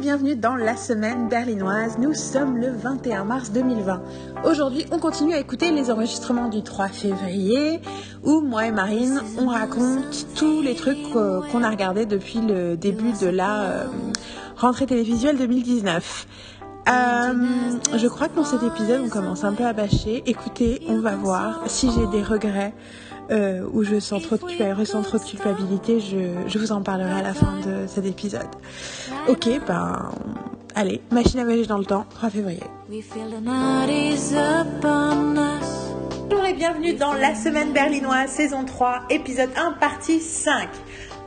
bienvenue dans la semaine berlinoise. Nous sommes le 21 mars 2020. Aujourd'hui, on continue à écouter les enregistrements du 3 février où moi et Marine, on raconte tous les trucs qu'on a regardés depuis le début de la euh, rentrée télévisuelle 2019. Euh, je crois que dans cet épisode, on commence un peu à bâcher. Écoutez, on va voir si j'ai des regrets euh, où je sens trop de, ressens trop de culpabilité. Je, je vous en parlerai à la fin de cet épisode. Ok, ben, allez, machine à voyager dans le temps, 3 février. Bonjour et bienvenue dans la semaine berlinoise, saison 3, épisode 1, partie 5.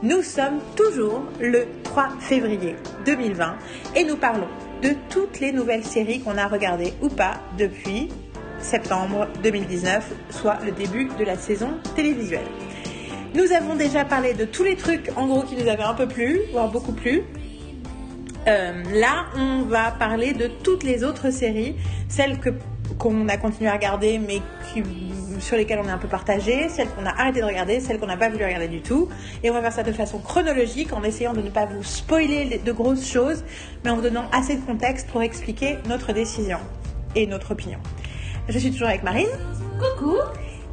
Nous sommes toujours le 3 février 2020 et nous parlons de toutes les nouvelles séries qu'on a regardées ou pas depuis septembre 2019, soit le début de la saison télévisuelle. Nous avons déjà parlé de tous les trucs en gros qui nous avaient un peu plu, voire beaucoup plu. Euh, là, on va parler de toutes les autres séries, celles qu'on a continué à regarder mais sur lesquelles on est un peu partagé, celles qu'on a arrêté de regarder, celles qu'on n'a pas voulu regarder du tout. Et on va faire ça de façon chronologique en essayant de ne pas vous spoiler de grosses choses, mais en vous donnant assez de contexte pour expliquer notre décision et notre opinion. Je suis toujours avec Marine. Coucou.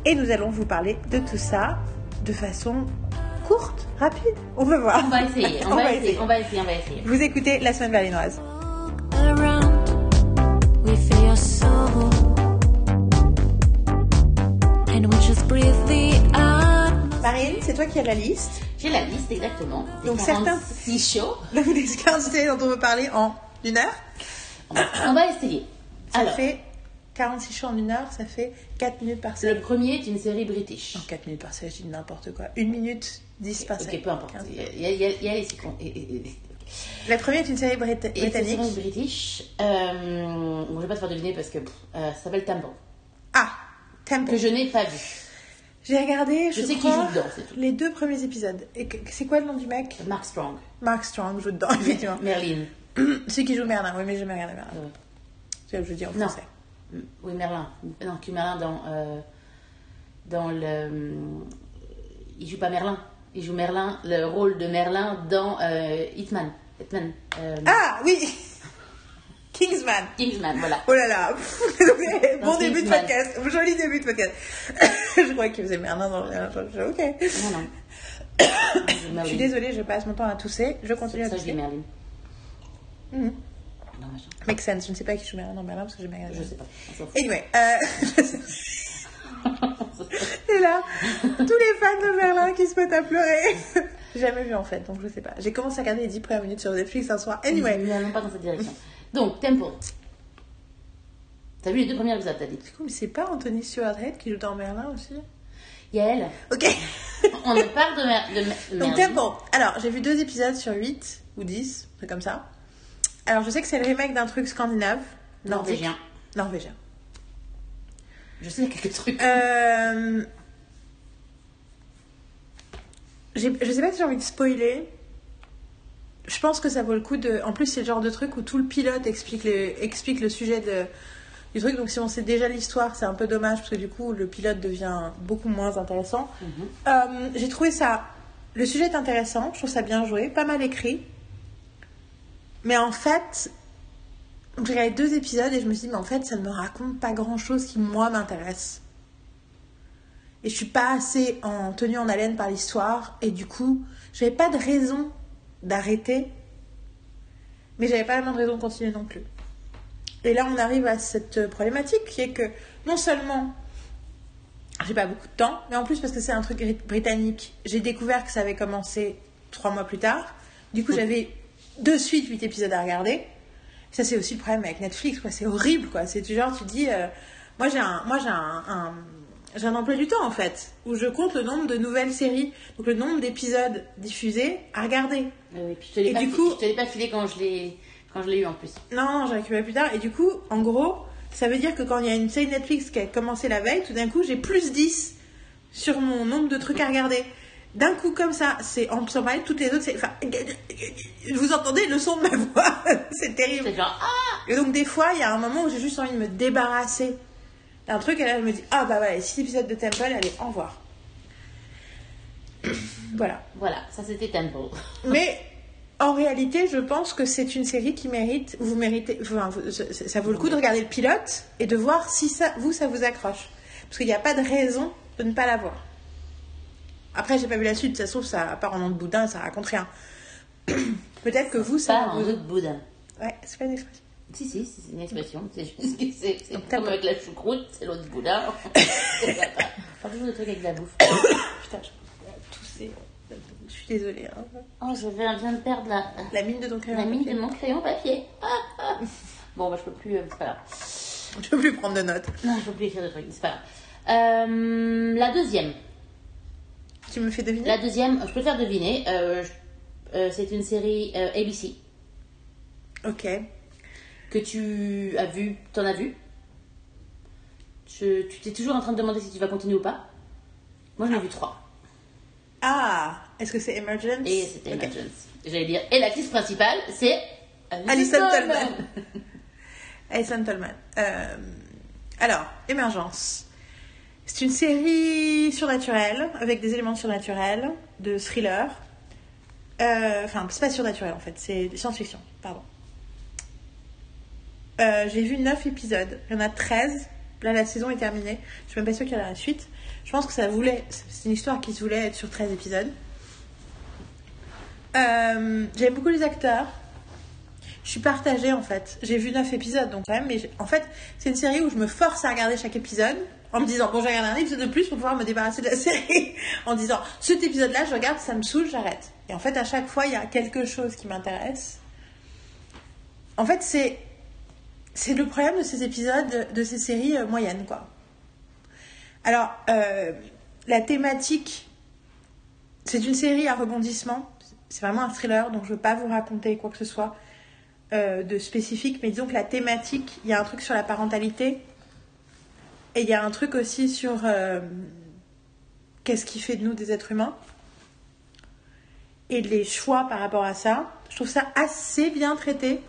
Et nous allons vous parler de tout ça de façon courte, rapide. On va voir. On va essayer, on, va, essayer, on va essayer, on va essayer. Vous écoutez La Semaine Berlinoise. Marine, c'est toi qui as la liste. J'ai la liste, exactement. Donc certains... Si chaud. Donc des 15 dont on veut parler en une heure. On va essayer. Ça Alors. fait 46 shows en une heure, ça fait 4 minutes par série. Le premier est une série british. Non, 4 minutes par série, je dis n'importe quoi. 1 minute 10 par série. Ok, peu importe. Il y a, y a, y a les La première est une série brita britannique. C'est une série british. Euh, bon, je vais pas te faire deviner parce que euh, ça s'appelle Temple. Ah, Temple. Que je n'ai pas vu. J'ai regardé, je, je sais qui joue dedans, c'est tout. Les deux premiers épisodes. Et c'est quoi le nom du mec? Mark Strong. Mark Strong joue dedans, effectivement. Merlin. Celui qui joue Merlin, oui, mais j'ai jamais regardé Merlin. Ouais. Je veux dire en français. Oui, Merlin. Non, que Merlin dans, euh, dans le. Il joue pas Merlin. Il joue Merlin, le rôle de Merlin dans euh, Hitman. Hitman. Euh... Ah oui Kingsman. Kingsman, voilà. Oh là là. bon début de podcast. Joli début de podcast. je crois qu'il faisait Merlin dans le. Ok. Non, non. je suis désolée, je passe mon temps à tousser. Je continue à ça, tousser. je dis Merlin. -hmm. Make sense. Je ne sais pas qui joue Merlin dans Merlin parce que j'ai regardé. Je sais pas. Anyway. Euh... Et là, tous les fans de Merlin qui se mettent à pleurer. j'ai jamais vu en fait, donc je sais pas. J'ai commencé à regarder les 10 premières minutes sur Netflix un soir. Anyway. Nous n'allons pas dans cette direction. Donc, Temple. T'as vu les deux premiers épisodes, t'as dit Du coup, mais c'est pas Anthony Stewart Head qui joue dans Merlin aussi? Il y a elle. Ok. On ne parle de, mer de, Donc, Temple. Alors, j'ai vu deux épisodes sur 8 ou 10, c'est comme ça. Alors, je sais que c'est le remake d'un truc scandinave. Norvégien. Norvégien. Je sais quelques trucs. Euh... Je sais pas si j'ai envie de spoiler. Je pense que ça vaut le coup de. En plus, c'est le genre de truc où tout le pilote explique, les... explique le sujet de... du truc. Donc, si on sait déjà l'histoire, c'est un peu dommage parce que du coup, le pilote devient beaucoup moins intéressant. Mm -hmm. euh, j'ai trouvé ça. Le sujet est intéressant. Je trouve ça bien joué, pas mal écrit. Mais en fait, j'ai regardé deux épisodes et je me suis dit, mais en fait, ça ne me raconte pas grand chose qui, moi, m'intéresse. Et je suis pas assez en tenue en haleine par l'histoire. Et du coup, j'avais pas de raison d'arrêter. Mais j'avais pas vraiment de raison de continuer non plus. Et là, on arrive à cette problématique qui est que non seulement j'ai pas beaucoup de temps, mais en plus parce que c'est un truc britannique, j'ai découvert que ça avait commencé trois mois plus tard. Du coup, j'avais de suite 8 épisodes à regarder. Ça, c'est aussi le problème avec Netflix, quoi. C'est horrible, quoi. C'est genre, tu dis, euh, moi, j'ai un, moi, j'ai un, un j'ai un emploi du temps, en fait, où je compte le nombre de nouvelles séries, donc le nombre d'épisodes diffusés à regarder. Euh, et puis, je te l'ai pas, coup... pas filé quand je l'ai, quand je l'ai eu, en plus. Non, non, j'ai récupéré plus tard. Et du coup, en gros, ça veut dire que quand il y a une série Netflix qui a commencé la veille, tout d'un coup, j'ai plus 10 sur mon nombre de trucs à regarder d'un coup comme ça, c'est en sommeil, toutes les autres, c'est. Enfin, vous entendez le son de ma voix, c'est terrible. C'est genre ah Et donc des fois, il y a un moment où j'ai juste envie de me débarrasser d'un truc, et là je me dis ah bah ouais, six épisodes de Temple, allez, au revoir. voilà. Voilà, ça c'était Temple. Mais en réalité, je pense que c'est une série qui mérite, vous méritez, enfin, vous- ça ça vaut le coup de regarder le pilote et de voir si ça, vous, ça vous accroche. Parce qu'il n'y a pas de raison de ne pas la voir. Après, j'ai pas vu la suite, ça se trouve, ça part en nom de boudin, ça raconte rien. Peut-être que vous, ça Pas en vous... autre boudin. Ouais, c'est pas une expression. Si, si, c'est une expression. C'est juste que c'est comme avec la choucroute, c'est l'autre boudin. Pas toujours des trucs avec de la bouffe. Putain, je tousser. Je suis désolée. hein. Oh, je viens viens de perdre la, La mine de ton crayon. la mine de mon crayon papier. Ah, ah. Bon, bah, je peux plus. euh, c'est pas grave. Je peux plus prendre de notes. Non, je peux plus écrire de trucs, c'est pas grave. Euh, la deuxième. Tu me fais deviner La deuxième, je peux te faire deviner. euh, euh, c'est une série euh, ABC Ok. que tu as vu. T'en as vu? Je- Tu t'es toujours en train de demander si tu vas continuer ou pas. Moi, j'en ai vu trois. Ah, est-ce que c'est Emergence? Et c'était Ok. Emergence. J'allais dire, et l'actrice principale, c'est Alison Tolman. Alison Tolman. Alors, Émergence. C'est une série surnaturelle, avec des éléments surnaturels, de thriller. Euh, Enfin, c'est pas surnaturel en fait, c'est science-fiction, pardon. Euh, J'ai vu 9 épisodes, il y en a 13. Là, la saison est terminée. Je suis même pas sûre qu'il y en a la suite. Je pense que ça voulait. C'est une histoire qui se voulait être sur 13 épisodes. Euh, J'aime beaucoup les acteurs. Je suis partagée en fait. J'ai vu 9 épisodes donc quand même, mais en fait, c'est une série où je me force à regarder chaque épisode en me disant bon, je vais regarder un épisode de plus pour pouvoir me débarrasser de la série. en disant cet épisode-là, je regarde, ça me saoule, j'arrête. Et en fait, à chaque fois, il y a quelque chose qui m'intéresse. En fait, c'est c'est le problème de ces épisodes, de ces séries euh, moyennes quoi. Alors, euh, la thématique, c'est une série à rebondissement. C'est vraiment un thriller, donc je ne veux pas vous raconter quoi que ce soit euh, de spécifique. Mais disons que la thématique, il y a un truc sur la parentalité. Et il y a un truc aussi sur euh, qu'est-ce qui fait de nous des êtres humains. Et les choix par rapport à ça. Je trouve ça assez bien traité.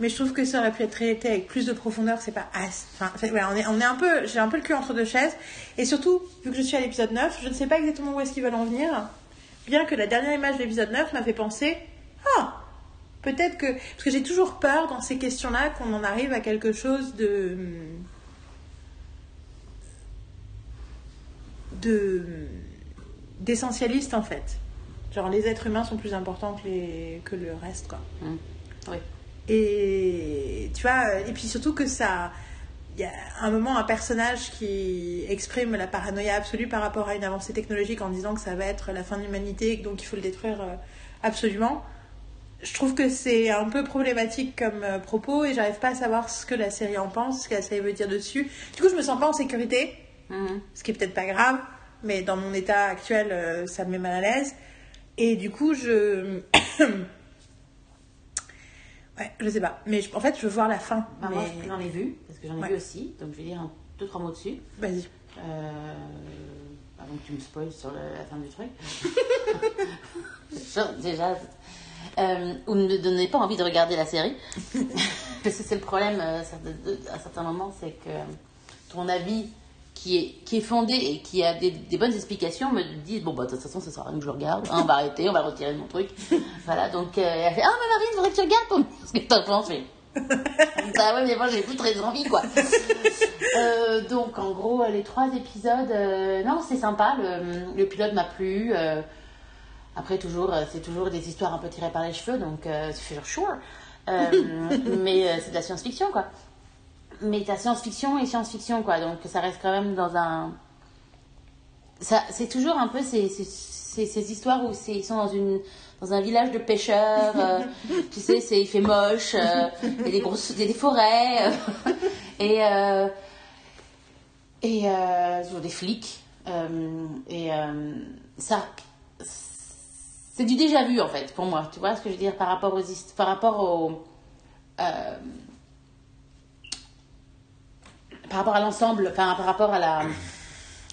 Mais je trouve que ça aurait pu être traité avec plus de profondeur. C'est pas. Enfin, c'est- ouais, on, est, on est un peu. J'ai un peu le cul entre deux chaises. Et surtout, vu que je suis à l'épisode 9, je ne sais pas exactement où est-ce qu'ils veulent en venir. Bien que la dernière image de l'épisode 9 m'a fait penser Ah Peut-être que. Parce que j'ai toujours peur dans ces questions-là qu'on en arrive à quelque chose de. De. d'essentialiste en fait. Genre les êtres humains sont plus importants que, les, que le reste quoi. Hum. Oui. Et tu vois, et puis surtout que ça. Il y a un moment un personnage qui exprime la paranoïa absolue par rapport à une avancée technologique en disant que ça va être la fin de l'humanité et donc il faut le détruire euh, absolument. Je trouve que c'est un peu problématique comme euh, propos et j'arrive pas à savoir ce que la série en pense, ce que la série veut dire dessus. Du coup, je me sens pas en sécurité, Hum. ce qui est peut-être pas grave, mais dans mon état actuel, euh, ça me met mal à l'aise. Et du coup, je. ouais, je sais pas. Mais je- en fait, je veux voir la fin. Bah, Moi, mais... j'en ai vu, parce que j'en ai Ouais. vu aussi. Donc, je vais dire un, deux, trois mots dessus. Vas-y. Euh, avant que tu me spoiles sur le- la fin du truc. Genre, Déjà, euh, ou ne me donnez pas envie de regarder la série. Parce que c'est le problème euh, à certains moments, c'est que ton avis qui est, qui est fondé et qui a des, des bonnes explications me dit bon bah de toute façon ça sert à rien que je le regarde Hein, on va arrêter on va retirer mon truc. Voilà donc euh, elle fait ah mais Marine faudrait que tu regardes pour ce que t'en penses mais bah ouais mais moi j'ai plus très envie quoi. Euh, donc en gros les trois épisodes euh, non c'est sympa le, le pilote m'a plu euh, après toujours c'est toujours des histoires un peu tirées par les cheveux donc c'est genre sure mais c'est de la science-fiction quoi mais t'as science-fiction et science-fiction quoi. Donc ça reste quand même dans un ça c'est toujours un peu ces, ces, ces, ces histoires où ils sont dans une dans un village de pêcheurs euh, tu sais c'est il fait moche euh, il y a des grosses il y a des forêts euh, et euh, et toujours des flics et ça c'est du déjà vu en fait pour moi. Tu vois ce que je veux dire par rapport aux par rapport au euh, par rapport à l'ensemble, enfin, par rapport à la.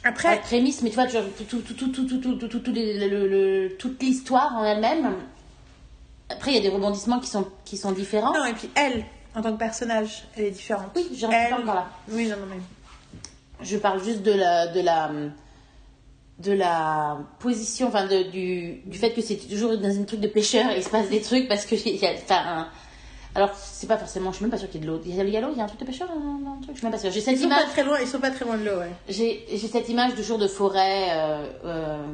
Après. La prémisse, mais tu vois, tout, tout, tout, toute l'histoire en elle-même. Après, il y a des rebondissements qui sont, qui sont différents. Non, et puis elle, en tant que personnage, elle est différente. Oui, j'en suis pas encore là. Oui, j'en ai. Je parle juste de la, de la, de la position, enfin, du, du fait que c'est toujours dans un truc de pêcheur il se passe des trucs parce que, enfin, alors c'est pas forcément, je suis même pas sûre qu'il y ait de l'eau. Il y a, il y a l'eau, il y a un truc de pêcheur, un, un truc, je suis même pas sûre. J'ai cette Ils sont image, pas très loin, ils sont pas très loin de l'eau, ouais. j'ai j'ai cette image de jour de forêt, euh, euh,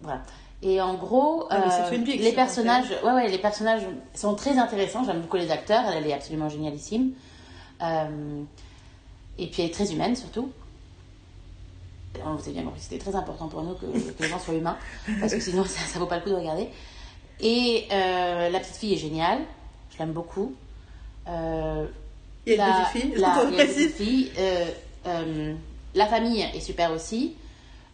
voilà. Et en gros, Ah, euh, les personnages, ouais, ouais, les personnages sont très intéressants. J'aime beaucoup les acteurs. Elle, elle est absolument génialissime. Et puis elle est très humaine surtout. On vous avez bien compris, c'était très important pour nous que, que les gens soient humains, parce que sinon ça, ça vaut pas le coup de regarder. Et la petite fille est géniale, je l'aime beaucoup. Euh, Il y a une la- petite fille, la, on il y a une précise. petite fille. Euh, la famille est super aussi.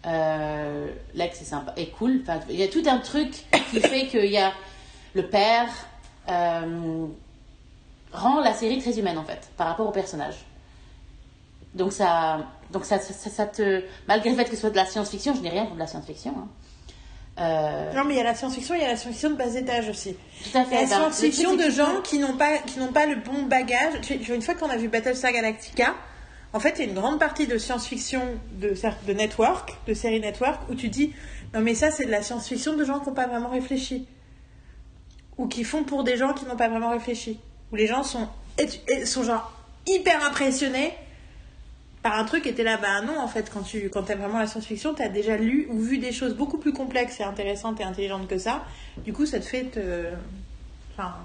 Euh, L'ex est sympa, est cool. Enfin, il y a tout un truc qui fait qu'il y a le père rend la série très humaine en fait par rapport au personnage. Donc ça, donc ça, ça, ça- ça te, malgré le fait que ce soit de la science-fiction, je n'ai rien contre la science-fiction. hein. Euh, Non, mais il y a la science-fiction, il y a la science-fiction de bas étage aussi. tout à Il y a fait. la Ben, science-fiction de gens qui n'ont pas, qui n'ont pas le bon bagage. Tu Une fois qu'on a vu Battlestar Galactica, en fait, il y a une grande partie de science-fiction de, de network, de série network, où tu dis non, mais ça, c'est de la science-fiction de gens qui n'ont pas vraiment réfléchi. Ou qui font pour des gens qui n'ont pas vraiment réfléchi. Où les gens sont, sont genre hyper impressionnés par un truc et t'es là, bah non, en fait, quand tu quand t'aimes vraiment la science-fiction, t'as déjà lu ou vu des choses beaucoup plus complexes et intéressantes et intelligentes que ça. Du coup, ça te fait te. Enfin.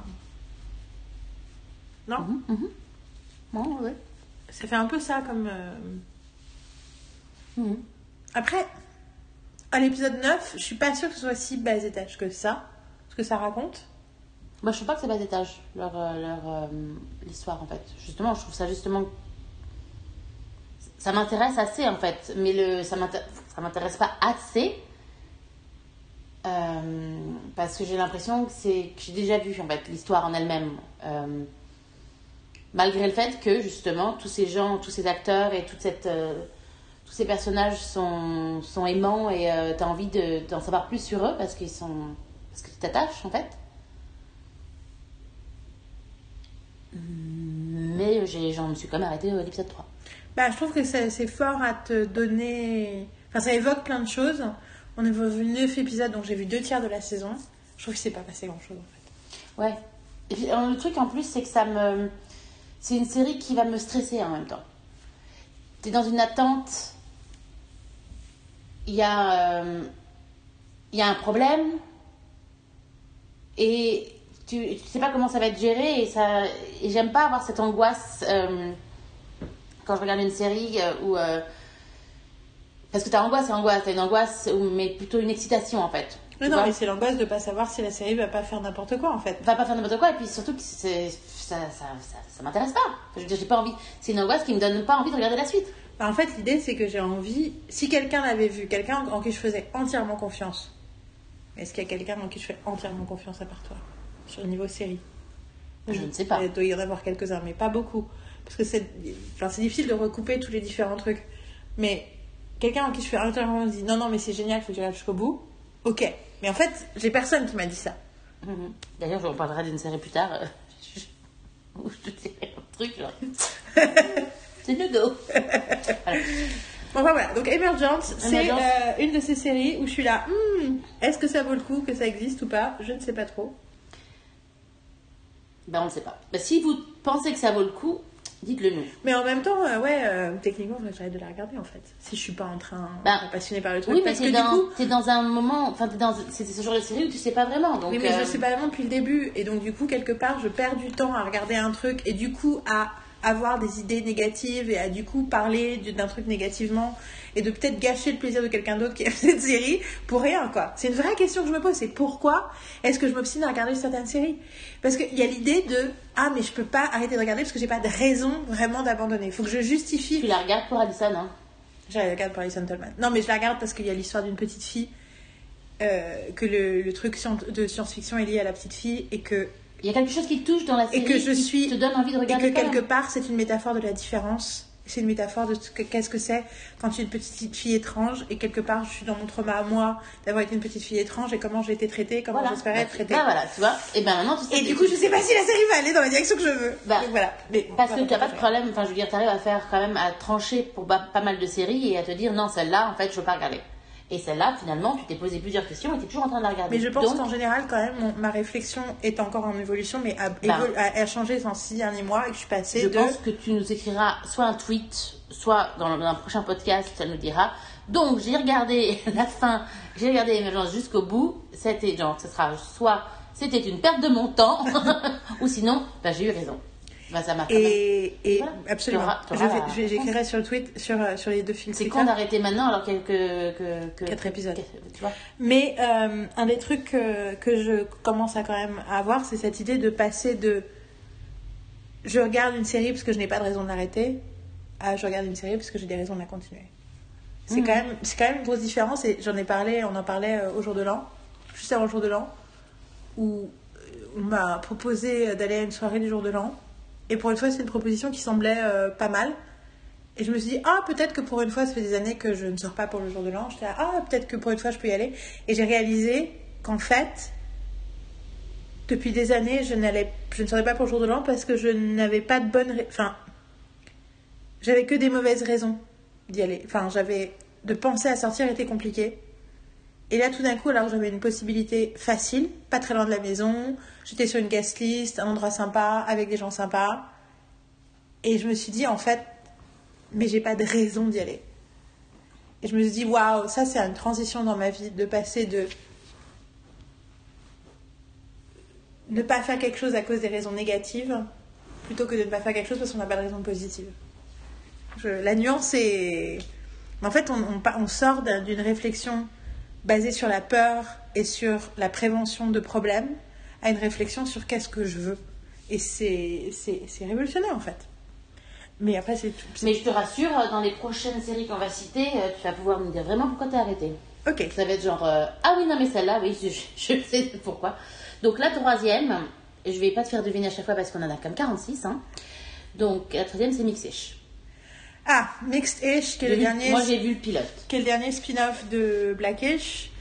Non? Mhm, mhm. Ouais, ouais. Ça fait un peu ça comme. euh, Mhm. Après, à l'épisode 9, je suis pas sûre que ce soit si bas étage que ça. Ce que ça raconte. Moi, je trouve pas que c'est bas étage, leur, euh, leur, euh, l'histoire, en fait. Justement, je trouve ça justement... Ça m'intéresse assez, en fait. Mais le, ça m'intér- ça m'intéresse pas assez. euh, parce que j'ai l'impression que c'est que j'ai déjà vu, en fait, l'histoire en elle-même. Euh, malgré le fait que, justement, tous ces gens, tous ces acteurs et toute cette... euh, tous ces personnages sont, sont aimants et tu as envie de- d'en savoir plus sur eux parce sont... Parce que tu t'attaches, en fait. Mais j'en me suis quand même arrêtée à l'épisode 3. Bah, je trouve que c'est fort à te donner. Enfin, ça évoque plein de choses. On a vu 9 épisodes, donc j'ai vu deux tiers de la saison. Je trouve que c'est pas passé grand chose en fait. Ouais. Et puis euh, le truc en plus, c'est que ça me. C'est une série qui va me stresser en même temps. T'es dans une attente. Il y a. euh, Il y a un problème. Et tu, tu sais pas comment ça va être géré. Et, ça, et j'aime pas avoir cette angoisse. euh, quand je regarde une série euh, où. euh, parce que t'as angoisse et angoisse. T'as une angoisse, mais plutôt une excitation en fait. Mais non, mais c'est l'angoisse de pas savoir si la série va pas faire n'importe quoi en fait. va pas faire n'importe quoi et puis surtout que ça ça, ça, ça m'intéresse pas je veux dire j'ai pas envie c'est une angoisse qui me donne pas envie de regarder la suite Bah, en fait, l'idée c'est que j'ai envie. Si quelqu'un l'avait vu, quelqu'un en qui je faisais entièrement confiance, est-ce qu'il y a quelqu'un en qui je fais entièrement confiance à part toi Sur le niveau série? Je ne sais pas. Il doit y en avoir quelques-uns, mais pas beaucoup. Parce que c'est enfin, difficile de recouper tous les différents trucs. Mais quelqu'un en qui je fais entièrement dit non, non, mais c'est génial, faut que regardes jusqu'au bout. Ok. Mais en fait, j'ai personne qui m'a dit ça. Mhm. d'ailleurs on parlera d'une série plus tard euh, je- où je te dirai un truc genre c'est le go voilà. Bon, enfin, voilà. Donc, Emergence, c'est euh, une de ces séries où je suis là, Hmm, est-ce que ça vaut le coup que ça existe ou pas? Je ne sais pas trop. ben on ne sait pas ben, si vous pensez que ça vaut le coup dites-le nous Mais en même temps, euh, ouais, euh, techniquement, j'arrête de la regarder en fait. Si je suis pas en train Ben, de passionné par le truc. oui mais parce que t'es dans, coup. dans un moment enfin c'est ce genre de série où tu sais pas vraiment donc Oui, mais euh, je sais pas vraiment depuis le début. Et donc, du coup, quelque part, je perds du temps à regarder un truc et du coup, à avoir des idées négatives et à du coup parler du- d'un truc négativement et de peut-être gâcher le plaisir de quelqu'un d'autre qui aime cette série pour rien, quoi. C'est une vraie question que je me pose. C'est pourquoi est-ce que je m'obstine à regarder certaines séries? Parce qu'il y a l'idée de Ah, mais je peux pas arrêter de regarder parce que j'ai pas de raison vraiment d'abandonner. Il faut que je justifie tu la regardes pour Addison hein je la regarde pour Alison Tolman. Non, mais je la regarde parce qu'il y a l'histoire d'une petite fille, euh, que le, le truc de science-fiction est lié à la petite fille et que, il y a quelque chose qui te touche dans la série et que je qui suis. te donne envie de et que quelque part, c'est une métaphore de la différence. C'est une métaphore de ce que- qu'est-ce que c'est quand tu es une petite fille étrange et quelque part, je suis dans mon trauma à moi d'avoir été une petite fille étrange et comment j'ai été traitée, comment Voilà. j'espérais être traitée. Bah voilà, tu vois. Et ben maintenant, tu sais. Et du coup, je sais pas si la série va aller dans la direction que je veux. Bah, Donc voilà. Mais, Parce que tu n'as pas de problème, enfin je veux dire, tu arrives à faire quand même, à trancher pour pas, pas mal de séries et à te dire non, celle-là, en fait, je veux pas regarder. Et celle-là, finalement, tu t'es posé plusieurs questions et tu es toujours en train de la regarder. Mais je pense Donc, qu'en général, quand même, mon- ma réflexion est encore en évolution, mais a, Bah. a- a changé dans ces derniers mois et que je suis passée je de. pense que tu nous écriras soit un tweet, soit dans, dans un prochain podcast, ça nous dira. Donc, j'ai regardé la fin, j'ai regardé Émergence jusqu'au bout. C'était genre, ce sera soit c'était une perte de mon temps, ou sinon, bah, j'ai eu raison. Bah, ça m'a. Et, et Voilà. absolument. J'écrirai sur le tweet, sur, euh, sur les deux films. C'est con d'arrêter maintenant alors qu'il que, que, que- Quatre épisodes. que- Tu vois Mais euh, un des trucs que, que je commence à quand même avoir, c'est cette idée de passer de je regarde une série parce que je n'ai pas de raison de l'arrêter à je regarde une série parce que j'ai des raisons de la continuer. C'est Mhm. quand, même- quand même une grosse différence et j'en ai parlé, on en parlait euh, au jour de l'an, juste avant le jour de l'an, où on m'a proposé d'aller à une soirée du jour de l'an. Et pour une fois, c'est une proposition qui semblait euh, pas mal. Et je me suis dit, ah, peut-être que pour une fois, ça fait des années que je ne sors pas pour le jour de l'an. J'étais ah, peut-être que pour une fois, je peux y aller. Et j'ai réalisé qu'en fait, depuis des années, je, je ne serais pas pour le jour de l'an parce que je n'avais pas de bonne. ra- Enfin, j'avais que des mauvaises raisons d'y aller. Enfin, j'avais. De penser à sortir était compliqué. Et là, tout d'un coup, alors j'avais une possibilité facile, pas très loin de la maison, j'étais sur une guest list, un endroit sympa, avec des gens sympas. Et je me suis dit, en fait, mais j'ai pas de raison d'y aller. Et je me suis dit, waouh, ça c'est une transition dans ma vie, de passer de ne pas faire quelque chose à cause des raisons négatives, plutôt que de ne pas faire quelque chose parce qu'on n'a pas de raison positive. La nuance est... En fait, on, sort d'un- d'une réflexion basée sur la peur et sur la prévention de problèmes à une réflexion sur qu'est-ce que je veux. Et c'est révolutionnaire en fait. Mais après, c'est tout. Mais je te rassure, dans les prochaines séries qu'on va citer, euh, tu vas pouvoir me dire vraiment pourquoi t'es arrêté. Ok. Ça va être genre euh, ah oui non mais celle-là oui je, je sais pourquoi. Donc la troisième, je vais pas te faire deviner à chaque fois parce qu'on en a comme 46 hein. Donc la troisième c'est Mixish. Ah, Mixed-ish, qui est le dernier, Moi j'ai vu le pilote. qui est le dernier spin-off de Blackish.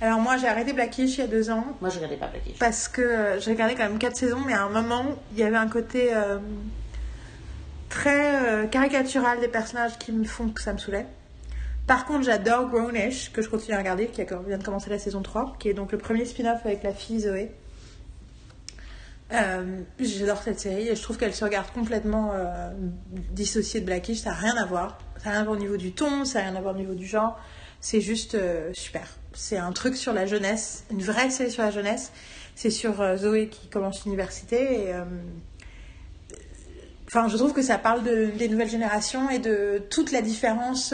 Alors moi, j'ai arrêté Blackish il y a deux ans Moi je regardais pas Blackish. parce que euh, j'ai regardé quand même quatre saisons, mais à un moment, il y avait un côté euh, très euh, caricatural des personnages qui me font que ça me saoulait. Par contre, j'adore Grownish, que je continue à regarder, qui vient de commencer la saison 3, qui est donc le premier spin-off avec la fille Zoé. Euh, J'adore cette série et je trouve qu'elle se regarde complètement euh, dissociée de Blackish. Ça n'a rien à voir. Ça n'a rien à voir au niveau du ton, ça n'a rien à voir au niveau du genre. C'est juste euh, super. C'est un truc sur la jeunesse, une vraie série sur la jeunesse. C'est sur Zoé qui commence l'université Enfin, je trouve que ça parle de, des nouvelles générations et de toute la différence,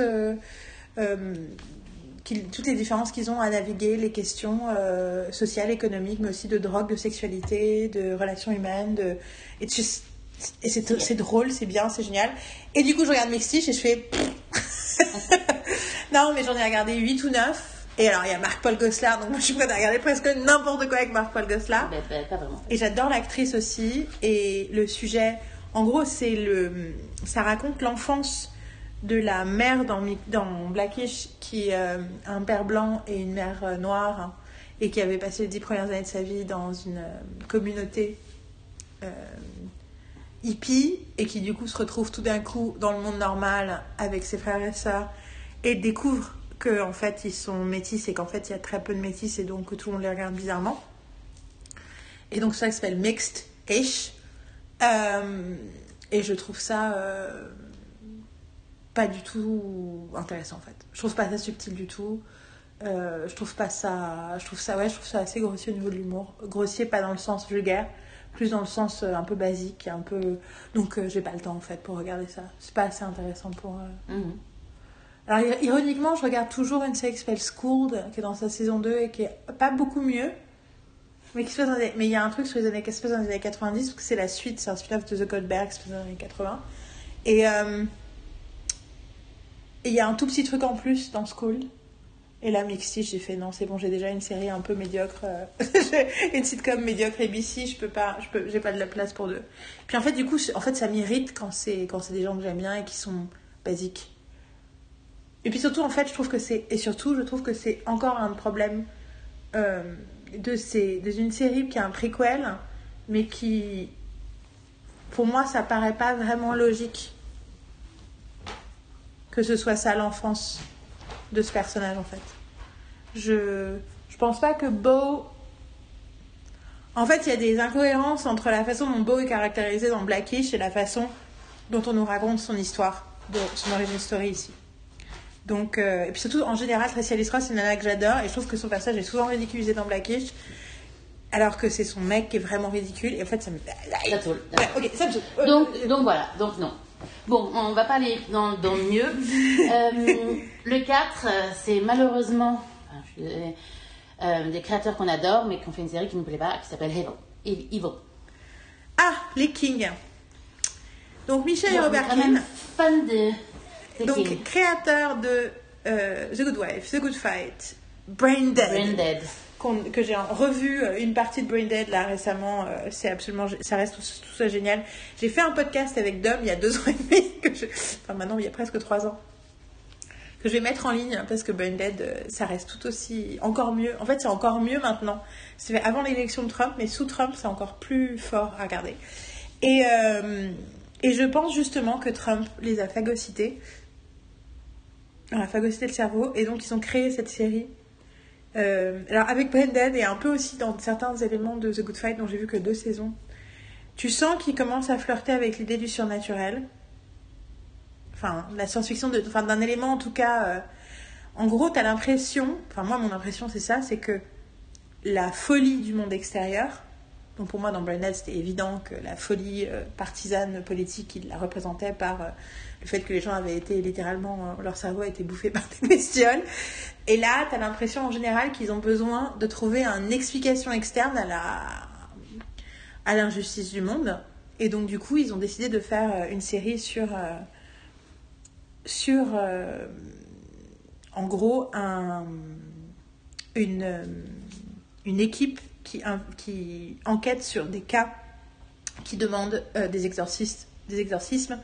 toutes les différences qu'ils ont à naviguer, les questions euh, sociales, économiques, mais aussi de drogue, de sexualité, de relations humaines. De... Et, tu- et c'est drôle, c'est bien, c'est génial. Et du coup, je regarde Mexiche et je fais. non, mais j'en ai regardé 8 ou 9. Et alors, il y a Marc-Paul Gosselin, donc moi je suis prête à regarder presque n'importe quoi avec Marc-Paul Gosselin. Ben, ben, pas vraiment. Et j'adore l'actrice aussi. Et le sujet, en gros, c'est le, ça raconte l'enfance de la mère dans, Blackish qui euh, a un père blanc et une mère euh, noire hein, et qui avait passé les dix premières années de sa vie dans une euh, communauté euh, hippie et qui du coup se retrouve tout d'un coup dans le monde normal avec ses frères et sœurs et découvre que en fait ils sont métis et qu'en fait il y a très peu de métis et donc que tout le monde les regarde bizarrement. Et donc ça s'appelle Mixed-ish. Euh, et je trouve ça euh, pas du tout intéressant en fait. Je trouve pas ça subtil du tout. Euh, je trouve pas ça. Je trouve ça, ouais, je trouve ça assez grossier au niveau de l'humour. Grossier, pas dans le sens vulgaire, plus dans le sens euh, un peu basique, un peu. Donc euh, j'ai pas le temps en fait pour regarder ça. C'est pas assez intéressant pour. Mhm. alors, ir- ironiquement, je regarde toujours une série qui s'appelle Schooled, qui est dans sa saison 2 et qui est pas beaucoup mieux. Mais qui se passe dans les- mais il y a un truc sur les années, qui se passe dans les années 90, parce que c'est la suite, c'est un spin-off de The Goldberg qui se passe dans les années 80. Et et il y a un tout petit truc en plus dans Schooled. Et là, Mixty, j'ai fait non, c'est bon, j'ai déjà une série un peu médiocre, euh, une sitcom médiocre ABC, je peux pas, je peux, j'ai pas de la place pour deux. Puis en fait, du coup, en fait, ça m'irrite quand c'est quand c'est des gens que j'aime bien et qui sont basiques. Et puis surtout, en fait, je trouve que c'est. Et surtout, je trouve que c'est encore un problème euh, de, ces, de une série qui a un prequel, mais qui. Pour moi, ça paraît pas vraiment logique que ce soit ça l'enfance de ce personnage, en fait. Je, je pense pas que Beau. En fait, il y a des incohérences entre la façon dont Beau est caractérisé dans Blackish et la façon dont on nous raconte son histoire, de son origin story ici. Donc, euh, et puis surtout, en général, Tracy Ellis Ross, c'est une nana que j'adore, et je trouve que son personnage est souvent ridiculisé dans Blackish, alors que c'est son mec qui est vraiment ridicule, et en fait, ça me. Ça. Ouais, ok, ça me Donc, donc voilà, donc non. Bon, on va pas aller dans, dans le mieux. Euh, le 4, euh, c'est malheureusement enfin, euh, des créateurs qu'on adore, mais qui ont fait une série qui ne nous plaît pas, qui s'appelle Evil. Ev- Evil. Ah, les Kings. Donc, Michel et Robert King, fan de, de donc King. créateurs de euh, The Good Wife, The Good Fight, Brain Dead. Brain Dead. Que j'ai revu euh, une partie de Brain Dead là récemment, euh, c'est absolument, ça reste tout, tout ça génial. J'ai fait un podcast avec Dom il y a deux ans et demi, enfin maintenant il y a presque trois ans, que je vais mettre en ligne parce que Brain Dead, euh, ça reste tout aussi, encore mieux. En fait, c'est encore mieux maintenant. C'était avant l'élection de Trump, mais sous Trump, c'est encore plus fort à regarder. Et, et je pense justement que Trump les a phagocytés, a phagocyté le cerveau, et donc ils ont créé cette série euh, alors avec Brandon et un peu aussi dans certains éléments de The Good Fight dont j'ai vu que deux saisons, tu sens qu'il commence à flirter avec l'idée du surnaturel. Enfin, la science-fiction, de- enfin d'un élément en tout cas. euh, en gros, tu as l'impression, enfin moi mon impression c'est ça, c'est que la folie du monde extérieur, donc pour moi dans Brandon c'était évident que la folie euh, partisane politique il la représentait par le fait que les gens avaient été littéralement, euh, leur cerveau a été bouffé par des bestioles. Et là, tu as l'impression en général qu'ils ont besoin de trouver une explication externe à la à l'injustice du monde. Et donc du coup, ils ont décidé de faire euh, une série sur euh, sur en gros un une une équipe qui qui enquête sur des cas qui demandent des exorcistes des exorcismes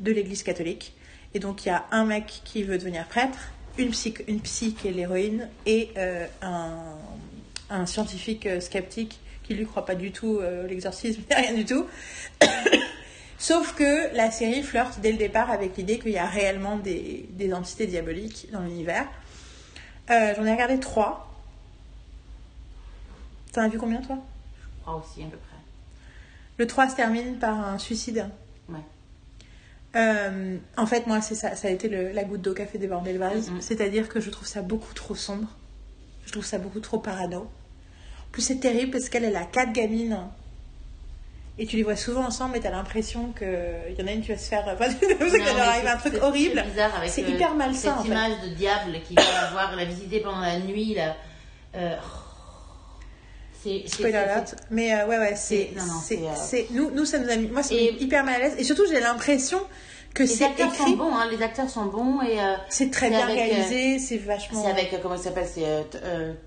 de l'Église catholique. Et donc il y a un mec qui veut devenir prêtre, une psy, une psy qui est l'héroïne et euh, un, un scientifique euh, sceptique qui lui croit pas du tout euh, l'exorcisme, rien du tout. Sauf que la série flirte dès le départ avec l'idée qu'il y a réellement des, des entités diaboliques dans l'univers. Euh, J'en ai regardé trois. T'en as vu combien toi? Je crois aussi, à peu près. Le 3 se termine par un suicide. Euh, en fait, moi, c'est ça, ça a été le- la goutte d'eau qui a fait déborder le vase. C'est-à-dire que je trouve ça beaucoup trop sombre. Je trouve ça beaucoup trop parano. En plus, c'est terrible parce qu'elle, elle a quatre gamines. Et tu les vois souvent ensemble et t'as l'impression qu'il y en a une qui va se faire. Enfin, mais leur arrive un truc horrible. C'est bizarre avec C'est hyper malsain, Cette en fait. image de diable qui va avoir la visiter pendant la nuit là. Euh, c'est c'est- Spoiler c'est- alert. Mais euh, ouais, ouais, c'est. C'est- c'est- c'est, euh, c'est- nous, nous, ça nous a mis. Moi, ça mis hyper mal à l'aise. Et surtout, j'ai l'impression que Les c'est acteurs sont écrit. bons, hein, les acteurs sont bons et euh, C'est très C'est bien avec, euh, réalisé, c'est vachement. c'est avec comment il s'appelle c'est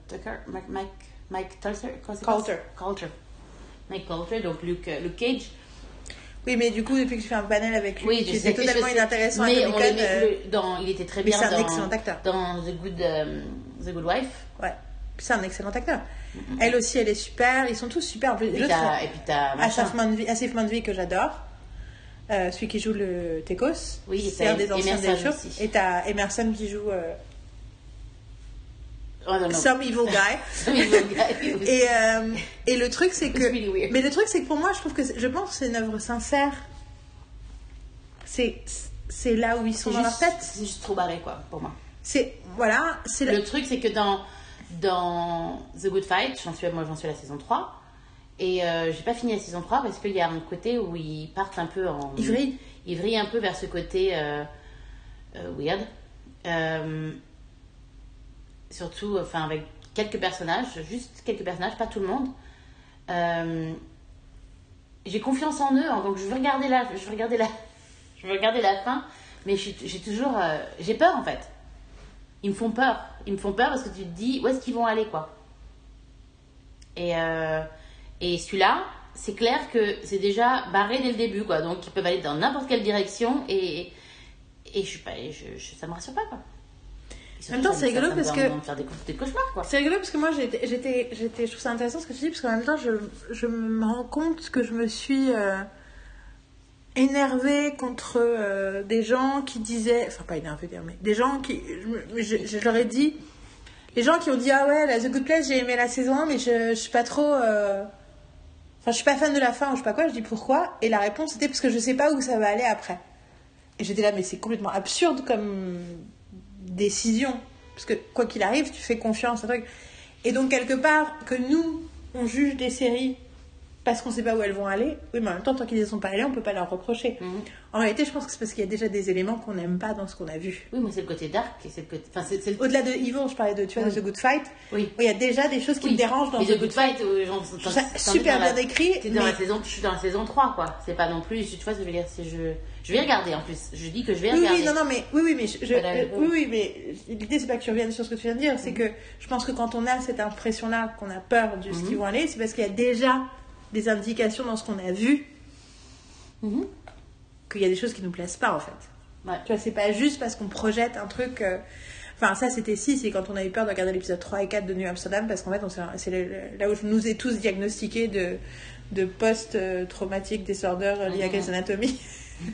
Tucker Mike Mike Mike Tulser c'est Coulter. Coulter Mike Coulter donc Luke Luke Cage Oui, mais du coup, depuis que je fais un panel avec lui, oui qui était totalement inintéressant à mais Comic on Con, l'aimait le- dans il était très bien c'est un dans excellent acteur. dans The Good euh, The Good Wife Ouais. C'est un excellent acteur. Elle aussi, elle est super. Ils sont tous super. Et puis t'as et puis Manvi, Asif Manvi, que j'adore. Euh, celui qui joue le Tekos. Oui, c'est un des anciens Emerson des. Et t'as Emerson qui joue euh, Oh, non, non. Some Evil Guy. Some evil guy. Et, euh, et le truc, c'est que. Really. Mais le truc, c'est que pour moi, je trouve que. Je pense que c'est une œuvre sincère. C'est. C'est là où ils sont dans leur juste, tête. c'est juste trop barré quoi pour moi C'est. Voilà. C'est Le truc, c'est que dans, dans The Good Fight, j'en suis, moi j'en suis à la saison 3, et euh, j'ai pas fini la saison 3 parce qu'il y a un côté où ils partent un peu en. Ils vrillent. Ils vrillent un peu vers ce côté euh, euh, weird. Euh, surtout, enfin, avec quelques personnages, juste quelques personnages, pas tout le monde. J'ai confiance en eux, hein, donc je veux regarder la, je veux regarder la, je veux regarder la fin, mais j'ai toujours, j'ai peur en fait. Ils me font peur, ils me font peur parce que tu te dis où est-ce qu'ils vont aller quoi. Et euh, et celui-là, c'est clair que c'est déjà barré dès le début quoi, donc ils peuvent aller dans n'importe quelle direction et et je suis pas, je, je- ça me rassure pas quoi. En même temps, c'est rigolo parce que- faire des, cau- des cauchemars quoi. C'est rigolo parce que moi j'étais, je trouve ça intéressant ce que tu dis parce qu'en même temps je, je me rends compte que je me suis euh, énervée contre euh, des gens qui disaient, enfin pas énervée mais des gens qui, je, leur ai dit, les gens qui ont dit ah ouais la The Good Place j'ai aimé la saison 1 mais je, je suis pas trop euh, enfin je suis pas fan de la fin ou je sais pas quoi je dis pourquoi et la réponse c'était parce que je sais pas où ça va aller après. Et j'étais là mais c'est complètement absurde comme décision parce que quoi qu'il arrive tu fais confiance à truc et donc quelque part que nous on juge des séries parce qu'on sait pas où elles vont aller oui mais en même temps tant qu'ils ne sont pas allés on peut pas leur reprocher Mhm. en réalité je pense que c'est parce qu'il y a déjà des éléments qu'on n'aime pas dans ce qu'on a vu Oui, moi c'est le côté dark c'est côté. Enfin, le. au-delà de Evil, je parlais de, tu vois, de Oui. The Good Fight, Oui. où il y a déjà des choses qui Oui. me dérangent dans Mais The The Good Fight, euh, genre, Je ça super la- bien écrit, T'es dans mais- la saison, je suis dans la saison 3, quoi. C'est pas non plus, tu vois ce que je veux dire, c'est je, je vais regarder en plus. Je dis que je vais Oui, regarder. oui, non, non, mais oui, oui, mais je, Voilà, euh, oui. oui, oui, mais l'idée c'est pas que tu reviennes sur ce que tu viens de dire, c'est que je pense que quand on a cette impression-là, qu'on a peur de ce Mhm. qu'ils vont aller, c'est parce qu'il y a déjà des indications dans ce qu'on a vu Mhm. qu'il y a des choses qui nous plaisent pas en fait. Ouais. Tu vois, c'est pas juste parce qu'on projette un truc. euh, Enfin, ça c'était si, c'est quand on a eu peur de regarder l'épisode 3 et 4 de New Amsterdam, parce qu'en fait, c'est là où je nous ai tous diagnostiqué de, de post-traumatique disorder euh, lié à Mhm. Grey's Anatomy.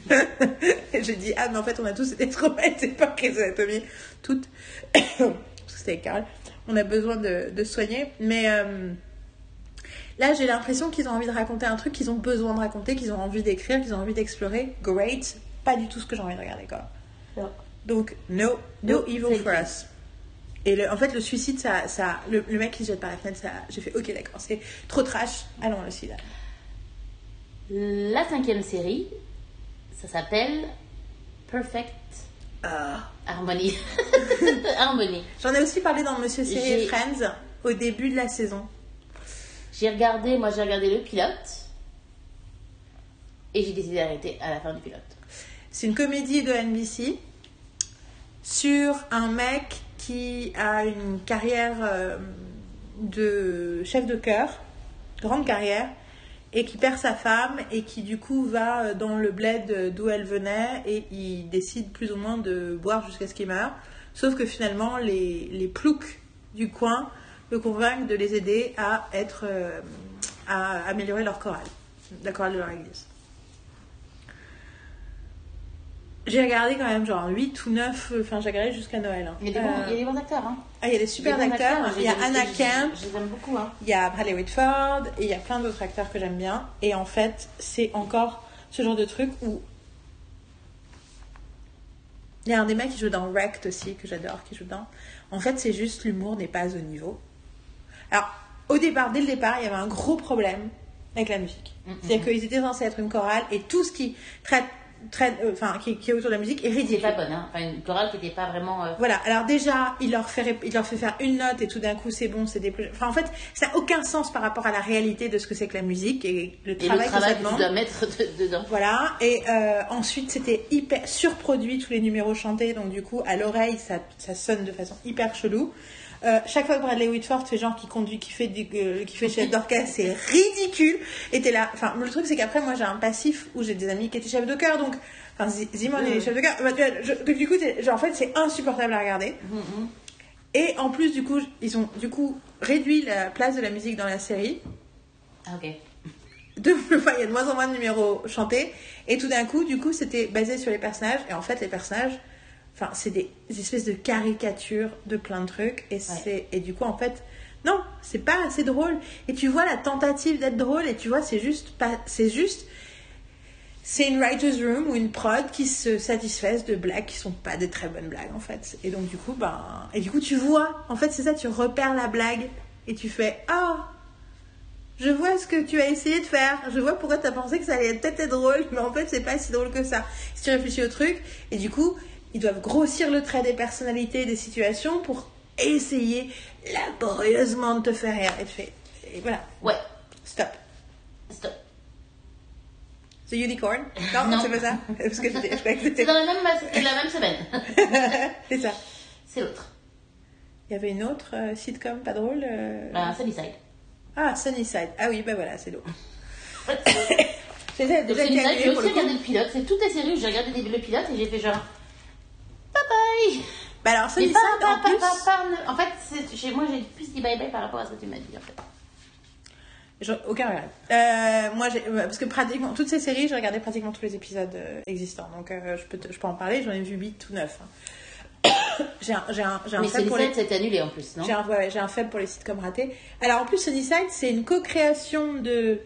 Et J'ai dit, ah, mais en fait, on a tous été traumatisés par Grey's Anatomy, toutes. c'était Carole. On a besoin de, de soigner. Mais euh, là, j'ai l'impression qu'ils ont envie de raconter un truc qu'ils ont besoin de raconter, qu'ils ont envie d'écrire, qu'ils ont envie d'explorer. Great. Pas du tout ce que j'ai envie de regarder, quoi. Non. Donc, no, no No, evil for us. Et le- en fait, le suicide, ça, ça, le, le mec qui se jette par la fenêtre, ça, j'ai fait, ok, d'accord, c'est trop trash, allons le sida. La cinquième série, ça s'appelle Perfect Ah. Harmony. Harmony. J'en ai aussi parlé dans Monsieur Série Friends au début de la saison. J'ai regardé, moi j'ai regardé le pilote. Et j'ai décidé d'arrêter à la fin du pilote. C'est une comédie de NBC sur un mec qui a une carrière euh, de chef de chœur, grande carrière, et qui perd sa femme et qui du coup va euh, dans le bled d'où elle venait et il décide plus ou moins de boire jusqu'à ce qu'il meure. Sauf que finalement, les, les ploucs du coin le convainquent de les aider à être euh, à améliorer leur chorale, la chorale de leur église. J'ai regardé quand même genre 8 ou 9, enfin j'ai regardé jusqu'à Noël. hein. Il y a des, bons, Euh, il y a des bons acteurs. Hein. ah, il y a des super des acteurs. Il y a Anna je- Camp, Je les aime beaucoup. Hein. il y a Bradley Whitford et il y a plein d'autres acteurs que j'aime bien. Et en fait, c'est encore ce genre de truc où. Il y a un des mecs qui joue dans Wrecked aussi, que j'adore, qui joue dans. En fait, c'est juste l'humour n'est pas au niveau. Alors, au départ, dès le départ, il y avait un gros problème avec la musique. Mhm. C'est-à-dire qu'ils étaient censés être une chorale et tout ce qui traite, euh, enfin, qui, qui est autour de la musique est C'est ridicule. pas bonne. Hein. Enfin, une chorale qui n'était pas vraiment. euh, Voilà, alors déjà, il leur, fait, il leur fait faire une note et tout d'un coup c'est bon, c'est des plus... Enfin en fait, ça n'a aucun sens par rapport à la réalité de ce que c'est que la musique et le Et travail, le travail que ça tu demande. dois mettre de- dedans. Voilà, et euh, ensuite c'était hyper surproduit tous les numéros chantés, donc du coup à l'oreille ça, ça sonne de façon hyper chelou. Euh, chaque fois que Bradley Whitford fait genre qui conduit, qui fait, du, euh, qui fait chef d'orchestre, c'est ridicule. Et t'es là. Enfin, le truc c'est qu'après moi j'ai un passif où j'ai des amis qui étaient chefs de chœur, donc enfin Zimon est chef de chœur. Bah, du coup, genre, en fait c'est insupportable à regarder. Mhm. Et en plus du coup ils ont du coup réduit la place de la musique dans la série. Ah, ok. de, enfin, il y a de moins en moins de numéros chantés. Et tout d'un coup, du coup, c'était basé sur les personnages. Et en fait, les personnages, enfin, c'est des, des espèces de caricatures de plein de trucs. Et, c'est, et du coup, en fait, non, c'est pas assez drôle. Et tu vois la tentative d'être drôle. Et tu vois, c'est juste pas, c'est juste, c'est une writer's room ou une prod qui se satisfaisent de blagues qui sont pas des très bonnes blagues, en fait. Et donc, du coup, ben, et du coup, tu vois, en fait, c'est ça, tu repères la blague. Et tu fais, ah, je vois ce que tu as essayé de faire. Je vois pourquoi tu as pensé que ça allait peut-être être drôle, mais en fait, c'est pas si drôle que ça. Si tu réfléchis au truc, et du coup, ils doivent grossir le trait des personnalités, des situations pour essayer laborieusement de te faire rire. Et tu fais, et voilà, Ouais. stop. Stop. The Unicorn? Non, Non. c'est pas ça Parce que j'étais- je croyais que C'est dans la même, c'est la même semaine. c'est ça. c'est l'autre. Il y avait une autre euh, sitcom pas drôle euh, Bah, Sunnyside. Ah, Sunnyside. Ah oui, bah voilà, c'est l'autre. J'ai déjà Sunnyside, j'ai aussi regardé le pilote. C'est toutes les séries où j'ai regardé le pilote et j'ai fait genre. Bye bye! Bah alors, Mais Sunnyside, pas, en pas, plus... pas, pas, pas- en fait, c'est- moi, j'ai plus dit bye bye par rapport à ce que tu m'as dit en fait. Aucun regret. Euh, moi, ouais, parce que pratiquement toutes ces séries, j'ai regardé pratiquement tous les épisodes euh, existants. Donc, euh, je, peux te- je peux en parler. J'en ai vu 8 ou 9. j'ai un, j'ai un, j'ai un Mais faible pour les... C'était annulé en plus, non J'ai un, ouais, j'ai un faible pour les sitcoms ratés. Alors en plus, Sunnyside, c'est une co-création de.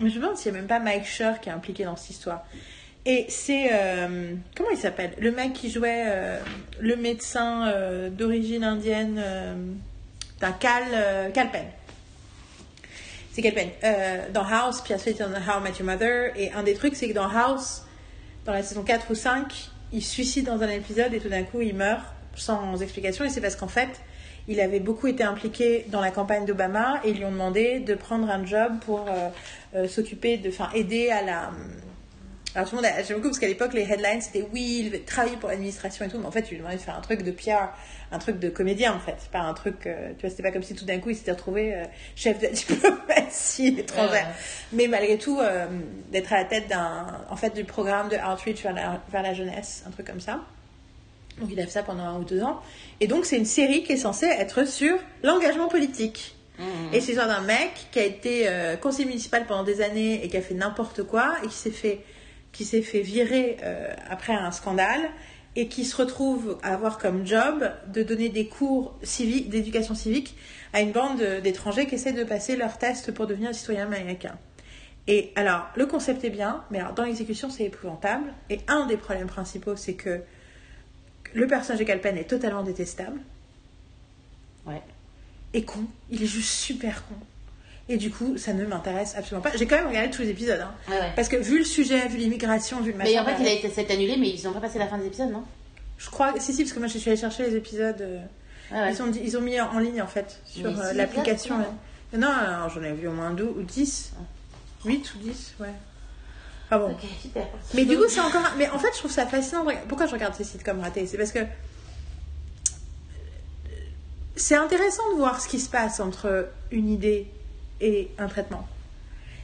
Je me demande s'il n'y a même pas Mike Schur qui est impliqué dans cette histoire. Et c'est. euh, comment il s'appelle? Le mec qui jouait euh, le médecin euh, d'origine indienne d'un Cal, Cal Penn. C'est Cal Penn. Euh, dans House, puis ensuite dans How I Met Your Mother. Et un des trucs, c'est que dans House, dans la saison 4 ou 5, il suicide dans un épisode et tout d'un coup il meurt sans explication. Et c'est parce qu'en fait, il avait beaucoup été impliqué dans la campagne d'Obama et ils lui ont demandé de prendre un job pour s'occuper de, enfin, aider à la. Alors tout le monde, a- j'aime beaucoup parce qu'à l'époque les headlines c'était oui, il veut travailler pour l'administration et tout, mais en fait, il lui demandait de faire un truc de PR, un truc de comédien en fait, pas un truc, euh, tu vois, c'était pas comme si tout d'un coup il s'était retrouvé euh, chef de la diplomatie étrangère. Ouais. Mais malgré tout, euh, d'être à la tête d'un, en fait, du programme de outreach vers la, vers la jeunesse, un truc comme ça. Donc il a fait ça pendant un ou deux ans. Et donc c'est une série qui est censée être sur l'engagement politique. Mhm. Et c'est l'histoire d'un mec qui a été euh, conseiller municipal pendant des années et qui a fait n'importe quoi et qui s'est fait, qui s'est fait virer euh, après un scandale et qui se retrouve à avoir comme job de donner des cours civiques, d'éducation civique à une bande de- d'étrangers qui essaient de passer leur test pour devenir citoyen américain. Et alors, le concept est bien, mais alors dans l'exécution, c'est épouvantable. Et un des problèmes principaux, c'est que le personnage de Calpen est totalement détestable Ouais. et con. Il est juste super con. Et du coup, ça ne m'intéresse absolument pas. J'ai quand même regardé tous les épisodes. hein. Ouais, ouais. Parce que vu le sujet, vu l'immigration, vu le machin. Mais en fait, il a été c'est annulé, mais ils n'ont pas passé la fin des épisodes, non? Je crois. Si, si, parce que moi, je suis allée chercher les épisodes. euh, Ouais, ouais. Ils, ont, ils ont mis en ligne, en fait, sur euh, l'application. Non, alors, j'en ai vu au moins 2 ou 10. 8 ou 10, ouais. Ah bon. Ok, super. Mais du coup, c'est encore. Mais en fait, je trouve ça fascinant. Pourquoi je regarde ces sitcoms ratés? C'est parce que. C'est intéressant de voir ce qui se passe entre une idée et un traitement.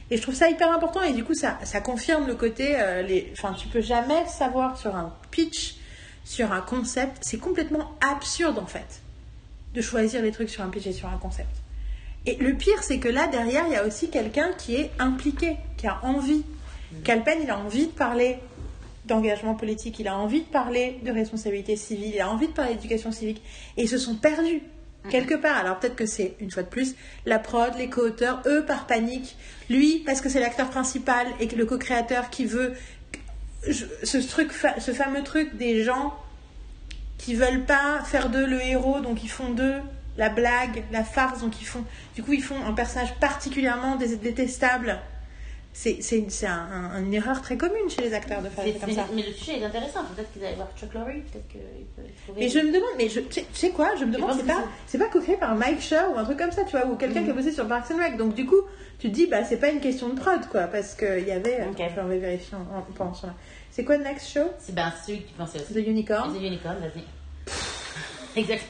Et je trouve ça hyper important. Et du coup, ça, ça confirme le côté. euh, les... Enfin, tu peux jamais savoir sur un pitch, sur un concept. C'est complètement absurde, en fait, de choisir les trucs sur un pitch et sur un concept. Et le pire, c'est que là, derrière, il y a aussi quelqu'un qui est impliqué, qui a envie. Calpen, il a envie de parler d'engagement politique, il a envie de parler de responsabilité civile, il a envie de parler d'éducation civique. Et ils se sont perdus, quelque part. Alors peut-être que c'est, une fois de plus, la prod, les co-auteurs, eux par panique, lui parce que c'est l'acteur principal et le co-créateur qui veut ce, truc, ce fameux truc des gens qui veulent pas faire d'eux le héros, donc ils font d'eux la blague, la farce, donc ils font, du coup ils font un personnage particulièrement dé- détestable. C'est c'est une, c'est un- un- une erreur très commune chez les acteurs de faire des comme ça. Mais le sujet est intéressant. Peut-être qu'ils allaient voir Chuck Lorre, peut-être qu'ils peuvent trouver. Mais je me demande, mais je, tu sais- tu sais quoi, je me demande, c'est pas, c'est pas co-créé par Mike Schur ou un truc comme ça, tu vois, ou quelqu'un qui a bossé sur Parks and Rec. Donc du coup, tu te dis, bah c'est pas une question de prod, quoi, parce qu'il y avait, Ok. attends, je vais vérifier en, en pensant. C'est quoi le next show? C'est ben celui qui pensait aussi. The Unicorn. The Unicorn, vas-y. exact.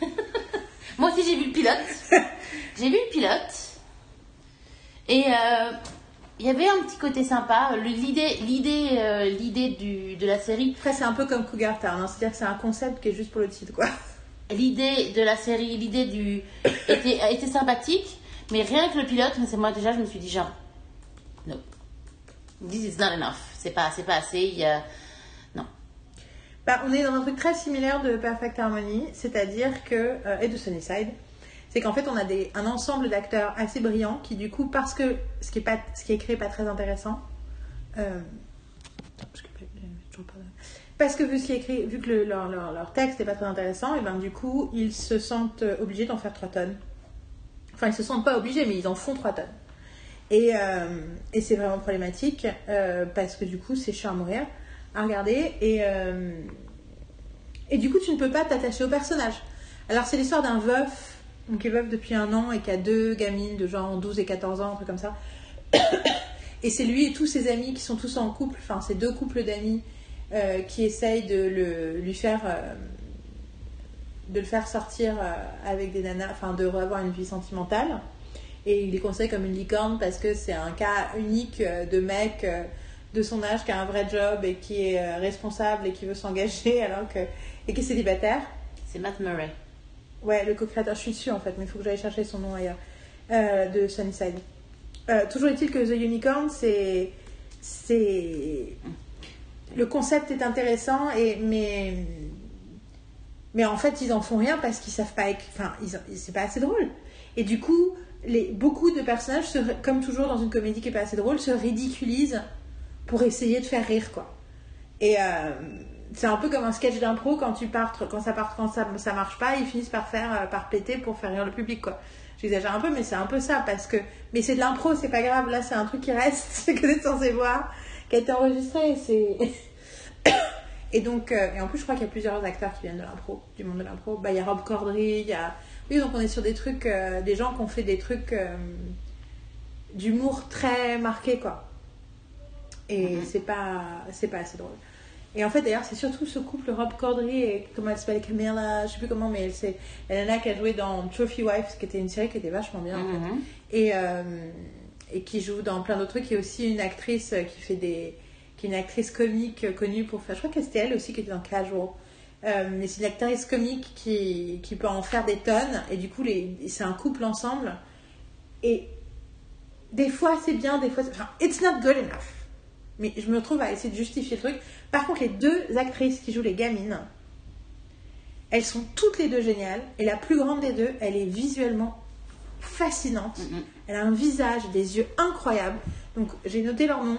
Moi aussi, j'ai vu le pilote. j'ai vu le pilote. Et euh, il y avait un petit côté sympa. Le- L'idée, l'idée, euh, l'idée du, de la série, Après, c'est un peu comme Cougar Town, hein, c'est-à-dire que c'est un concept qui est juste pour le titre, quoi. l'idée de la série, l'idée du était, était sympathique, mais rien que le pilote, c'est moi déjà, je me suis dit genre, no, this is not enough. C'est pas, c'est pas assez. Il y a, non. Bah, on est dans un truc très similaire de Perfect Harmony, c'est-à-dire que, euh, et de Sunnyside, c'est qu'en fait on a des, un ensemble d'acteurs assez brillants qui du coup, parce que ce qui est, pas, ce qui est pas très intéressant, euh, attends, parce que vu, ce qui est vu que le- leur, texte n'est pas très intéressant, et ben du coup ils se sentent euh, obligés d'en faire 3 tonnes. Enfin ils se sentent pas obligés mais ils en font 3 tonnes. Et, euh, c'est vraiment problématique euh, parce que du coup c'est chiant à mourir à regarder et, euh, et du coup tu ne peux pas t'attacher au personnage. Alors c'est l'histoire d'un veuf, donc qui est veuf depuis un an et qui a deux gamines de genre 12 et 14 ans, un truc comme ça. Et c'est lui et tous ses amis qui sont tous en couple, enfin c'est deux couples d'amis euh, qui essayent de le, lui faire... euh, de le faire sortir euh, avec des nanas, enfin de avoir une vie sentimentale. Et il est conseillé comme une licorne parce que c'est un cas unique de mec de son âge qui a un vrai job et qui est responsable et qui veut s'engager alors que et qui est célibataire. C'est Matt Murray. Ouais, le co-créateur, je suis dessus en fait, mais il faut que j'aille chercher son nom ailleurs. Euh, de Sunnyside. Euh, toujours est-il que The Unicorn, c'est. C'est. Le concept est intéressant, et, mais Mais en fait, ils en font rien parce qu'ils savent pas. Enfin, ils- c'est pas assez drôle. Et du coup, les, beaucoup de personnages, se- comme toujours dans une comédie qui est pas assez drôle, se ridiculisent pour essayer de faire rire, quoi. Et euh, c'est un peu comme un sketch d'impro quand tu partes, quand ça part, quand ça, ça marche pas, ils finissent par faire, euh, par péter pour faire rire le public, quoi. J'exagère un peu, mais c'est un peu ça parce que, mais c'est de l'impro, c'est pas grave. Là, c'est un truc qui reste, c'est que t'es censé voir, qui a été enregistré. et C'est et donc, euh, et en plus, je crois qu'il y a plusieurs acteurs qui viennent de l'impro, du monde de l'impro. Bah, il y a Rob Corddry, il y a, oui, donc on est sur des trucs, euh, des gens qui ont fait des trucs euh, d'humour très marqué, quoi. Et c'est pas, c'est pas assez drôle. Et en fait, d'ailleurs, c'est surtout ce couple, Rob Corddry et comment elle s'appelle, Camilla, je sais plus comment, mais c'est la nana qui a joué dans Trophy Wives, qui était une série qui était vachement bien. en fait. Mhm. Et, euh, et qui joue dans plein d'autres trucs. Il y a aussi une actrice euh, qui fait des. qui est une actrice comique euh, connue pour faire. Je crois que c'était elle aussi qui était dans Casual. Euh, mais c'est une actrice comique qui, qui peut en faire des tonnes. Et du coup, c'est un couple ensemble. Et des fois, c'est bien, des fois. Enfin, it's not good enough. Mais je me retrouve à essayer de justifier le truc. Par contre, les deux actrices qui jouent les gamines, elles sont toutes les deux géniales. Et la plus grande des deux, elle est visuellement fascinante. Mhm. Elle a un visage, des yeux incroyables. Donc j'ai noté leur nom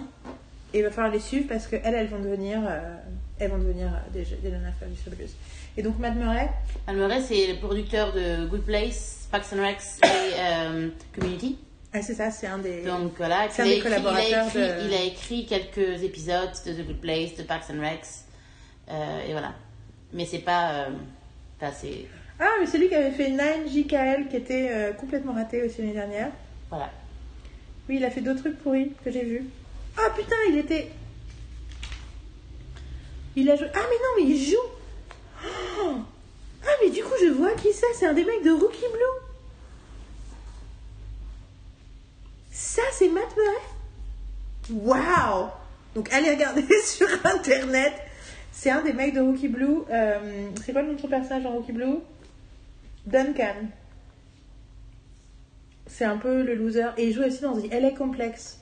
et il va falloir les suivre parce qu'elles, elles vont devenir, euh, elles vont devenir euh, des, des nanas fabuleuses. Et donc Matt Murray, Al Murray, c'est le producteur de Good Place, Parks and Rec et euh, Community. Ah, c'est ça, c'est un des. Donc voilà, C'est un il, a des écrit, collaborateurs il, a écrit, de- il a écrit quelques épisodes de The Good Place, de Parks and Rec. euh, et voilà. Mais c'est pas. euh, c'est. Ah, mais c'est lui qui avait fait 9 JKL qui était euh, complètement raté aussi l'année dernière. Voilà. Oui, il a fait d'autres trucs pourris que j'ai vus. Ah putain, il était. Il a joué. Ah, mais non, mais il joue. Oh ah, mais du coup, je vois qui c'est. C'est un des mecs de Rookie Blue. Ça, c'est Matt Murray. Waouh! Donc, allez regarder sur internet. C'est un des mecs de Rookie Blue. Euh, c'est quoi le nom de son personnage dans Rookie Blue? Duncan. C'est un peu le loser. Et il joue aussi dans The LA Complex.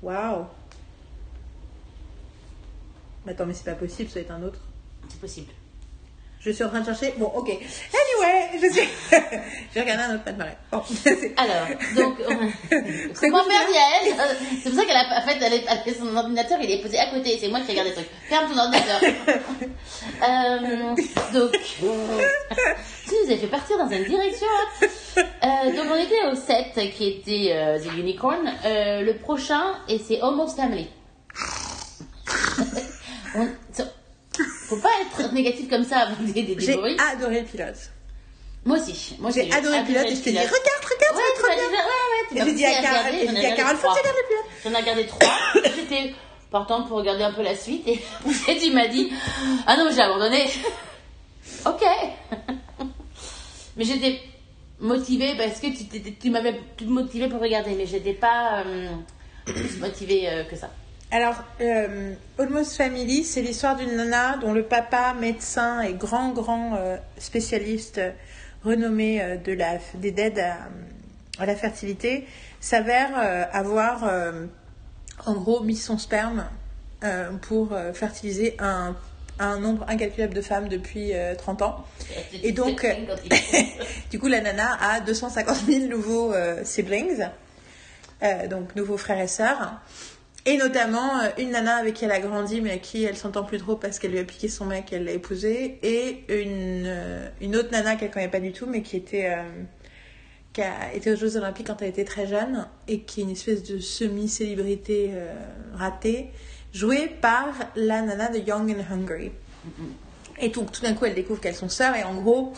Waouh! Attends, mais c'est pas possible, ça va être un autre. C'est possible. Je suis en train de chercher. Bon, ok. Anyway, je suis. J'ai regardé un autre Matt Murray. Bon, c'est- Alors, donc, C'est quoi, faire Yael Euh, C'est pour ça qu'elle a en fait, elle est- elle fait son ordinateur, il est posé à côté. C'est moi qui regarde les trucs. Ferme ton ordinateur. Euh, donc, si vous avez fait partir dans une direction. hein. Euh, donc, on était au 7 qui était euh, The Unicorn. Euh, le prochain, et c'est Almost Family. On- faut pas être négatif comme ça avec des, des, J'ai adoré le pilote. Moi aussi. Moi, J'ai adoré le pilote et je t'ai dit, regarde, regarde, Ouais, c'est trop bien. ouais, ouais, Et j'ai dit à dit regardé Carole, faut trois. que tu regardes le pilote. J'en ai regardé trois. J'étais partante pour regarder un peu la suite et, tu m'as dit Ah non, j'ai abandonné. ok. mais j'étais motivée parce que tu, tu m'avais tout motivée pour regarder, mais j'étais pas euh, plus motivée euh, que ça. Alors, euh, Almost Family, c'est l'histoire d'une nana dont le papa, médecin et grand, grand euh, spécialiste euh, renommé euh, de la, des aides à, à la fertilité, s'avère avoir, en gros, mis son sperme pour fertiliser un, un nombre incalculable de femmes depuis euh, 30 ans. Et donc, du coup, la nana a 250 000 nouveaux siblings, donc nouveaux frères et sœurs. Et notamment euh, une nana avec qui elle a grandi, mais à qui elle s'entend plus trop parce qu'elle lui a piqué son mec, elle l'a épousé. Et une, euh, une autre nana qu'elle connaît pas du tout, mais qui était. euh, qui a été aux Jeux Olympiques quand elle était très jeune et qui est une espèce de semi-célébrité ratée, jouée par la nana de Young and Hungry. Et donc tout d'un coup, elle découvre qu'elles sont sœurs et en gros,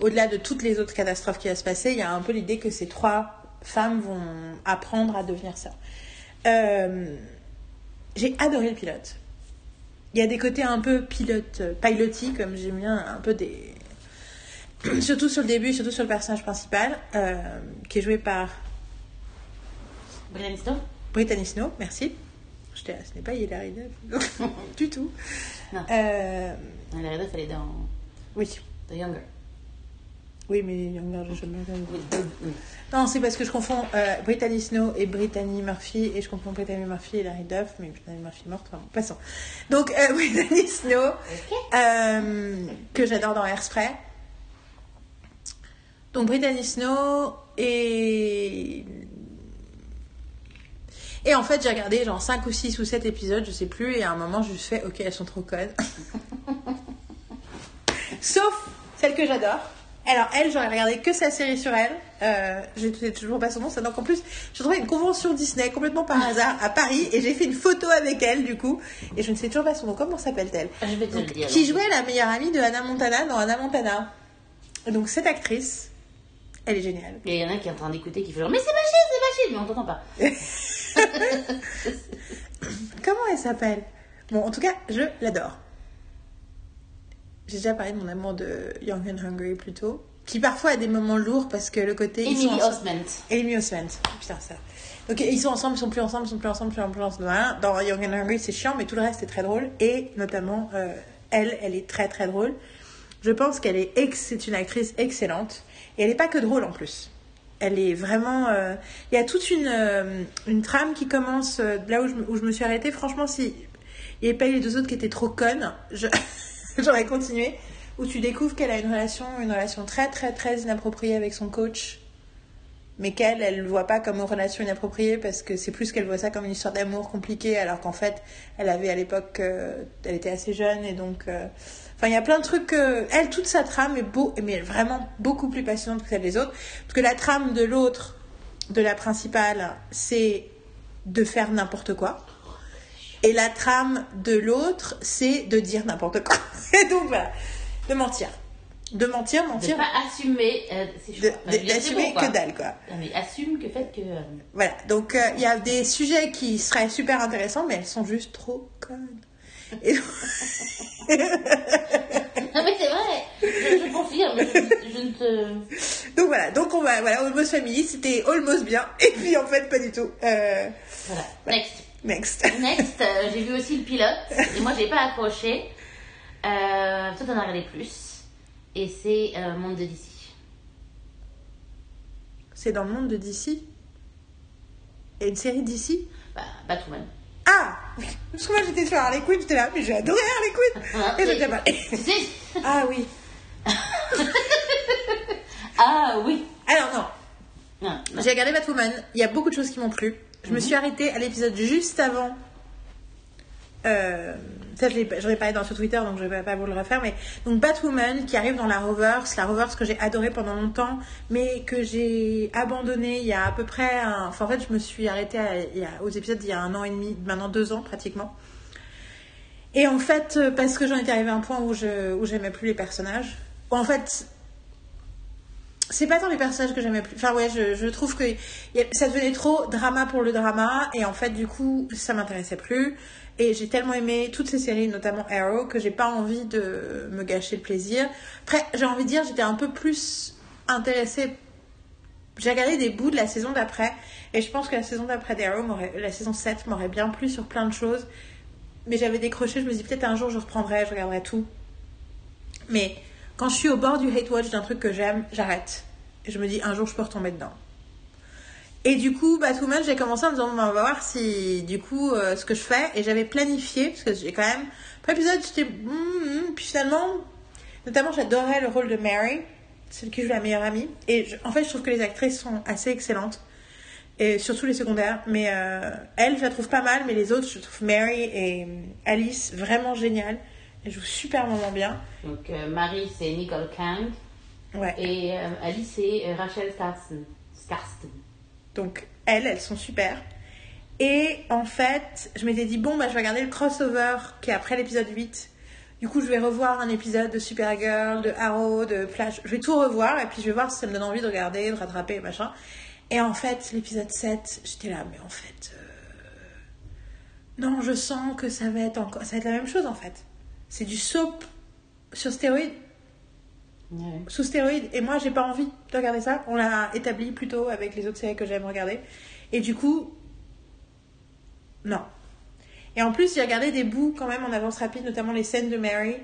au-delà de toutes les autres catastrophes qui vont se passer, il y a un peu l'idée que ces trois femmes vont apprendre à devenir sœurs. Euh, J'ai adoré le pilote. Il y a des côtés un peu pilote, euh, pilotis, comme j'aime bien, un peu des. surtout sur le début, surtout sur le personnage principal, euh, qui est joué par Brittany Snow, merci. Je t'ai- ce n'est pas Hilary Duff, du tout. Non. Euh, La Redoff, elle est dans oui. The Younger. Oui, mais Younger Generation. Non, c'est parce que je confonds euh, Brittany Snow et Brittany Murphy, et je confonds Brittany Murphy et Larry Duff, mais Brittany Murphy est morte, enfin, passons. Donc, euh, Brittany Snow, euh, que j'adore dans Hairspray. Donc, Brittany Snow et... Et en fait, j'ai regardé genre 5 ou 6 ou 7 épisodes, je sais plus, et à un moment, je me suis fait, ok, elles sont trop connes. Sauf celle que j'adore. Alors, elle, j'aurais regardé que sa série sur elle. Euh, je sais toujours pas son nom. Ça. Donc, en plus, j'ai trouvé une convention Disney complètement par hasard à Paris et j'ai fait une photo avec elle, du coup. Et je ne sais toujours pas son nom. Comment s'appelle-t-elle Je vais te Donc, le dire. Qui jouait la meilleure amie de Hannah Montana dans Hannah Montana. Et donc, cette actrice, elle est géniale. Il y en a qui est en train d'écouter qui fait genre, mais c'est Machine, c'est Machine, mais on t'entend pas. Comment elle s'appelle? Bon, en tout cas, je l'adore. J'ai déjà parlé de mon amour de Young and Hungry plus tôt. Qui parfois a des moments lourds parce que le côté. Emily Osment. Amy Osment. Putain, ça. Donc ils sont ensemble, ils sont plus ensemble, ils sont plus ensemble, ils sont plus ensemble. Dans Young and Hungry, c'est chiant, mais tout le reste est très drôle. Et notamment, euh, elle, elle est très très drôle. Je pense qu'elle est, ex- c'est une actrice excellente. Et elle n'est pas que drôle en plus. Elle est vraiment. euh, Il y a toute une, euh, une trame qui commence euh, là où je, me- où je me suis arrêtée. Franchement, si il n'y avait pas eu les deux autres qui étaient trop connes, je- j'aurais continué. Où tu découvres qu'elle a une relation, une relation très très très inappropriée avec son coach mais qu'elle, elle le voit pas comme une relation inappropriée parce que c'est plus qu'elle voit ça comme une histoire d'amour compliquée, alors qu'en fait, elle avait à l'époque, euh, elle était assez jeune et donc, euh, enfin, il y a plein de trucs. que- elle, toute sa trame est beau, mais vraiment beaucoup plus passionnante que celle des autres, parce que la trame de l'autre, de la principale, c'est de faire n'importe quoi. Et la trame de l'autre, c'est de dire n'importe quoi. Et donc voilà, de mentir. De mentir, De mentir, pas assumer euh, de- c'est d'assumer bon, que dalle, quoi. Non, mais assume que fait que. euh, Voilà, donc euh, il y a des sujets qui seraient super intéressants, mais elles sont juste trop connes. Et donc- Non, mais c'est vrai, je, je confirme, je, je ne te. donc voilà, donc on va, voilà, Almost Family, c'était almost bien, et puis en fait pas du tout. Euh, Voilà, next. Next. Next, euh, j'ai vu aussi le pilote, et moi j'ai pas accroché. Euh, toi t'en as regardé plus, et c'est euh, Monde de DC. C'est dans le monde de DC Et une série DC Bah, Batwoman. Ah Parce que moi j'étais sur Harley Quinn, j'étais là, mais j'ai adoré Harley Quinn Ah, Et j'étais pas... Ah oui Ah oui Alors non, Non, non. J'ai regardé Batwoman, il y a beaucoup de choses qui m'ont plu. Je me suis arrêtée à l'épisode juste avant. Euh, ça, je l'ai- parlé dans, sur Twitter, donc je vais pas vous le refaire. Mais donc Batwoman qui arrive dans la Reverse, la Reverse que j'ai adorée pendant longtemps, mais que j'ai abandonnée il y a à peu près. Un, enfin, en fait, je me suis arrêtée à- aux épisodes il y a un an et demi, maintenant deux ans pratiquement. Et en fait, euh, parce que j'en étais arrivée à un point où je où j'aimais plus les personnages. En fait, c'est pas tant les personnages que j'aimais plus. Enfin, ouais, je, je trouve que ça devenait trop drama pour le drama. Et en fait, du coup, ça m'intéressait plus. Et j'ai tellement aimé toutes ces séries, notamment Arrow, que j'ai pas envie de me gâcher le plaisir. Après, j'ai envie de dire, j'étais un peu plus intéressée. J'ai regardé des bouts de la saison d'après. Et je pense que la saison d'après d'Arrow, la saison 7, m'aurait bien plu sur plein de choses. Mais j'avais décroché, je me dis peut-être un jour je reprendrai, je regarderai tout. Mais quand je suis au bord du hate watch d'un truc que j'aime, j'arrête. Et je me dis, un jour, je peux retomber dedans. Et du coup, Batwoman, j'ai commencé en me disant, on va voir si, du coup, euh, ce que je fais. Et j'avais planifié, parce que j'ai quand même. Après épisode, j'étais. hum, hum, puis finalement, notamment, j'adorais le rôle de Mary, celle qui joue la meilleure amie. Et en fait, je trouve que les actrices sont assez excellentes. Et surtout les secondaires. Mais euh, elle, je la trouve pas mal. Mais les autres, je trouve Mary et Alice vraiment géniales. Elles jouent superment bien. Donc euh, Marie c'est Nicole Kang, Ouais. et euh, Alice c'est euh, Rachel. Skarsten. Donc, elles, elles sont super. Et en fait, je m'étais dit, bon, bah, je vais regarder le crossover qui est après l'épisode 8. Du coup, je vais revoir un épisode de Supergirl, de Arrow, de Flash. Je vais tout revoir et puis je vais voir si ça me donne envie de regarder, de rattraper, machin. Et en fait, l'épisode 7, j'étais là, mais en fait. euh, Non, je sens que ça va être encore. Ça va être la même chose en fait. C'est du soap sur stéroïdes Ouais. sous stéroïdes et moi j'ai pas envie de regarder ça on l'a établi plutôt avec les autres séries que j'aime regarder et du coup non et en plus j'ai regardé des bouts quand même en avance rapide notamment les scènes de Mary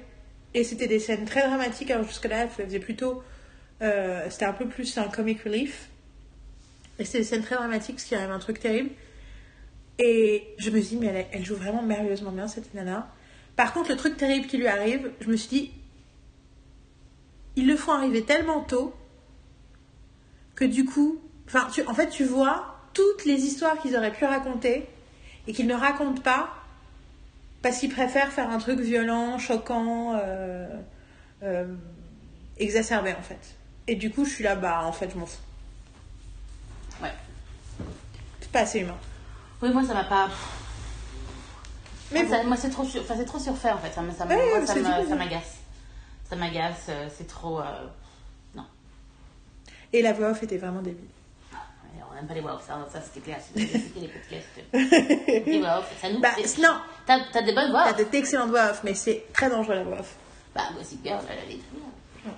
et c'était des scènes très dramatiques alors jusque là elle faisait plutôt Euh, c'était un peu plus un comic relief. Et c'est des scènes très dramatiques, parce qu'il arrive un truc terrible. Et je me suis dit, mais elle, elle joue vraiment merveilleusement bien, cette nana. Par contre, le truc terrible qui lui arrive, je me suis dit, ils le font arriver tellement tôt que du coup, enfin, en fait, tu vois toutes les histoires qu'ils auraient pu raconter et qu'ils ne racontent pas parce qu'ils préfèrent faire un truc violent, choquant, euh, euh, exacerbé en fait. Et du coup, je suis là, bah en fait, je m'en fous. Ouais. C'est pas assez humain. Oui, moi, ça m'a pas. Mais ça- bon. moi, c'est trop, sur- enfin, trop surfait en fait. Ça Ouais, moi, m'agace. Ça m'agace. euh, C'est trop. euh, Non. Et la voix off était vraiment débile. Ouais, On n'aime pas les voix off, ça, ça c'était clair. C'était les podcasts. Les voix off, ça nous. Bah, non, T'as t'as des bonnes voix t'as off. d'excellentes voix off, mais c'est très dangereux la voix off. Bah, Gossip Girl, elle allait très bien.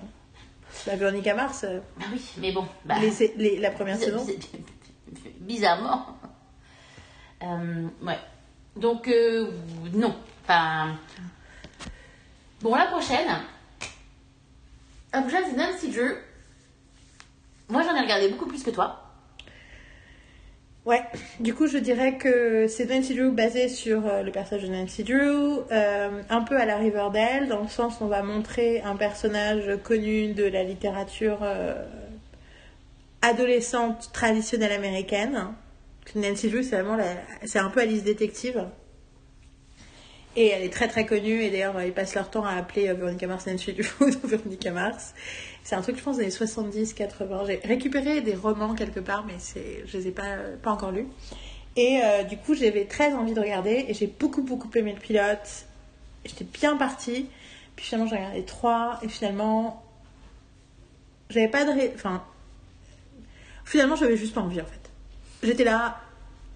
La Véronica Mars, euh, Bah oui, mais bon. Bah, les- les- la première saison. biz- Bizarrement. Euh, ouais. Donc, euh, non. Enfin. Bon, la prochaine. La prochaine, c'est Nancy Drew. Moi, j'en ai regardé beaucoup plus que toi. Ouais, du coup, je dirais que c'est Nancy Drew basé sur euh, le personnage de Nancy Drew, euh, un peu à la Riverdale, dans le sens où on va montrer un personnage connu de la littérature adolescente traditionnelle américaine. Nancy Drew, c'est vraiment c'est un peu Alice Détective. Et elle est très très connue, et d'ailleurs, ils passent leur temps à appeler euh, Veronica Mars Nancy Drew ou Veronica Mars. C'est un truc, je pense, des années 70, 80. J'ai récupéré des romans quelque part, mais je les ai pas, pas encore lus. Et euh, du coup, j'avais très envie de regarder, et j'ai beaucoup beaucoup aimé le pilote. J'étais bien partie. Puis finalement, j'ai regardé trois, et finalement, j'avais pas de. ré- Enfin, finalement, j'avais juste pas envie en fait. J'étais là.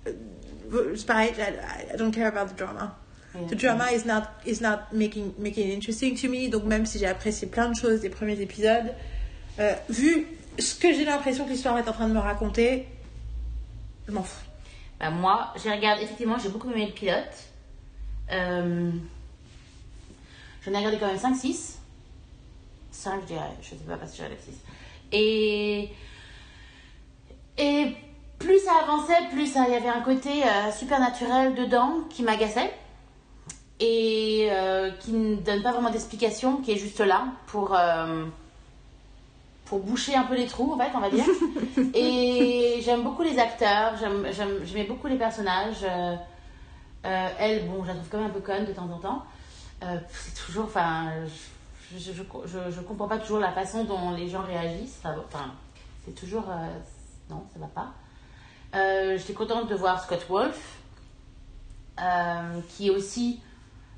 euh, C'est pareil, I, I don't care about the drama. The drama is not is not making making it interesting to me. Donc même si j'ai apprécié plein de choses des premiers épisodes, euh, vu ce que j'ai l'impression que l'histoire est en train de me raconter, je m'en fous. Bah, moi, j'ai regardé, effectivement, j'ai beaucoup aimé le pilote. Euh, J'en ai regardé quand même 5-6. 5, je dirais. Je sais pas, que j'ai regardé 6. Et. Et plus ça avançait, plus ça- il y avait un côté euh, super naturel dedans qui m'agaçait. Et euh, qui ne donne pas vraiment d'explication, qui est juste là pour. euh, pour boucher un peu les trous, en fait, on va dire. Et j'aime beaucoup les acteurs, j'aimais beaucoup les personnages. Euh, euh, elle, bon, je la trouve quand même un peu conne de temps en temps. Euh, c'est toujours, enfin, je, je, je, je- comprends pas toujours la façon dont les gens réagissent. Enfin, c'est toujours, euh, non, ça va pas. Euh, J'étais contente de voir Scott Wolf, euh, qui est aussi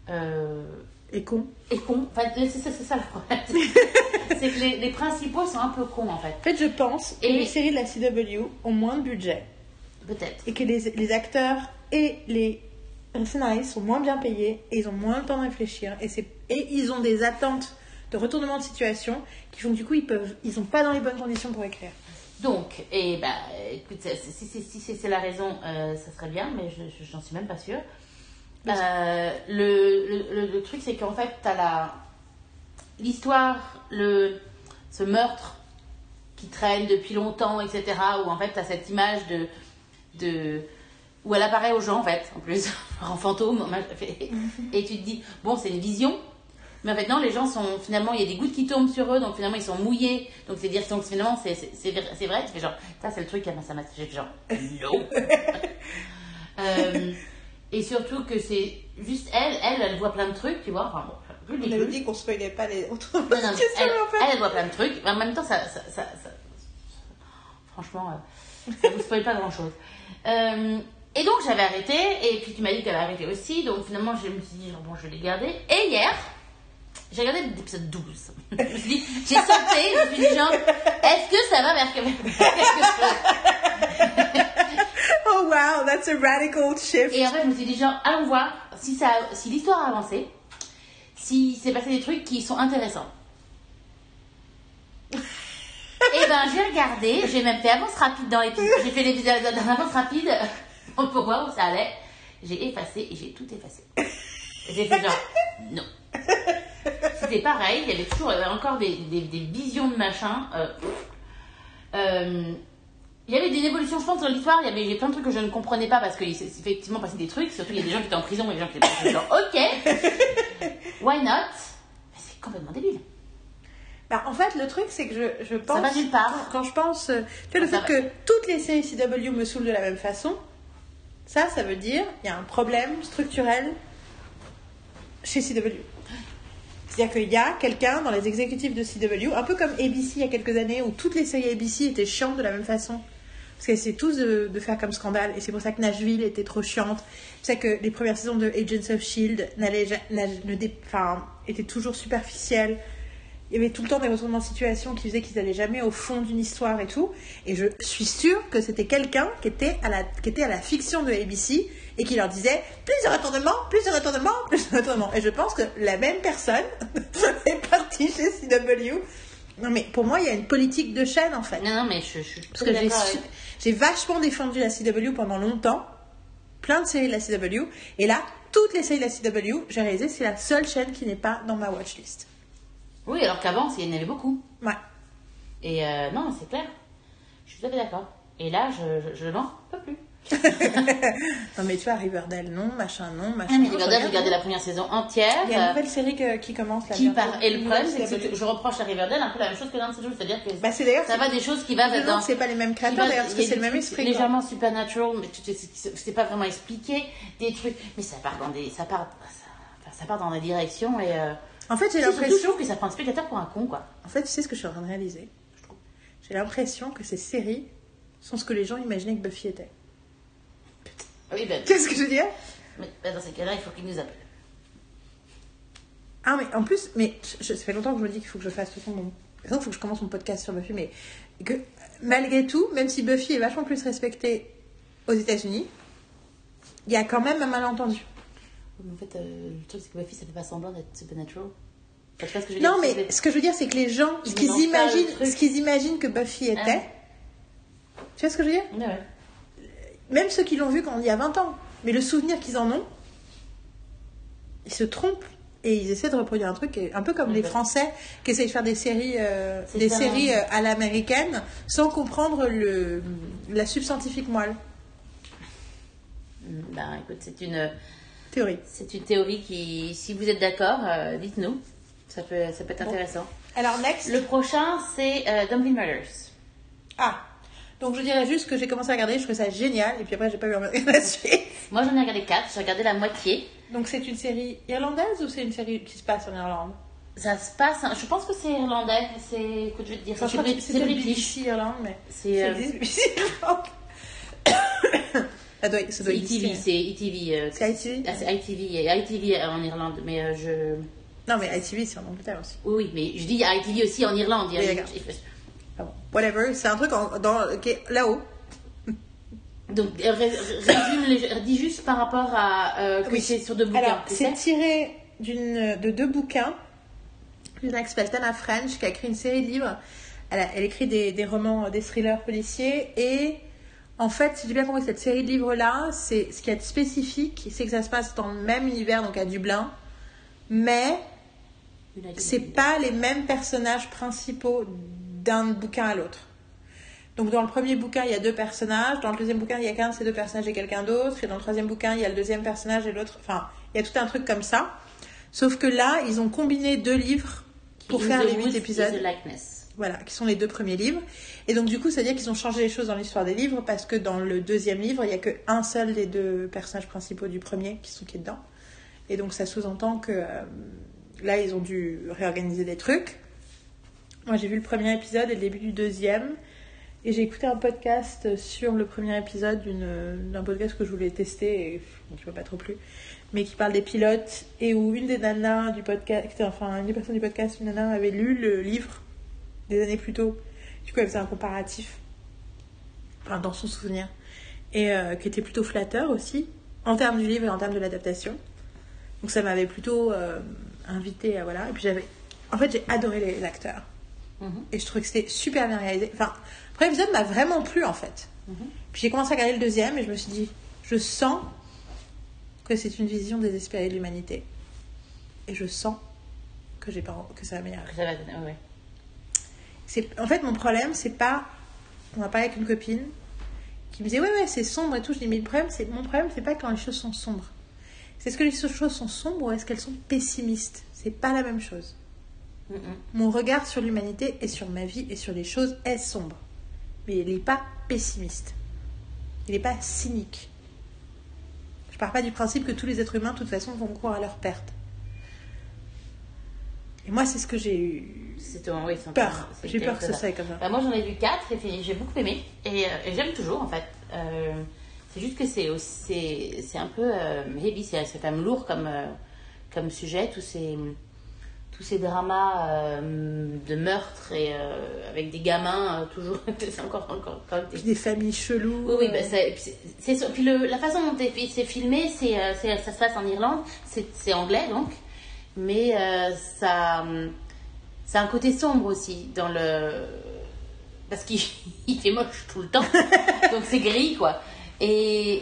euh, Et con. est con. Enfin, c'est ça le problème. c'est que les, les principaux sont un peu cons en fait. En fait, je pense que Et- les séries de la CW ont moins de budget Peut-être. et que les, les acteurs et les scénaristes sont moins bien payés et ils ont moins le temps de réfléchir et, et ils ont des attentes de retournement de situation qui font que du coup ils peuvent ils sont pas dans les bonnes conditions pour écrire. Donc, et bah, écoute, c'est- si, si, si, si c'est la raison, euh, ça serait bien, mais je je- j'en suis même pas sûre. Euh, le, le, le- le truc, c'est qu'en fait, t'as la l'histoire, le ce meurtre qui traîne depuis longtemps, etc. Où en fait, t'as cette image de de où elle apparaît aux gens en fait, en plus, en fantôme, et tu te dis bon, c'est une vision. Mais en fait, non, les gens sont finalement, il y a des gouttes qui tombent sur eux, donc finalement ils sont mouillés. Donc c'est dire donc finalement c'est c'est- c'est vrai. Tu fais genre, ça c'est le truc, ça m'a ça m'a- j'ai fait genre, non. Euh, et surtout que c'est juste elle, elle, elle voit plein de trucs, tu vois. Enfin bon, On avait dit qu'on spoilait pas les autres non, non, mais elle, en fait. elle, elle voit plein de trucs. En même temps, ça, ça, ça, ça- franchement, euh, ça vous spoil pas grand chose. et donc, j'avais arrêté. Et puis, tu m'as dit qu'elle avait arrêté aussi. Donc, finalement, je me suis dit, genre, bon, je vais les garder. Et hier, j'ai regardé l'épisode 12. je me suis dit, j'ai sauté. Je me suis dit, genre, est-ce que ça va vers Oh wow, that's a radical shift. Et en fait, je me suis dit, genre, allons voir si, ça, si l'histoire a avancé, si s'est passé des trucs qui sont intéressants. Et ben, j'ai regardé, j'ai même fait avance rapide dans l'épisode. J'ai fait l'épisode d'avance rapide pour voir où ça allait. J'ai effacé et j'ai tout effacé. J'ai fait genre, non. C'était pareil. Il y avait toujours euh, encore des, des, des visions de machin. Euh, euh, il y avait des évolutions, je pense, dans l'histoire. Il y avait plein de trucs que je ne comprenais pas parce qu'il s'est effectivement passé des trucs. Surtout, il y a des gens qui étaient en prison et des gens qui étaient pas genre, ok, why not? Mais c'est complètement débile. Bah, en fait, le truc, c'est que je, je pense. Ça va nulle part. Quand je pense. Tu vois, le Ça fait va. que toutes les séries CW me saoulent de la même façon, ça, ça veut dire il y a un problème structurel chez CW. C'est-à-dire qu'il y a quelqu'un dans les exécutifs de CW, un peu comme ABC il y a quelques années, où toutes les séries ABC étaient chiantes de la même façon. Parce qu'elles essaient tous de, faire comme scandale, et c'est pour ça que Nashville était trop chiante. C'est que les premières saisons de Agents of Shield n'a- ne dé- étaient toujours superficielles. Il y avait tout le temps des retournements de situation qui faisaient qu'ils n'allaient jamais au fond d'une histoire et tout. Et je suis sûre que c'était quelqu'un qui était, à la, qui était à la fiction de ABC et qui leur disait plus de retournements, plus de retournements, plus de retournements. Et je pense que la même personne est partie chez CW. Non mais pour moi, il y a une politique de chaîne en fait. Non, non, mais je, je suis Parce que j'ai avec- vachement défendu la CW pendant longtemps, plein de séries de la CW, et là, toutes les séries de la CW, j'ai réalisé c'est la seule chaîne qui n'est pas dans ma watchlist. Oui, alors qu'avant, il y en avait beaucoup. Ouais. Et euh, non, c'est clair. Je suis tout à fait d'accord. Et là, je, je, je n'en peux plus. Non mais tu vois, Riverdale non, machin non, machin Ah, mais Riverdale, j'ai regardé la première saison entière. Il y a une euh, nouvelle série que- qui commence là. qui part. Et le problème, c'est que je reproche à Riverdale un peu la même chose que dans cette chose. C'est-à-dire que Bah c'est d'ailleurs... ça va des choses qui va Non, dans. c'est pas les mêmes créateurs d'ailleurs, parce que c'est le même esprit. quoi. Légèrement supernatural, mais c'est pas vraiment expliqué. Des trucs. Mais ça part dans des. Ça part, ça, ça part dans des directions et. Euh, En fait, j'ai je l'impression... trouve que ça prend un spectateur pour un con, quoi. En fait, tu sais ce que je suis en train de réaliser J'ai l'impression que ces séries sont ce que les gens imaginaient que Buffy était. Oui, ben. Qu'est-ce que je veux dire mais, ben, dans ces cas-là, il faut qu'il nous appelle. Ah, mais en plus, mais je- je- ça fait longtemps que je me dis qu'il faut que je fasse de toute façon, il faut que je commence mon podcast sur Buffy, mais que malgré tout, même si Buffy est vachement plus respectée aux États-Unis, il y a quand même un malentendu. En fait, euh, le truc, c'est que Buffy, ça fait pas semblant d'être supernatural. Enfin, ce que je veux Non, dire mais ce que je veux dire, c'est que les gens, Ils ce qu'ils imaginent, ce qu'ils imaginent que Buffy était, Ah. tu vois ce que je veux dire? Ouais, ouais. Même ceux qui l'ont vu quand il y a 20 ans, mais le souvenir qu'ils en ont, ils se trompent et ils essaient de reproduire un truc, un peu comme les. Français qui essayent de faire des séries, euh, des ça. séries euh, à l'américaine sans comprendre le, la subscientifique moelle. Mm, Ben, écoute, c'est une, Théorie. c'est une théorie qui, si vous êtes d'accord, euh, dites-nous. Ça peut, ça peut être Bon. intéressant. Alors, next. Le prochain, c'est euh, Dumpling Murders. Ah. Donc, je dirais juste que j'ai commencé à regarder, je trouvais ça génial, et puis après, j'ai pas eu envie de la suite. Moi, j'en ai regardé 4, j'ai regardé la moitié. Donc, c'est une série irlandaise ou c'est une série qui se passe en Irlande? Ça se passe, je pense que c'est irlandais, c'est, écoute, je vais te dire, Enfin, c'est c'est british. BBC Irlande, mais. C'est, euh, Irlande. ça doit, ça doit C'est. ITV, c'est ITV. euh, C'est ITV ah, c'est ITV, ITV en Irlande, mais euh, je... Non, mais ITV, c'est en Angleterre aussi. Oui, mais je dis ITV aussi en Irlande. Oui. Whatever, c'est un truc en- dans, qui est là-haut. Donc, euh, ré- résume, les- dis juste par rapport à euh, que Oui. c'est sur deux bouquins. Alors, c'est tiré d'une, de deux bouquins. Une qui s'appelle Tana French, qui a écrit une série de livres. Elle, a- elle écrit des, des romans, des thrillers policiers. Et en fait, si j'ai bien compris, cette série de livres-là, c'est ce qui est spécifique, c'est que ça se passe dans le même univers, donc à Dublin. Mais c'est pas les mêmes personnages principaux d'un bouquin à l'autre. Donc dans le premier bouquin, il y a deux personnages, dans le deuxième bouquin, il y a qu'un de ces deux personnages et quelqu'un d'autre, et dans le troisième bouquin, il y a le deuxième personnage et l'autre. Enfin, il y a tout un truc comme ça. Sauf que là, ils ont combiné deux livres pour faire les huit épisodes. Voilà, qui sont les deux premiers livres. Et donc du coup, ça veut dire qu'ils ont changé les choses dans l'histoire des livres parce que dans le deuxième livre, il n'y a qu'un seul des deux personnages principaux du premier qui sont qui est dedans. Et donc ça sous-entend que euh, là, ils ont dû réorganiser des trucs. Moi, j'ai vu le premier épisode et le début du deuxième. Et j'ai écouté un podcast sur le premier épisode d'un podcast que je voulais tester et qui m'a pas trop plu, mais qui parle des pilotes et où une des nanas du podcast, enfin une des personnes du podcast, une nana avait lu le livre des années plus tôt. Du coup, elle faisait un comparatif, enfin dans son souvenir, et euh, qui était plutôt flatteur aussi, en termes du livre et en termes de l'adaptation. Donc ça m'avait plutôt euh, invité à voilà. Et puis j'avais, en fait, j'ai adoré les Mhm. Et je trouvais que c'était super bien réalisé. Enfin, le premier épisode m'a vraiment plu en fait. Mhm. Puis j'ai commencé à regarder le deuxième et je me suis dit, je sens que c'est une vision désespérée de l'humanité. Et je sens que j'ai pas que ça va m'énerver. Ça va, ouais, ouais. C'est en fait mon problème, c'est pas on a parlé avec une copine qui me disait ouais ouais c'est sombre et tout. Je dis mais le problème c'est mon problème c'est pas quand les choses sont sombres. C'est est-ce que les choses sont sombres ou est-ce qu'elles sont pessimistes? C'est pas la même chose. Mm, mm. Mon regard sur l'humanité et sur ma vie et sur les choses est sombre. Mais il n'est pas pessimiste. Il n'est pas cynique. Je pars pas du principe que tous les êtres humains, de toute façon, vont croire à leur perte. Et moi, c'est ce que j'ai eu C'est ton- oui, peur. peu- J'ai peur que ce soit comme ça. Bah, moi j'en ai vu quatre et j'ai beaucoup aimé et, euh, et j'aime toujours en fait. Euh, c'est juste que c'est un peu euh, heavy, c'est c'est quand même lourd comme euh, comme sujet tous ces tous ces dramas euh, de meurtre et euh, avec des gamins euh, toujours c'est encore encore encore Puis des familles cheloues. oui, oui, bah, c'est, puis c'est, c'est- puis le, la façon dont c'est, c'est filmé, c'est, c'est- ça se passe en Irlande, c'est, c'est anglais donc, mais ça, a un côté sombre aussi dans le, parce qu'il il fait moche tout le temps, donc c'est gris quoi, et,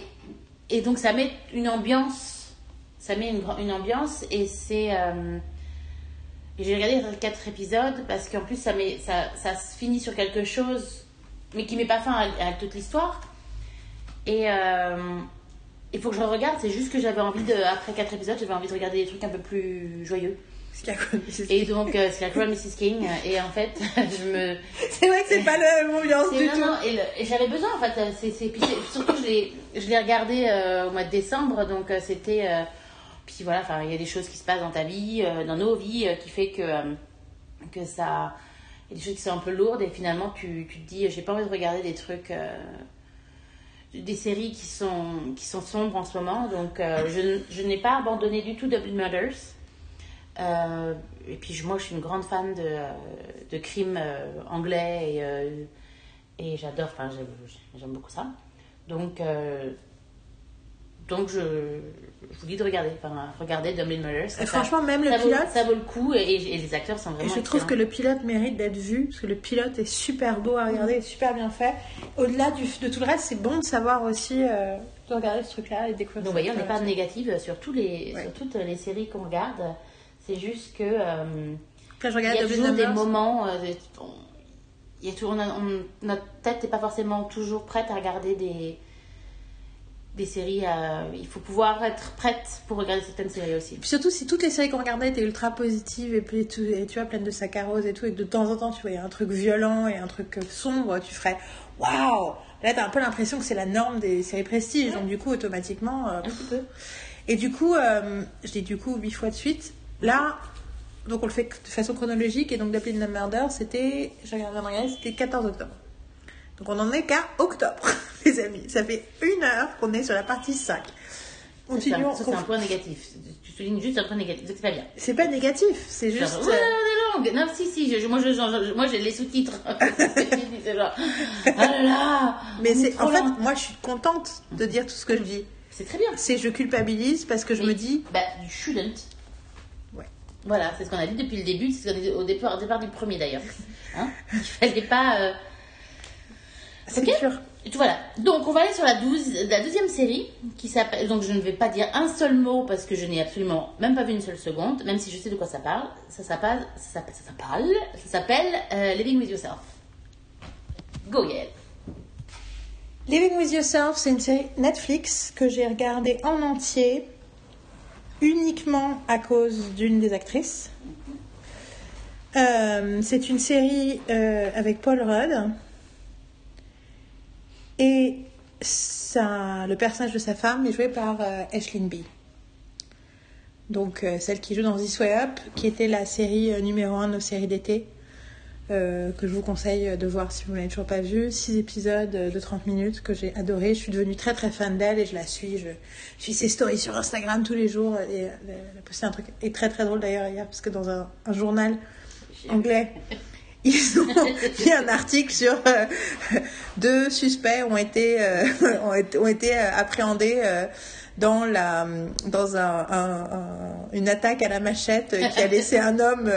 et donc ça met une ambiance, ça met une, une ambiance et c'est, et j'ai regardé quatre épisodes parce qu'en plus ça, met, ça, ça se finit sur quelque chose, mais qui met pas fin à, à toute l'histoire. Et euh, il faut que je regarde, c'est juste que j'avais envie de, après quatre épisodes, j'avais envie de regarder des trucs un peu plus joyeux. Et donc euh, c'est la Crown Mrs. King, et en fait je me. C'est vrai que c'est pas la même ambiance du non, tout. non, et, le- et j'avais besoin en fait. euh, C'est, surtout je l'ai, je l'ai regardé euh, au mois de décembre, donc euh, c'était. Puis voilà, enfin il y a des choses qui se passent dans ta vie, euh, dans nos vies, euh, qui fait que euh, que ça. Il y a des choses qui sont un peu lourdes et finalement tu, tu te dis j'ai pas envie de regarder des trucs. des séries qui sont, qui sont sombres en ce moment, donc je, je n'ai pas abandonné du tout Double Murders. Et puis moi, je suis une grande fan de, de crimes anglais et, et j'adore, enfin j'aime beaucoup ça. Donc, donc je, je vous dis de regarder, enfin regardez. Ça, Et franchement, même le vaut, pilote, ça vaut le coup et, et les acteurs sont Et vraiment je trouve que le pilote mérite d'être vu, parce que le pilote est super beau à regarder, est super bien fait. Au-delà de tout le reste, c'est bon de savoir aussi, euh, de regarder ce truc-là et découvrir Donc, voyez, on n'est pas négative sur, tous les, Ouais. sur toutes les séries qu'on regarde. C'est juste que euh, Là, je il regarde y a toujours des moments. euh, on- il y a toujours, on a- on- notre tête n'est pas forcément toujours prête à regarder des, des séries. euh, il faut pouvoir être prête pour regarder certaines séries aussi. Puis surtout, si toutes les séries qu'on regardait étaient ultra positives et, puis tout, et tu vois, pleines de saccharose et tout, et que de temps en temps tu voyais un truc violent et un truc sombre, tu ferais waouh Là, t'as un peu l'impression que c'est la norme des séries prestige, donc du coup, automatiquement. euh, Un petit peu. Et du coup, euh, je dis du coup huit fois de suite. Là, donc on le fait de façon chronologique. Et donc Dublin the Murder, c'était, j'ai regardé, regardé, c'était 14 octobre. Donc on en est qu'à octobre, les amis. Ça fait une heure qu'on est sur la partie 5. Ça, c'est un- Continuons. c'est un point négatif. Tu soulignes juste un point négatif. C'est pas bien. C'est pas négatif, c'est juste. Genre, ouais, on est longue. Non, si, si, je- moi, je, je- moi j'ai les sous-titres. c'est genre, ah là là. Mais c'est en fait, moi je suis contente de dire tout ce que je dis. C'est très bien. C'est je culpabilise parce que je Mais- me dis, Bah, you shouldn't. Ouais. Voilà, c'est ce qu'on a dit depuis le début, c'est ce qu'on a dit au départ, au départ du premier d'ailleurs. Hein? Il fallait pas. euh, c'est Ok. sûr. Voilà. Donc, on va aller sur la, 12, la deuxième série qui s'appelle. Donc, je ne vais pas dire un seul mot parce que je n'ai absolument même pas vu une seule seconde, même si je sais de quoi ça parle. Ça s'appelle. Ça s'appelle. Ça s'appelle. Ça s'appelle euh, Living with Yourself. Go, Yael. Living with Yourself, c'est une série Netflix que j'ai regardée en entier uniquement à cause d'une des actrices. Euh, c'est une série euh, avec Paul Rudd et ça, le personnage de sa femme est joué par euh, Aislinn B. Donc euh, celle qui joue dans This Way Up, qui était la série euh, numéro 1 de nos séries d'été que je vous conseille de voir si vous ne l'avez toujours pas vue. Six épisodes de 30 minutes que j'ai adoré. Je suis devenue très très fan d'elle et je la suis. Je, je suis ses stories sur Instagram tous les jours. Et elle a posté un truc et très très drôle d'ailleurs hier parce que dans un, un journal anglais, ils ont mis un article sur euh, deux suspects ont été euh, ont été, ont été, euh, appréhendés dans la dans un, un- un- une attaque à la machette qui a laissé un homme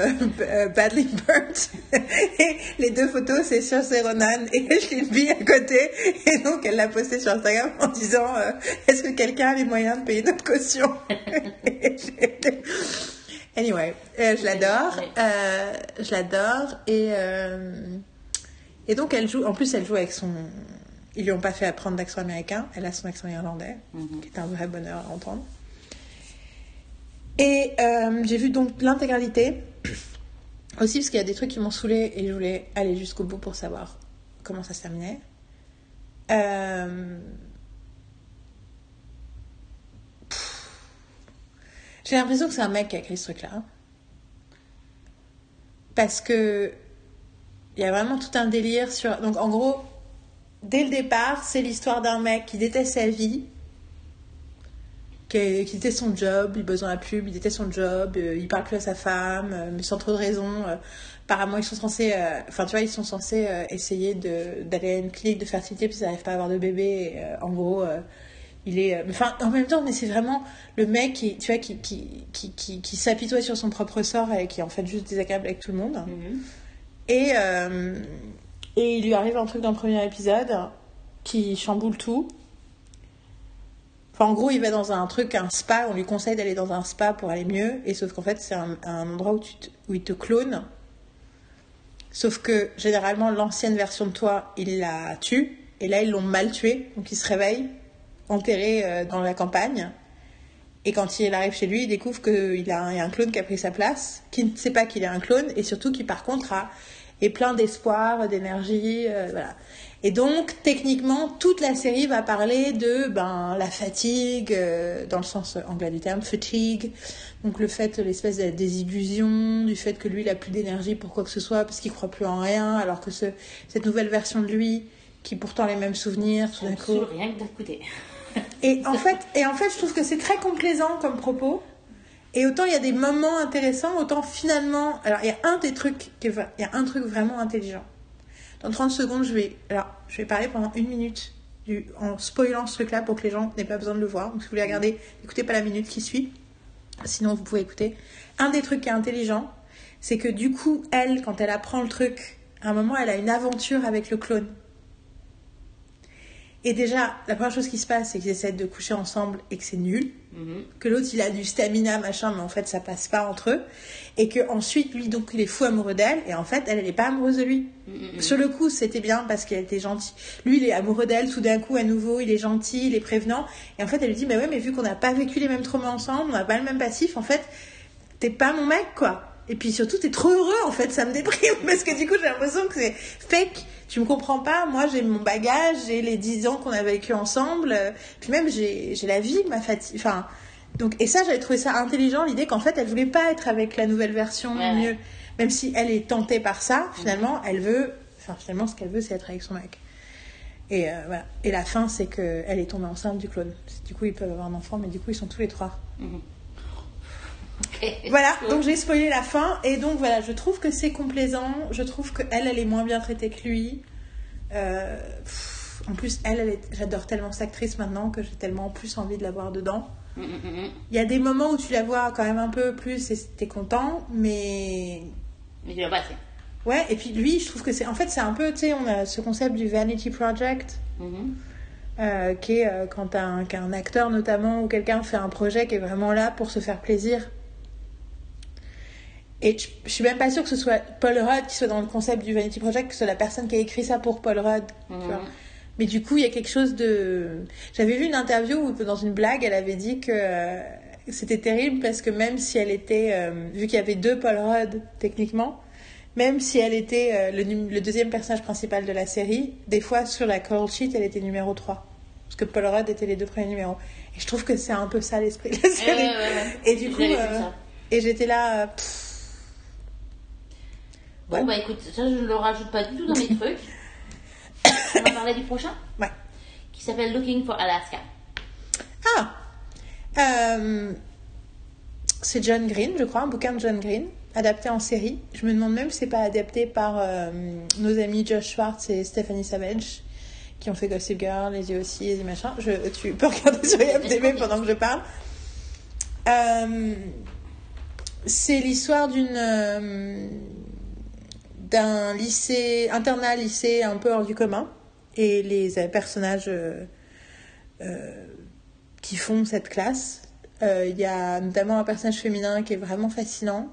badly burnt. Et les deux photos c'est Saoirse Ronan et B à côté. Et donc elle l'a posté sur Instagram en disant est-ce que quelqu'un a les moyens de payer notre caution? Anyway, euh, je l'adore. Euh, je l'adore. Et, euh, et donc, elle joue. En plus, elle joue avec son. Ils lui ont pas fait apprendre d'accent américain. Elle a son accent irlandais, Mhm. qui est un vrai bonheur à entendre. Et j'ai vu donc l'intégralité. Aussi, parce qu'il y a des trucs qui m'ont saoulé et je voulais aller jusqu'au bout pour savoir comment ça se terminait. Euh, J'ai l'impression que c'est un mec qui a écrit ce truc-là. Parce que il y a vraiment tout un délire sur. Donc en gros, dès le départ, c'est l'histoire d'un mec qui déteste sa vie, qui, déteste son job, il bosse dans la pub, il déteste son job, euh, il parle plus à sa femme, euh, mais sans trop de raison. euh, apparemment, ils sont censés, euh, enfin tu vois, ils sont censés euh, essayer de- d'aller à une clinique de fertilité puis ils n'arrivent pas à avoir de bébé. en gros, il est, euh, enfin en même temps, mais c'est vraiment le mec qui, tu vois, qui qui qui qui, qui s'apitoie sur son propre sort et qui est en fait juste désagréable avec tout le monde. Mhm. Et, euh, et il lui arrive un truc dans le premier épisode qui chamboule tout. Enfin, en gros, il va dans un truc, un spa, on lui conseille d'aller dans un spa pour aller mieux, et sauf qu'en fait, c'est un, un endroit où, tu te- où il te clone. Sauf que généralement, l'ancienne version de toi, il la tue, et là, ils l'ont mal tué, donc il se réveille, enterré euh, dans la campagne. Et quand il arrive chez lui, il découvre qu'il a un, il y a un clone qui a pris sa place, qui ne sait pas qu'il est un clone, et surtout qui par contre a, est plein d'espoir, d'énergie, euh, voilà. Et donc techniquement, toute la série va parler de ben la fatigue, euh, dans le sens anglais du terme, fatigue. Donc le fait, l'espèce de désillusion, du fait que lui il a plus d'énergie pour quoi que ce soit parce qu'il croit plus en rien, alors que ce, cette nouvelle version de lui, qui pourtant a les mêmes souvenirs, tout d'un coup. rien que d'écouter. Et en fait, et en fait, je trouve que c'est très complaisant comme propos. Et autant il y a des moments intéressants, autant finalement, alors il y a un des trucs, qui est un truc vraiment intelligent. Dans 30 secondes, je vais, alors, je vais parler pendant une minute en spoilant ce truc-là pour que les gens n'aient pas besoin de le voir. Donc si vous voulez regarder, écoutez pas la minute qui suit. Sinon, vous pouvez écouter. Un des trucs qui est intelligent, c'est que du coup, elle, quand elle apprend le truc, à un moment, elle a une aventure avec le clone. Et déjà, la première chose qui se passe, c'est qu'ils essaient de coucher ensemble et que c'est nul. Mhm. Que l'autre, il a du stamina, machin, mais en fait, ça passe pas entre eux. Et que ensuite, lui, donc, il est fou amoureux d'elle. Et en fait, elle, elle est pas amoureuse de lui. Mhm. Sur le coup, c'était bien parce qu'elle était gentille. Lui, il est amoureux d'elle. Tout d'un coup, à nouveau, il est gentil, il est prévenant. Et en fait, elle lui dit, mais ouais, mais vu qu'on n'a pas vécu les mêmes traumas ensemble, on n'a pas le même passif, en fait, t'es pas mon mec, quoi. Et puis surtout, t'es trop heureux, en fait, ça me déprime. Parce que du coup, j'ai l'impression que c'est fake. Tu me comprends pas. Moi, j'ai mon bagage, j'ai les 10 ans qu'on a vécu ensemble. Puis même, j'ai la vie, ma fatigue. Enfin, donc, et ça, j'avais trouvé ça intelligent, l'idée qu'en fait, elle voulait pas être avec la nouvelle version Ouais, mieux. ouais. Même si elle est tentée par ça, finalement, elle veut. Enfin, finalement, ce qu'elle veut, c'est être avec son mec. Et euh, voilà. Et la fin, c'est qu'elle est tombée enceinte du clone. Du coup, ils peuvent avoir un enfant, mais du coup, ils sont tous les trois. Ok. Voilà, donc j'ai spoilé la fin. Et donc voilà, je trouve que c'est complaisant. Je trouve qu'elle, elle est moins bien traitée que lui. Euh, pff, en plus, elle, elle est... j'adore tellement cette actrice maintenant que j'ai tellement plus envie de la voir dedans. Mhm, mhm. Il y a des moments où tu la vois quand même un peu plus et t'es content, mais Mais tu l'as pas assez. ouais. Et puis lui, je trouve que c'est en fait c'est un peu, tu sais, on a ce concept du vanity project. Mhm. euh, qui est euh, quand un, qu'un acteur notamment ou quelqu'un fait un projet qui est vraiment là pour se faire plaisir. Et je, je suis même pas sûre que ce soit Paul Rudd qui soit dans le concept du Vanity Project, que ce soit la personne qui a écrit ça pour Paul Rudd. tu Mhm. vois. Mais du coup, il y a quelque chose de. J'avais vu une interview où, dans une blague, elle avait dit que euh, c'était terrible parce que même si elle était. euh, vu qu'il y avait deux Paul Rudd, techniquement, même si elle était euh, le, deuxième personnage principal de la série, des fois sur la call sheet, elle était numéro 3. Parce que Paul Rudd était les deux premiers numéros. Et je trouve que c'est un peu ça l'esprit de la Ouais, série. Et du coup, et j'étais là. Bon, bah écoute, ça je ne le rajoute pas du tout dans mes trucs. On va parler du prochain ouais. qui s'appelle Looking for Alaska. Ah Euh, C'est John Green, je crois, un bouquin de John Green, adapté en série. Je me demande même si c'est pas adapté par euh, nos amis Josh Schwartz et Stephanie Savage, qui ont fait Gossip Girl, les yeux aussi, et machin. Je, tu peux regarder sur IMDb pendant que je parle. Euh, c'est l'histoire d'une d'un lycée internat lycée un peu hors du commun et les personnages euh, euh, qui font cette classe Euh, Il y a notamment un personnage féminin qui est vraiment fascinant.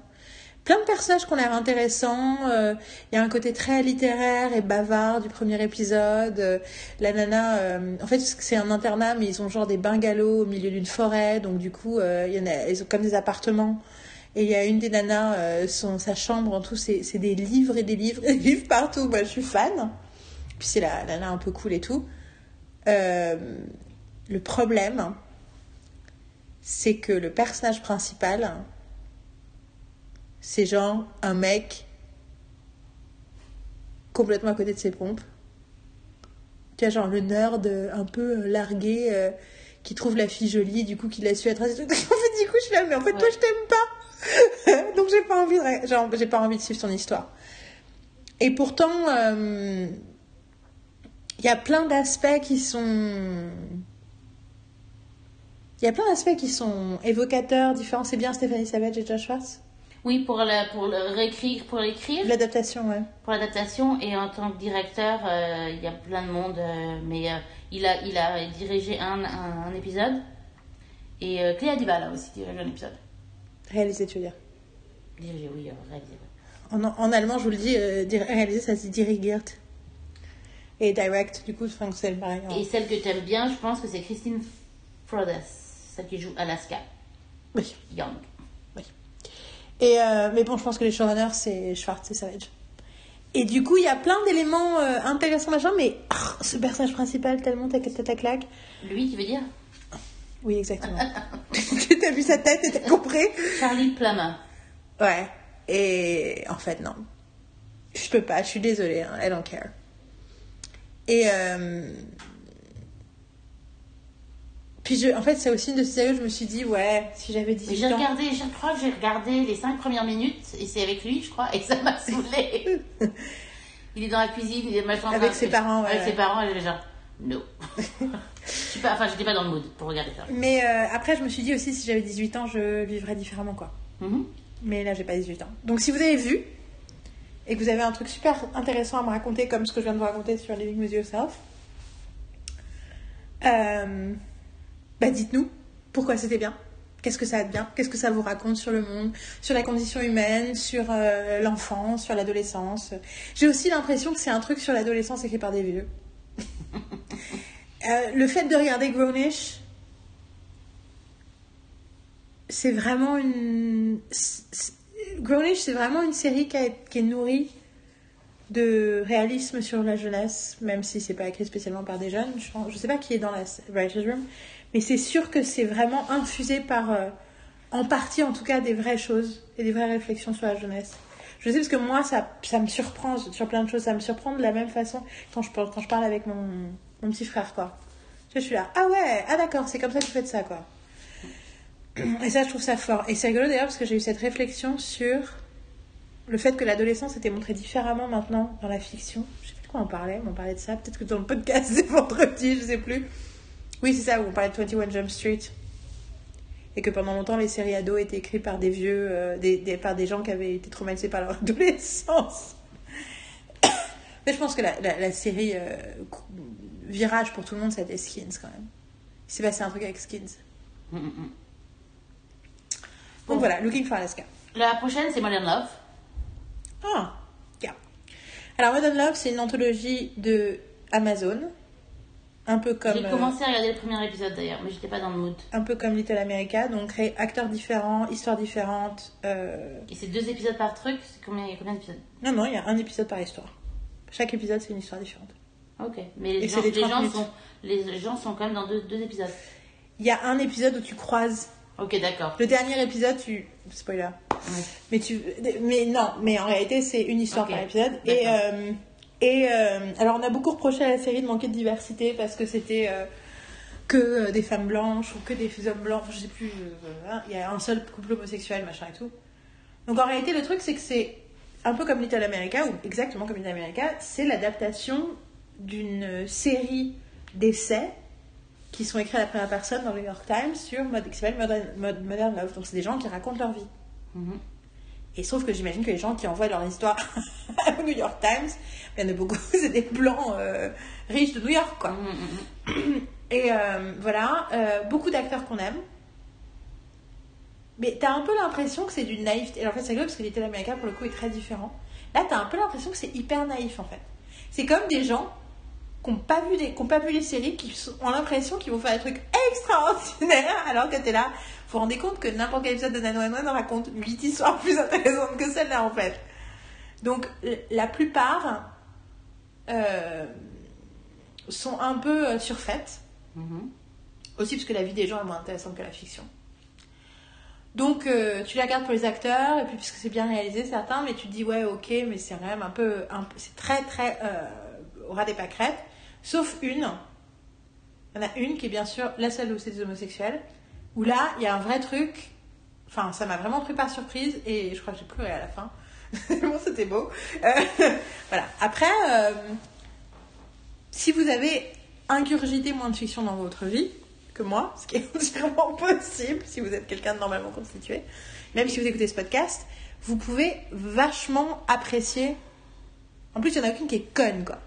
Plein de personnages qui ont l'air intéressants. Il y a un côté très littéraire et bavard du premier épisode. La nana, en fait, c'est un internat, mais ils ont genre des bungalows au milieu d'une forêt. Donc du coup, a, ils ont comme des appartements. Et il y a une des nanas, euh, son, sa chambre en tout, c'est des livres et des livres et des livres partout. Moi, je suis fan. Puis c'est la, la nana un peu cool et tout. Euh, le problème, c'est que le personnage principal, c'est genre un mec complètement à côté de ses pompes. Tu vois, genre le nerd euh, un peu largué euh, qui trouve la fille jolie, du coup qui la suit à travers. En fait, du coup, je là, mais en fait, toi, je t'aime pas. Donc, j'ai pas envie de, genre, j'ai pas envie de suivre ton histoire. Et pourtant, euh, il y a plein d'aspects qui sont. Il y a plein d'aspects qui sont évocateurs, différents. C'est bien Stéphanie Savage et Josh Schwartz? Oui, pour, la, pour le réécrire, pour l'écrire, L'adaptation, ouais. pour l'adaptation, et en tant que directeur, euh, il y a plein de monde, euh, mais euh, il, a, il a dirigé un, un, un épisode. Et euh, Cléa Dibal a aussi dirigé un épisode. Réalisé, tu veux dire? Dirigé, oui, ouais. En, en allemand, je vous le dis, euh, réalisé, ça se dit dirigiert. Et direct, du coup, c'est pareil. hein. Et celle que tu aimes bien, je pense que c'est Christine Frodes, celle qui joue Alaska, Oui. Young. Et, euh, mais bon, je pense que les showrunners, c'est Schwartz et Savage. Et du coup, il y a plein d'éléments euh, intéressants, machin, mais ah, ce personnage principal, tellement ta ta- ta claque. Lui, tu veux dire? Oui, exactement. t'as vu sa tête et t'as compris Charlie Plummer. Ouais. Et en fait, non. Je peux pas, je suis désolée, hein, I don't care. Et euh... puis je, en fait, c'est aussi une de ces où je me suis dit, ouais, si j'avais Mais 18 j'ai regardé, je crois que j'ai regardé les cinq premières minutes, et c'est avec lui, je crois, et ça m'a saoulé. il est dans la cuisine, il est machin. Avec ses parents, ouais, Avec ses parents, et j'étais genre, no. Je suis pas, enfin, j'étais pas dans le mood pour regarder ça. Mais euh, après, je me suis dit aussi, si j'avais 18 ans, je vivrais différemment, quoi. Mhm. Mais là, j'ai pas 18 ans. Donc, si vous avez vu et que vous avez un truc super intéressant à me raconter, comme ce que je viens de vous raconter sur Living with Yourself, euh, bah dites-nous pourquoi c'était bien. Qu'est-ce que ça a de bien? Qu'est-ce que ça vous raconte sur le monde, sur la condition humaine, sur euh, l'enfance, sur l'adolescence? J'ai aussi l'impression que c'est un truc sur l'adolescence écrit par des vieux. Euh, le fait de regarder Grownish, c'est vraiment une. Grownish, c'est vraiment une série qui, a- qui est nourrie de réalisme sur la jeunesse, même si c'est pas écrit spécialement par des jeunes. Je, sais pas qui est dans la Writer's Room, mais c'est sûr que c'est vraiment infusé par, euh, en partie en tout cas, des vraies choses et des vraies réflexions sur la jeunesse. Je sais parce que moi, ça, ça me surprend sur plein de choses. Ça me surprend de la même façon quand je, quand je parle avec mon, mon petit frère, quoi. Je suis là, ah ouais, ah d'accord, c'est comme ça que vous faites ça, quoi. Et ça, je trouve ça fort. Et c'est rigolo d'ailleurs parce que j'ai eu cette réflexion sur le fait que l'adolescence était montrée différemment maintenant dans la fiction. Je sais plus de quoi on parlait, mais on parlait de ça. Peut-être que dans le podcast c'est vendredi, je sais plus. Oui, c'est ça, où on parlait de 21 Jump Street. Et que pendant longtemps, les séries ados étaient écrites par des vieux, euh, par des gens qui avaient été traumatisés par leur adolescence. Mais je pense que la, série euh, virage pour tout le monde, c'était Skins quand même. Il s'est passé un truc avec Skins. Mhm, mhm. Donc voilà, Looking for Alaska. La prochaine, c'est Modern Love. Ah, yeah. Alors Modern Love, c'est une anthologie de Amazon, un peu comme J'ai euh, commencé à regarder le premier épisode d'ailleurs, mais j'étais pas dans le mood. un peu comme Little America, donc acteurs différents, histoires différentes. euh, Et c'est deux épisodes par truc, c'est combien, combien d'épisodes? Non, non, il y a un épisode par histoire. Chaque épisode, c'est une histoire différente. Ok, mais les gens, des les, 30 gens minutes. sont, les gens sont quand même dans deux, deux épisodes. Il y a un épisode où tu croises. Ok, d'accord. Le dernier épisode, tu spoiler. Ouais. Mais tu, mais non, mais en réalité, c'est une histoire par épisode. Et euh, et euh, alors, on a beaucoup reproché à la série de manquer de diversité parce que c'était euh, que des femmes blanches ou que des hommes blancs. Je sais plus. hein, Il y a un seul couple homosexuel, machin et tout. Donc en réalité, le truc, c'est que c'est un peu comme Little America ou exactement comme Little America. C'est l'adaptation d'une série d'essais qui sont écrits à la première personne dans le New York Times sur mode, qui s'appelle Modern, Mod- Modern Love. Donc c'est des gens qui racontent leur vie. Mhm. Et sauf que j'imagine que les gens qui envoient leur histoire au New York Times, il y en a beaucoup, c'est des blancs euh, riches de New York, quoi. Mhm, mhm. Et euh, voilà, euh, beaucoup d'acteurs qu'on aime. Mais t'as un peu l'impression que c'est d'une naïveté. Alors en fait, c'est rigolo parce que Little America, pour le coup, est très différent. Là, t'as un peu l'impression que c'est hyper naïf, en fait. C'est comme des gens qui n'ont pas, vu qui ont pas vu les séries, qui ont l'impression qu'ils vont faire des trucs extraordinaires, alors que t'es là. Vous vous rendez compte que n'importe quel épisode de 911 raconte 8 histoires plus intéressantes que celle-là, en fait. Donc, la plupart euh, sont un peu euh, surfaites. Mhm. Aussi parce que la vie des gens est moins intéressante que la fiction. Donc euh, tu la regardes pour les acteurs, et puis parce que c'est bien réalisé certains, mais tu te dis ouais ok, mais c'est quand même un peu... c'est très très... Euh, au ras des pâquerettes. Sauf une. Il y en a une qui est bien sûr la seule où c'est des homosexuels. Où là, il y a un vrai truc. Enfin, ça m'a vraiment pris par surprise, et je crois que j'ai pleuré à la fin. bon, c'était beau. Euh, voilà. Après, euh, si vous avez ingurgité moins de fiction dans votre vie que moi, ce qui est entièrement possible si vous êtes quelqu'un de normalement constitué, même si vous écoutez ce podcast, vous pouvez vachement apprécier. En plus, il n'y en a aucune qui est conne, quoi.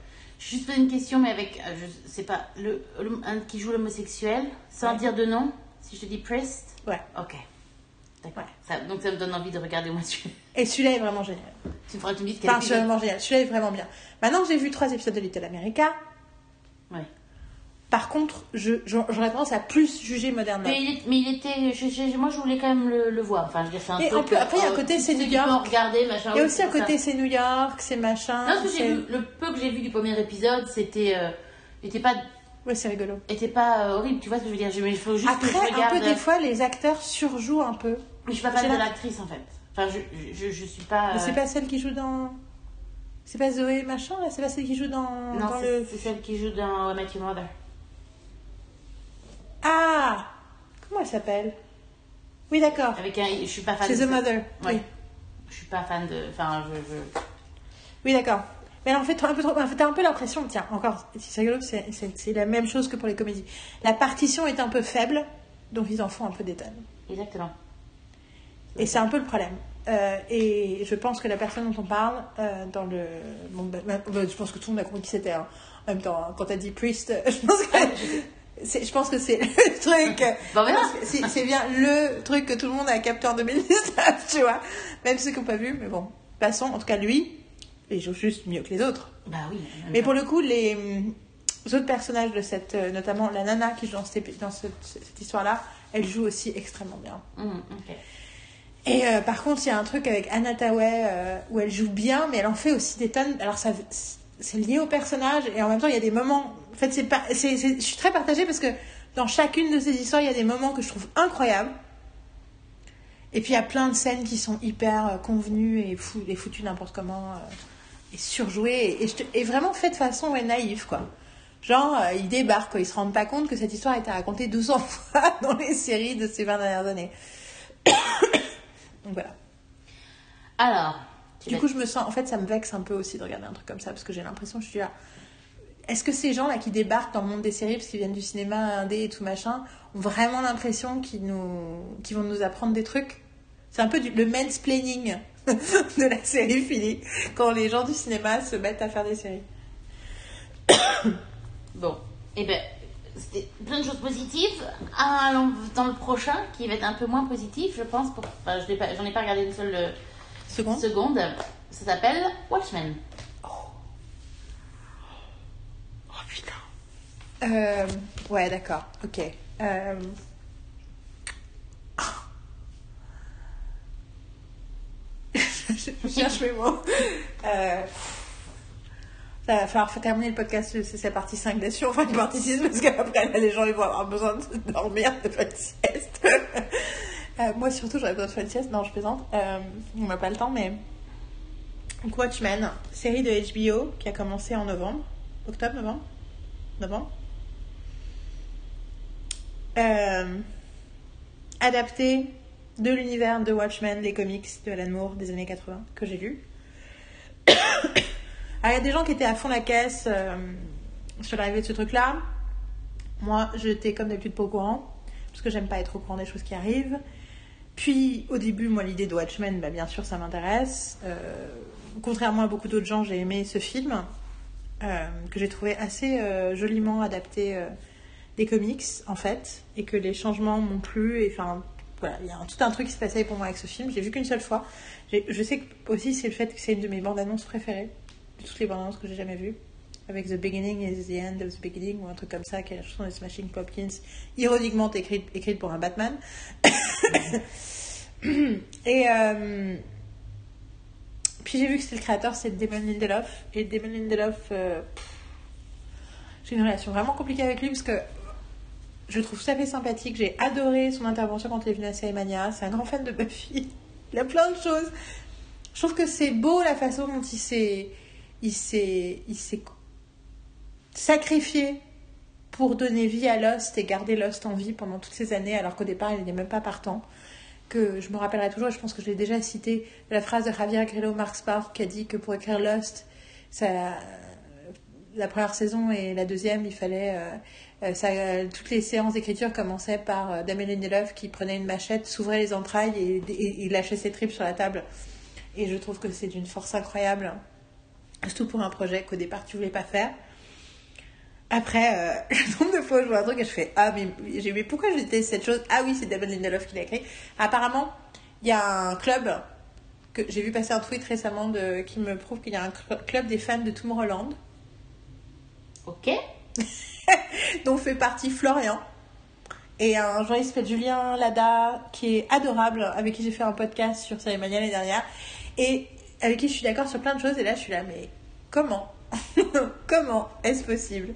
Juste une question, mais avec, euh, je sais pas, le, le- un qui joue l'homosexuel, sans Ouais. dire de nom, si je te dis Priest, Ouais. ok. D'accord. Ouais. Donc ça me donne envie de regarder moi celui Et celui-là est vraiment génial. Tu me feras dises quel Enfin, c'est épisode. vraiment génial. Celui-là est vraiment bien. Maintenant que j'ai vu trois épisodes de Little America, Ouais. Par contre, j'aurais tendance à plus juger Modern Love. Mais il, mais était. je- moi, je voulais quand même le, le voir. Enfin, je veux dire, un Et en plus- après, il y a un euh, côté, c'est New York. regarder, machin. Et aussi à côté, c'est New York, c'est machin. Non, parce que vu, le peu que j'ai vu du premier épisode, c'était. euh, pas, Ouais, c'est rigolo. était pas euh, horrible, tu vois ce que je veux dire. Je- Il faut juste que Après, je un peu des fois, les acteurs surjouent un peu. Mais je suis pas fan de la- l'actrice en fait. Enfin, je, je, je suis pas. Mais euh, c'est pas celle qui joue dans. C'est pas Zoé machin là C'est pas celle qui joue dans. Non, dans c'est le. c'est celle qui joue dans Your Mother. Ah Comment elle s'appelle? Oui, d'accord. Avec un. Je suis pas fan C'est de The. Mother. Ouais. Oui, Je suis pas fan de. Enfin, je. je... oui d'accord. Mais alors, en fait, t'as un peu, trop... en fait, t'as un peu l'impression, tiens, encore, c'est la même chose que pour les comédies. La partition est un peu faible, donc ils en font un peu des tonnes. Exactement. Et c'est un peu le problème. Euh, et je pense que la personne dont on parle euh, dans le. bon, bah, bah, je pense que tout le monde a compris qui c'était. hein. En même temps, hein, quand t'as dit priest, je pense que. Je pense que c'est le truc. Bon, on verra. C'est bien le truc que tout le monde a capté en 2019, tu vois. Même ceux qui n'ont pas vu, mais bon. Passons, en tout cas, lui, il joue juste mieux que les autres. Bah oui. Mais pour le coup, les hum, autres personnages de cette. euh, notamment la nana qui joue dans cette, épi- dans cette, cette histoire-là, elle joue aussi extrêmement bien. Ok. Et euh, par contre, il y a un truc avec Anna Tawai euh, où elle joue bien, mais elle en fait aussi des tonnes. Alors, ça, c'est lié au personnage, et en même temps, il y a des moments. En fait, c'est pas, c'est, c'est- je suis très partagée parce que dans chacune de ces histoires, il y a des moments que je trouve incroyables. Et puis, il y a plein de scènes qui sont hyper euh, convenues et, fou, et foutues n'importe comment, euh, et surjouées, et, et, je te- et vraiment fait de façon ouais, naïve, quoi. Genre, euh, ils débarquent, quoi. Ils se rendent pas compte que cette histoire a été racontée 200 fois dans les séries de ces 20 dernières années. Donc voilà. Alors. Du coup, je me sens. En fait, ça me vexe un peu aussi de regarder un truc comme ça parce que j'ai l'impression, je suis là. Est-ce que ces gens-là qui débarquent dans le monde des séries parce qu'ils viennent du cinéma indé et tout machin ont vraiment l'impression qu'ils nous, vont nous apprendre des trucs? C'est un peu du... le mansplaining de la série finie quand les gens du cinéma se mettent à faire des séries. Bon, eh ben, c'était plein de choses positives. Allons dans le prochain, qui va être un peu moins positif, je pense. Pour... Enfin, je l'ai pas- j'en ai pas regardé une seule euh, Seconde. seconde. Ça s'appelle Watchmen. Oh putain. Euh, ouais, d'accord. Ok. Euh, je cherche mes mots. Euh, Ça va falloir terminer le podcast, c'est sa partie 5 là-dessus, enfin une partie 6 parce qu'après les gens vont avoir besoin de dormir, de faire une sieste. Euh, moi surtout j'aurais besoin de faire une sieste, non je plaisante, euh, on n'a pas le temps mais... Donc Watchmen, série de HBO qui a commencé en novembre, octobre, novembre? Novembre? Euh, Adapté de l'univers de Watchmen, les comics de Alan Moore des années 80 que j'ai lu. Alors, il y a des gens qui étaient à fond la caisse euh, sur l'arrivée de ce truc-là. Moi, j'étais comme d'habitude pas au courant, parce que j'aime pas être au courant des choses qui arrivent. Puis, au début, moi, l'idée de Watchmen, bah, bien sûr, ça m'intéresse. Euh, contrairement à beaucoup d'autres gens, j'ai aimé ce film, que j'ai trouvé assez joliment adapté des comics, en fait, et que les changements m'ont plu. Et enfin, voilà, il y a tout un truc qui se passait pour moi avec ce film. J'ai vu qu'une seule fois. Je sais que aussi c'est le fait que c'est une de mes bandes annonces préférées, de toutes les bandes annonces que j'ai jamais vues. Avec The Beginning is the End of the Beginning ou un truc comme ça, qui est la chanson des Smashing Pumpkins, ironiquement écrite, écrite pour un Batman. Et euh, puis j'ai vu que c'était le créateur, c'est Damon Lindelof. Et Damon Lindelof, euh, j'ai une relation vraiment compliquée avec lui parce que je trouve tout à fait sympathique. J'ai adoré son intervention quand il est venu à Mania. C'est un grand fan de Buffy. Il a plein de choses. Je trouve que c'est beau la façon dont il s'est, il s'est, il s'est sacrifié pour donner vie à Lost et garder Lost en vie pendant toutes ces années, alors qu'au départ il n'est même pas partant. Que je me rappellerai toujours, je pense que je l'ai déjà cité, la phrase de Javier Grillo Marx qui a dit que pour écrire Lost, ça, la première saison et la deuxième, il fallait. euh, euh, euh, toutes les séances d'écriture commençaient par Damien Lindelof qui prenait une machette, s'ouvrait les entrailles et, et- et lâchait ses tripes sur la table. Et je trouve que c'est d'une force incroyable, surtout pour un projet qu'au départ tu voulais pas faire. Après, euh, le nombre de fois où je vois un truc et je fais Ah, mais, j'ai- mais pourquoi j'étais cette chose? Ah oui, c'est Damon Lindelof qui l'a écrit. Apparemment, il y a un club que j'ai vu passer un tweet récemment qui me prouve qu'il y a un cl- club des fans de Tomorrowland Ok. dont fait partie Florian. Et un journaliste qui Julien Lada, qui est adorable, avec qui j'ai fait un podcast sur Cérémonia l'année dernière, et avec qui je suis d'accord sur plein de choses. Et là, je suis là, mais comment Comment est-ce possible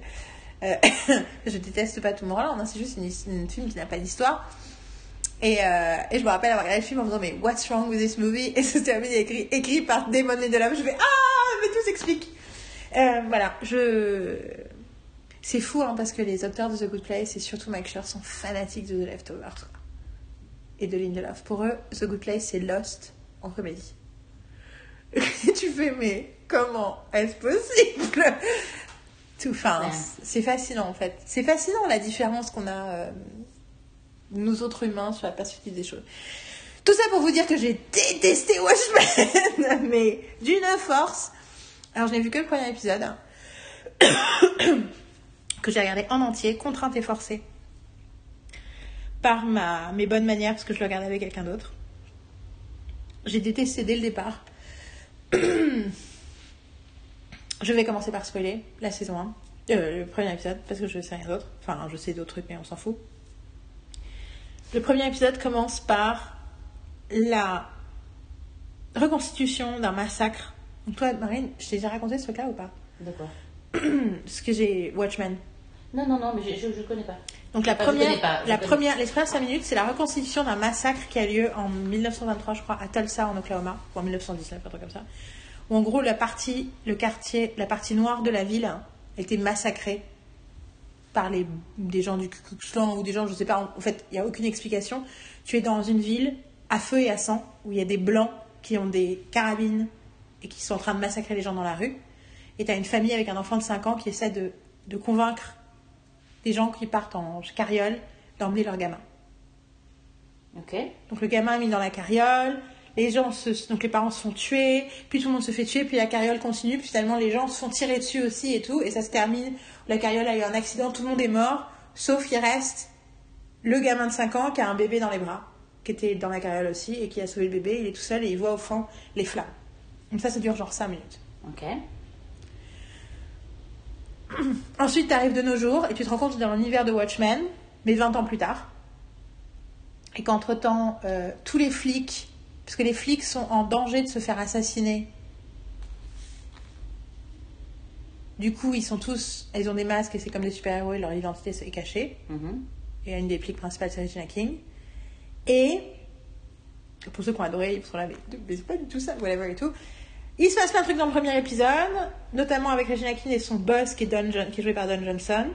Euh, Je déteste pas Tomorrowland, hein, c'est juste une, une film qui n'a pas d'histoire. Et, euh, et je me rappelle avoir regardé le film en me disant, mais what's wrong with this movie? Et ça se termine écrit, écrit par Damon Lindelof. Je fais, ah, mais tout s'explique. Euh, voilà, je. C'est fou hein, parce que les auteurs de The Good Place et surtout Mike Schur sont fanatiques de The Leftovers et de Lindelof. Pour eux, The Good Place c'est Lost en comédie. Et tu fais mais comment est-ce possible? Tout, enfin, Ouais. c'est fascinant en fait. C'est fascinant la différence qu'on a euh, nous autres humains sur la perspective des choses. Tout ça pour vous dire que j'ai détesté Watchmen, mais d'une force. Alors je n'ai vu que le premier épisode que j'ai regardé en entier, contrainte et forcée, par ma, mes bonnes manières, parce que je le regardais avec quelqu'un d'autre. J'ai détesté dès le départ. je vais commencer par spoiler la saison 1, euh, le premier épisode, parce que je sais rien d'autre. Enfin, je sais d'autres trucs, mais on s'en fout. Le premier épisode commence par la reconstitution d'un massacre. Donc toi, Marine, je t'ai déjà raconté ce truc-là ou pas D'accord. Ce que j'ai... Watchmen. Non, non, non, mais je ne connais pas. Donc la je première, pas, la connais. première, les premières 5 minutes, c'est la reconstitution d'un massacre qui a lieu en 1923, je crois, à Tulsa, en Oklahoma, ou en 1919, un truc comme ça. Où en gros, la partie, le quartier, la partie noire de la ville a été massacrée par les, des gens du Ku Klux Klan ou des gens, je sais pas, en fait, il n'y a aucune explication. Tu es dans une ville à feu et à sang, où il y a des blancs qui ont des carabines et qui sont en train de massacrer les gens dans la rue. Et tu as une famille avec un enfant de 5 ans qui essaie de, de convaincre des gens qui partent en carriole d'emmener leur gamin. Ok. Donc le gamin est mis dans la carriole, les gens se, donc les parents se font tuer, puis tout le monde se fait tuer, puis la carriole continue, puis finalement les gens se font tirer dessus aussi et tout, et ça se termine. La carriole a eu un accident, tout le monde est mort, sauf il reste le gamin de 5 ans qui a un bébé dans les bras, qui était dans la carriole aussi, et qui a sauvé le bébé, il est tout seul et il voit au fond les flammes. Donc ça, ça dure genre 5 minutes. Ok. Ensuite, tu arrives de nos jours et tu te rends compte que tu es dans l'univers de Watchmen, mais 20 ans plus tard. Et qu'entre-temps, euh, tous les flics, parce que les flics sont en danger de se faire assassiner, du coup, ils sont tous, ils ont des masques et c'est comme des super-héros et leur identité est cachée. Mhm. Et une des flics principales, c'est Regina King. Et, pour ceux qui ont adoré, ils sont là, mais, mais c'est pas du tout ça, whatever et tout. Il se passe plein de trucs dans le premier épisode, notamment avec Regina King et son boss qui est, qui est joué par Don Johnson.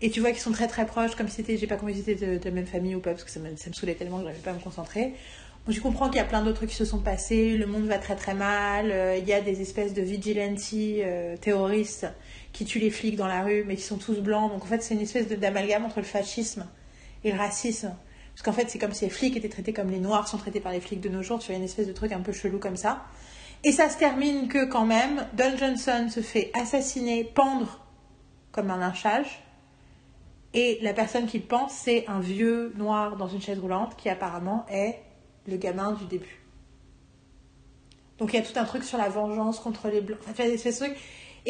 Et tu vois qu'ils sont très très proches, comme si c'était, j'ai pas compris si c'était de, la même famille ou pas, parce que ça me, ça me saoulait tellement que j'arrivais pas à me concentrer. Bon, tu comprends qu'il y a plein d'autres qui se sont passés, le monde va très très mal, euh, il y a des espèces de vigilantes euh, terroristes qui tuent les flics dans la rue, mais qui sont tous blancs. Donc en fait, c'est une espèce d'amalgame entre le fascisme et le racisme. Parce qu'en fait, c'est comme si les flics étaient traités comme les noirs sont traités par les flics de nos jours. Tu vois, une espèce de truc un peu chelou comme ça. Et ça se termine que quand même, Don Johnson se fait assassiner, pendre comme un lynchage. Et la personne qui le pense, c'est un vieux noir dans une chaise roulante qui apparemment est le gamin du début. Donc il y a tout un truc sur la vengeance contre les blancs. Enfin, c'est ce.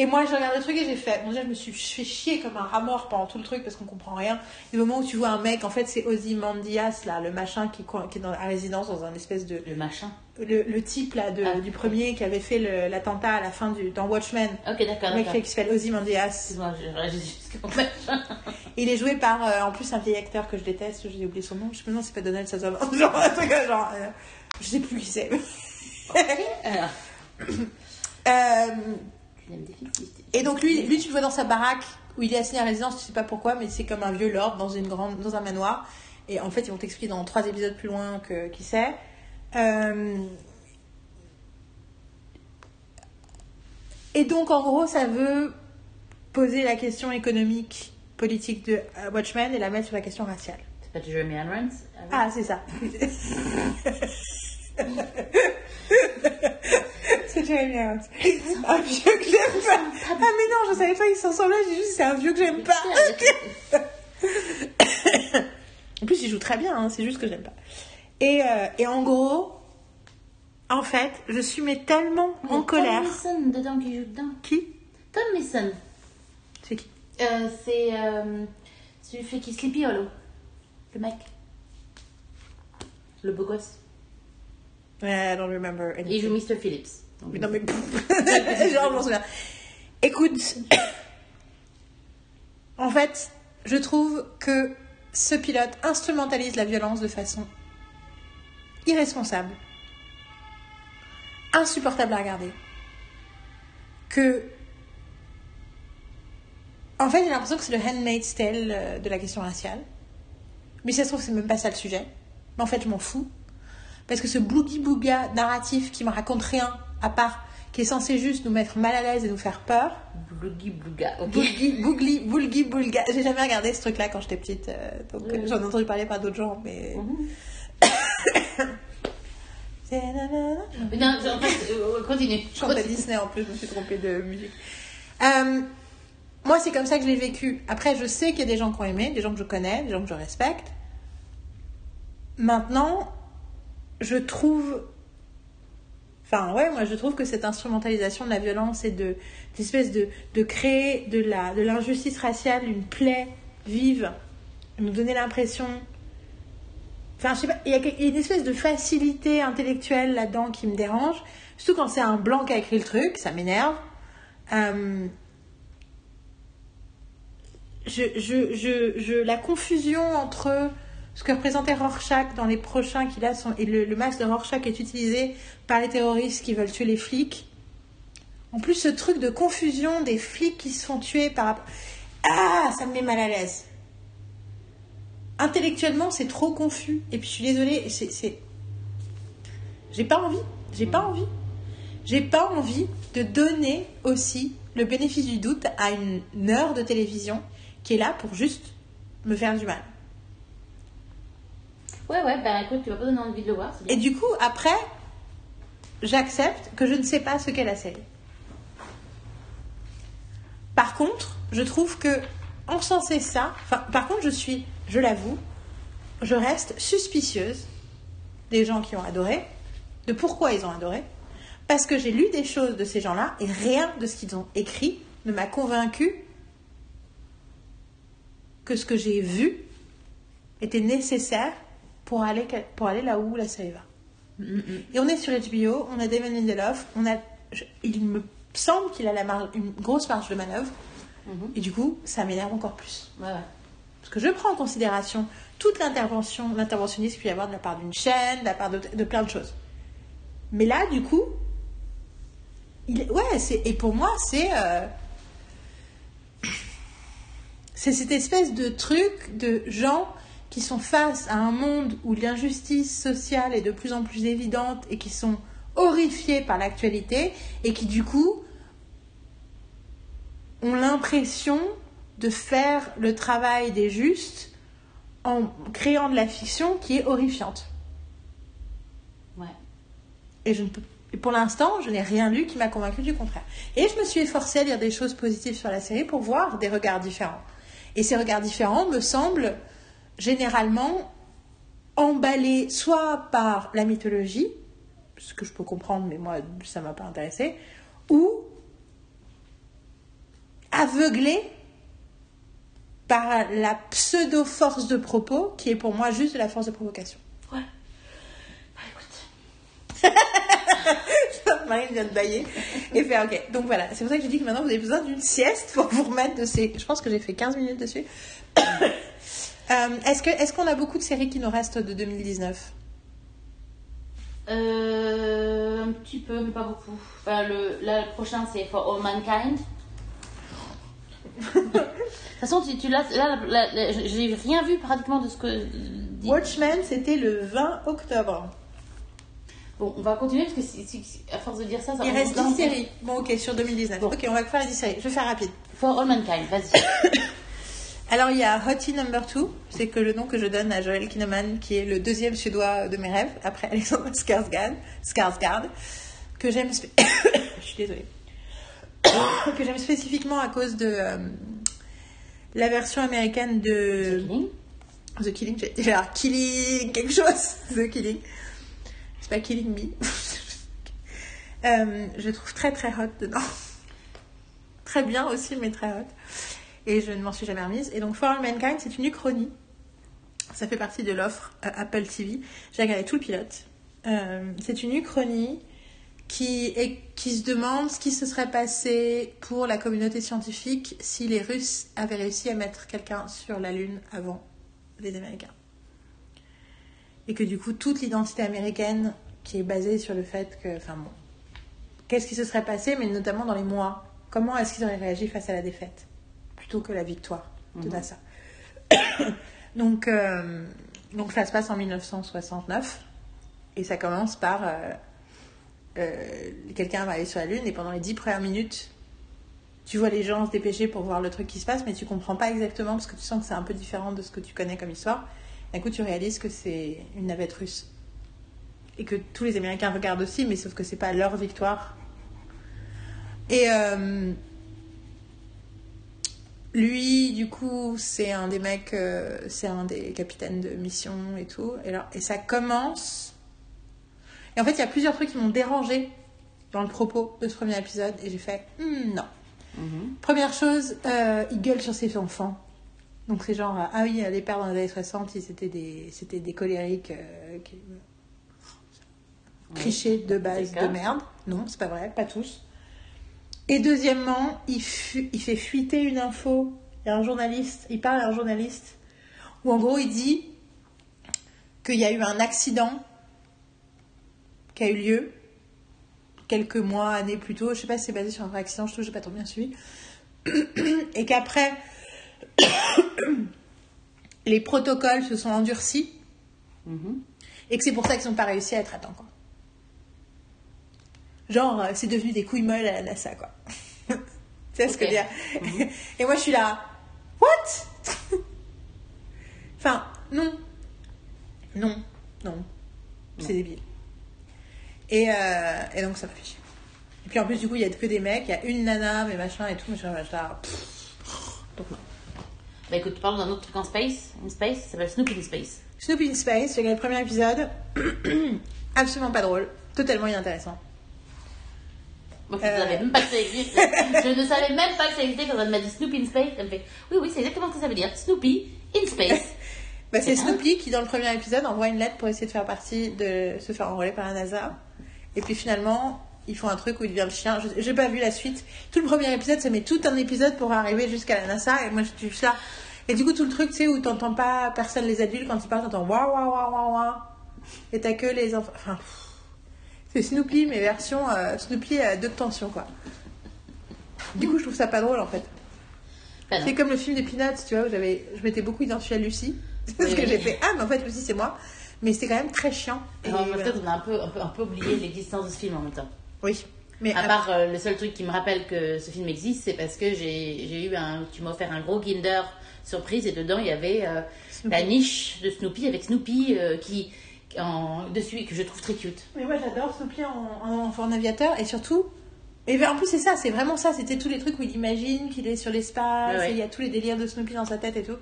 Et moi, j'ai regardé le truc et j'ai fait. Bon, déjà, je me suis fait chier comme un rat mort pendant tout le truc parce qu'on comprend rien. Du moment où tu vois un mec, en fait, c'est Ozymandias, là, le machin qui, qui est dans la résidence dans un espèce de. Le machin. Le, le type, là, de, Ah. du premier qui avait fait le- l'attentat à la fin du, dans Watchmen. Ok, d'accord, Le mec qui s'appelle Ozymandias. Excuse-moi. Il est joué par, euh, en plus, un vieil acteur que je déteste, j'ai oublié son nom. Je me demande si c'est pas Donald Sutherland. genre, un truc, genre, euh, je sais plus qui c'est. Alors, Euh, et donc, lui, lui, tu le vois dans sa baraque où il est assigné à résidence, tu sais pas pourquoi, mais c'est comme un vieux lord dans, une grande, dans un manoir. Et en fait, ils vont t'expliquer dans trois épisodes plus loin que, qui c'est. Euh, Et donc, en gros, ça veut poser la question économique, politique de euh, Watchmen et la mettre sur la question raciale. C'est pas Jeremy Irons avec- Ah, c'est ça. c'est Jeremy Irons. Un vieux que j'aime pas. Ah, mais non, je savais pas qu'ils s'en semblaient, j'ai juste c'est un vieux que j'aime pas. En plus, il joue très bien, hein, c'est juste que j'aime pas. Et, euh, et en gros, en fait, je suis mais tellement en colère. Tom Mason dedans qui joue dedans. Qui? Tom Mason. C'est qui? Euh, c'est euh, celui qui fait qui Sleepy Hollow. Le mec. Le beau gosse. I don't remember Et il anything. joue Mr. Phillips. Mais non, mais. Genre, je m'en souviens. Écoute. En fait, je trouve que ce pilote instrumentalise la violence de façon irresponsable, insupportable à regarder. Que. En fait, j'ai l'impression que c'est le handmaid's tale euh, de la question raciale. Mais ça se trouve, c'est même pas ça le sujet. Mais en fait, je m'en fous. Parce que ce boogie-booga narratif qui me raconte rien, à part qui est censé juste nous mettre mal à l'aise et nous faire peur. Blougi Blouga. Ok. Boogie, boogli, boulgi, boulga. J'ai jamais regardé ce truc-là quand j'étais petite. euh, donc euh, j'en ai entendu parler par d'autres gens, mais. Mais Non, en fait, euh, continue. Je chante à Disney en plus, je me suis trompée de musique. Euh, moi, c'est comme ça que je l'ai vécu. Après, je sais qu'il y a des gens qui ont aimé, des gens que je connais, des gens que je respecte. Maintenant, je trouve. Enfin, ouais, moi, je trouve que cette instrumentalisation de la violence et de d'espèce de, de créer de la de l'injustice raciale une plaie vive, nous donner l'impression. Enfin, je sais pas, il y, a quel- il y a une espèce de facilité intellectuelle là-dedans qui me dérange. Surtout quand c'est un blanc qui a écrit le truc, ça m'énerve. Euh, je, je, je, je, la confusion entre ce que représentait Rorschach dans les prochains qui là sont et le, le masque de Rorschach est utilisé par les terroristes qui veulent tuer les flics. En plus, ce truc de confusion des flics qui se font tuer par rapport- ah, ça me met mal à l'aise. Intellectuellement, c'est trop confus. Et puis, je suis désolée, c'est... j'ai pas envie. J'ai pas envie. J'ai pas envie de donner aussi le bénéfice du doute à une heure de télévision qui est là pour juste me faire du mal. Ouais, ouais, bah écoute, tu vas pas donner envie de le voir. Et du coup, après, j'accepte que je ne sais pas ce qu'est la série. Par contre, je trouve que encenser ça, par contre, je suis, je l'avoue, je reste suspicieuse des gens qui ont adoré, de pourquoi ils ont adoré, parce que j'ai lu des choses de ces gens-là et rien de ce qu'ils ont écrit ne m'a convaincu que ce que j'ai vu était nécessaire pour aller, pour aller là où la série va. Mm, mm. Et on est sur HBO, on a Damon Lindelof, on a, je- il me semble qu'il a la marge- une grosse marge de manœuvre, Mhm. et du coup, ça m'énerve encore plus. Parce que je prends en considération toute l'intervention, l'interventionnisme qu'il peut y avoir de la part d'une chaîne, de la part de, de plein de choses. Mais là, du coup, il, ouais, c'est, et pour moi, c'est, euh, c'est cette espèce de truc de gens qui sont face à un monde où l'injustice sociale est de plus en plus évidente et qui sont horrifiés par l'actualité et qui, du coup, ont l'impression de faire le travail des justes en créant de la fiction qui est horrifiante. Ouais. Et je ne peux et pour l'instant, je n'ai rien lu qui m'a convaincu du contraire. Et je me suis efforcée à lire des choses positives sur la série pour voir des regards différents. Et ces regards différents me semblent généralement emballés soit par la mythologie, ce que je peux comprendre, mais moi, ça m'a pas intéressé, ou aveuglés par la pseudo-force de propos, qui est pour moi juste de la force de provocation. Ouais. Bah écoute. Marine vient de bailler et faire ok. Donc voilà, c'est pour ça que j'ai dit que maintenant vous avez besoin d'une sieste pour vous remettre de ces. Je pense que j'ai fait 15 minutes dessus. Euh, est-ce que est-ce qu'on a beaucoup de séries qui nous restent de 2019 Euh, un petit peu, mais pas beaucoup. Enfin, le, là, le prochain, c'est For All Mankind. De toute façon, tu, tu l'as. Là, là, là, j'ai rien vu pratiquement de ce que. Watchmen, c'était le 20 octobre. Bon, on va continuer parce que si, si- si- à force de dire ça, ça Il reste va 10 en- séries. Bon, ok, sur 2019. Bon. Ok, on va faire les 10 séries. Je vais faire rapide. For All Mankind, vas-y. Alors, il y a Hottie Number 2, c'est que le nom que je donne à Joel Kinnaman, qui est le deuxième suédois de mes rêves, après Alexander Skarsgård, Skarsgård que j'aime. spé- je suis désolée. que j'aime spécifiquement à cause de euh, la version américaine de. Killing? The Killing, j'ai déjà Killing quelque chose. The Killing. C'est pas Killing Me. Euh, je trouve très très hot dedans. très bien aussi, mais très hot. Et je ne m'en suis jamais remise. Et donc, For All Mankind, c'est une uchronie. Ça fait partie de l'offre euh, Apple TV. J'ai regardé tout le pilote. Euh, c'est une uchronie qui, qui se demande ce qui se serait passé pour la communauté scientifique si les Russes avaient réussi à mettre quelqu'un sur la Lune avant les Américains. Et que du coup, toute l'identité américaine qui est basée sur le fait que, enfin bon, qu'est-ce qui se serait passé, mais notamment dans les mois, comment est-ce qu'ils auraient réagi face à la défaite, plutôt que la victoire de Mhm. NASA. donc, euh, donc ça se passe en 1969, et ça commence par euh, euh, quelqu'un va aller sur la Lune, et pendant les dix premières minutes, tu vois les gens se dépêcher pour voir le truc qui se passe, mais tu comprends pas exactement parce que tu sens que c'est un peu différent de ce que tu connais comme histoire. D'un coup, tu réalises que c'est une navette russe. Et que tous les Américains regardent aussi, mais sauf que c'est pas leur victoire. Et lui, du coup, c'est un des mecs, euh, c'est un des capitaines de mission et tout. Et, alors, et ça commence. Et en fait, il y a plusieurs trucs qui m'ont dérangé dans le propos de ce premier épisode. Et j'ai fait, Hmm, non. Mhm. Première chose, euh, il gueule sur ses enfants. Donc c'est genre, euh, ah oui, les pères dans les années 60, ils étaient des, c'était des colériques, euh, qui- clichés de base de merde. Non, c'est pas vrai, pas tous. Et deuxièmement, il, fu- il fait fuiter une info. Il y a un journaliste, il parle à un journaliste, où en gros il dit qu'il y a eu un accident qui a eu lieu quelques mois, années plus tôt. Je sais pas si c'est basé sur un vrai accident, je trouve que j'ai pas trop bien suivi. Et qu'après, les protocoles se sont endurcis Mhm. et que c'est pour ça qu'ils n'ont pas réussi à être à temps. Quoi. Genre, euh, c'est devenu des couilles molles à la NASA, quoi. tu sais ce que je veux dire? Et moi, je suis là, what? Enfin, non. Non, non. C'est débile. Et, euh, et donc, ça m'a fait chier. Et puis en plus, du coup, il y a que des mecs, il y a une nana, mais machin et tout, machin, machin. Pff. Donc, non. Bah écoute, parlons d'un autre truc en space. In space, ça s'appelle Snoopy in Space. Snoopy in Space, j'ai regardé le premier épisode. Absolument pas drôle. Totalement inintéressant. Moi, je ne Euh. savais même pas que ça existait. je ne savais même pas que ça existait quand elle m'a dit Snoopy in Space. Elle me fait Oui, oui, c'est exactement ce que ça veut dire. Snoopy in Space. Bah, c'est Snoopy qui, dans le premier épisode, envoie une lettre pour essayer de faire partie de se faire enrôler par la NASA. Et puis finalement, ils font un truc où il devient le chien. J'ai pas vu la suite. Tout le premier épisode, ça met tout un épisode pour arriver jusqu'à la NASA. Et moi, je suis là. Et du coup, tout le truc, tu sais, où t'entends pas personne, les adultes, quand ils parlent, t'entends waouh, waouh, waouh, waouh, waouh. Et t'as que les enfants. Enfin. C'est Snoopy, mais version euh, Snoopy à deux tensions, quoi. Du coup, je trouve ça pas drôle, en fait. Non. C'est comme le film des Peanuts, tu vois, où j'avais, je m'étais beaucoup identifiée à Lucie. Parce Oui, que oui. j'ai fait, ah, mais en fait, Lucie, c'est moi. Mais c'était quand même très chiant. Et Alors, voilà. peut-être on a un peu, un, peu, un peu oublié l'existence de ce film en même temps. Oui. Mais À ah, part euh, le seul truc qui me rappelle que ce film existe, c'est parce que j'ai eu un. Tu m'as offert un gros Kinder surprise et dedans il y avait euh, la niche de Snoopy avec Snoopy euh, qui. En, dessus que je trouve très cute. mais moi, j'adore Snoopy en, en enfant en aviateur. Et surtout, Et en plus, c'est ça, c'est vraiment ça. C'était tous les trucs où il imagine qu'il est sur l'espace, Ouais, ouais. et il y a tous les délires de Snoopy dans sa tête et tout.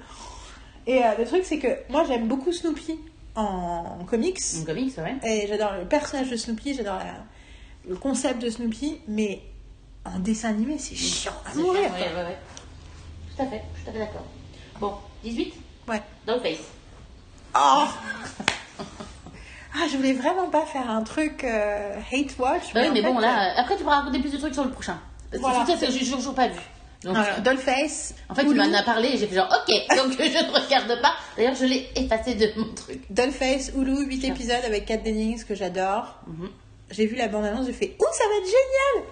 Et euh, le truc, c'est que moi, j'aime beaucoup Snoopy en, en comics. Une comics, ouais. Et j'adore le personnage de Snoopy, j'adore le concept de Snoopy, mais en dessin animé, c'est chiant à mourir. chiant, ouais, ouais, ouais. Tout à fait, je suis tout à fait d'accord. Bon, 18 Ouais. Dollface. Oh Ah, je voulais vraiment pas faire un truc euh, hate watch. Ouais, en mais fait, bon, là, euh, après tu pourras raconter plus de trucs sur le prochain. Parce que Voilà. ça, c'est- j'ai toujours pas vu. Donc, Voilà, Dollface. en fait, tu Hulu, m'en as parlé et j'ai fait genre, ok, donc je ne regarde pas. D'ailleurs, je l'ai effacé de mon truc. Dollface, Hulu, 8 Tiens. épisodes avec Kat Dennings que j'adore. Mhm. J'ai vu la bande-annonce, j'ai fait Ouh, ça va être génial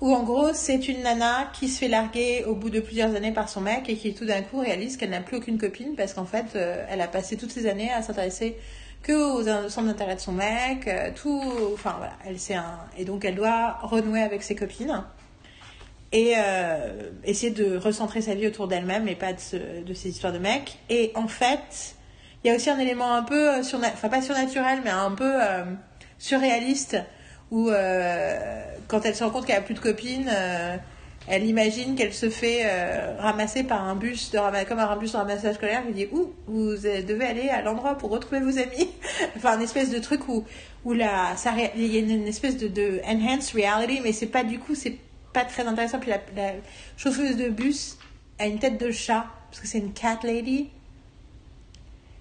Où en gros, c'est une nana qui se fait larguer au bout de plusieurs années par son mec et qui tout d'un coup réalise qu'elle n'a plus aucune copine parce qu'en fait, euh, elle a passé toutes ces années à s'intéresser que aux centres d'intérêt de son mec, euh, tout. Enfin voilà, elle c'est un. Et donc elle doit renouer avec ses copines et euh, essayer de recentrer sa vie autour d'elle-même et pas de, ce- de ces histoires de mecs. Et en fait, il y a aussi un élément un peu, surna- enfin pas surnaturel, mais un peu euh, surréaliste, où euh, quand elle se rend compte qu'elle a plus de copines, euh, elle imagine qu'elle se fait euh, ramasser par un bus, de comme un bus de ramassage scolaire, qui dit où vous devez aller à l'endroit pour retrouver vos amis. enfin, une espèce de truc où, où la, il y a une, espèce de, de enhanced reality, mais c'est pas du coup, c'est pas très intéressant. Puis la, la chauffeuse de bus a une tête de chat, parce que c'est une cat lady.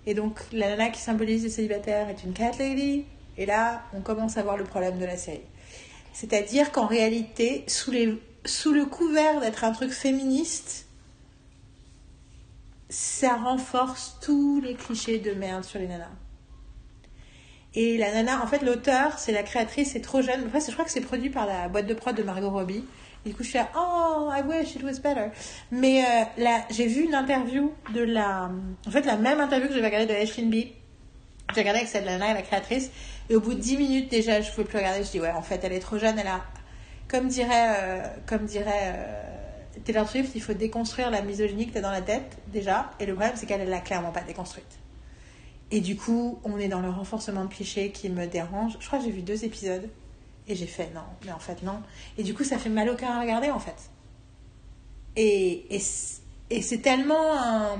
Et donc, la nana qui symbolise les célibataires est une cat lady. Et là, on commence à voir le problème de la série. C'est-à-dire qu'en réalité, sous, les, sous le couvert d'être un truc féministe, ça renforce tous les clichés de merde sur les nanas. Et la nana, en fait, l'auteur, c'est la créatrice, c'est trop jeune. Enfin, je crois que c'est produit par la boîte de prod de Margot Robbie. Du coup, je suis là, oh, I wish it was better. Mais euh, là, j'ai vu une interview de la. En fait, la même interview que j'avais regardée de Ashlyn B. J'ai regardé avec la nana, la créatrice. Et au bout de 10 minutes, déjà, je ne pouvais plus regarder. Je dis, ouais, en fait, elle est trop jeune. Elle a. Comme dirait, euh, comme dirait euh, Taylor Swift, il faut déconstruire la misogynie que tu as dans la tête, déjà. Et le problème, c'est qu'elle ne l'a clairement pas déconstruite. Et du coup, on est dans le renforcement de clichés qui me dérange. Je crois que j'ai vu deux épisodes. Et j'ai fait non, mais en fait non. Et du coup, ça fait mal au cœur à regarder en fait. Et, et, c'est tellement un.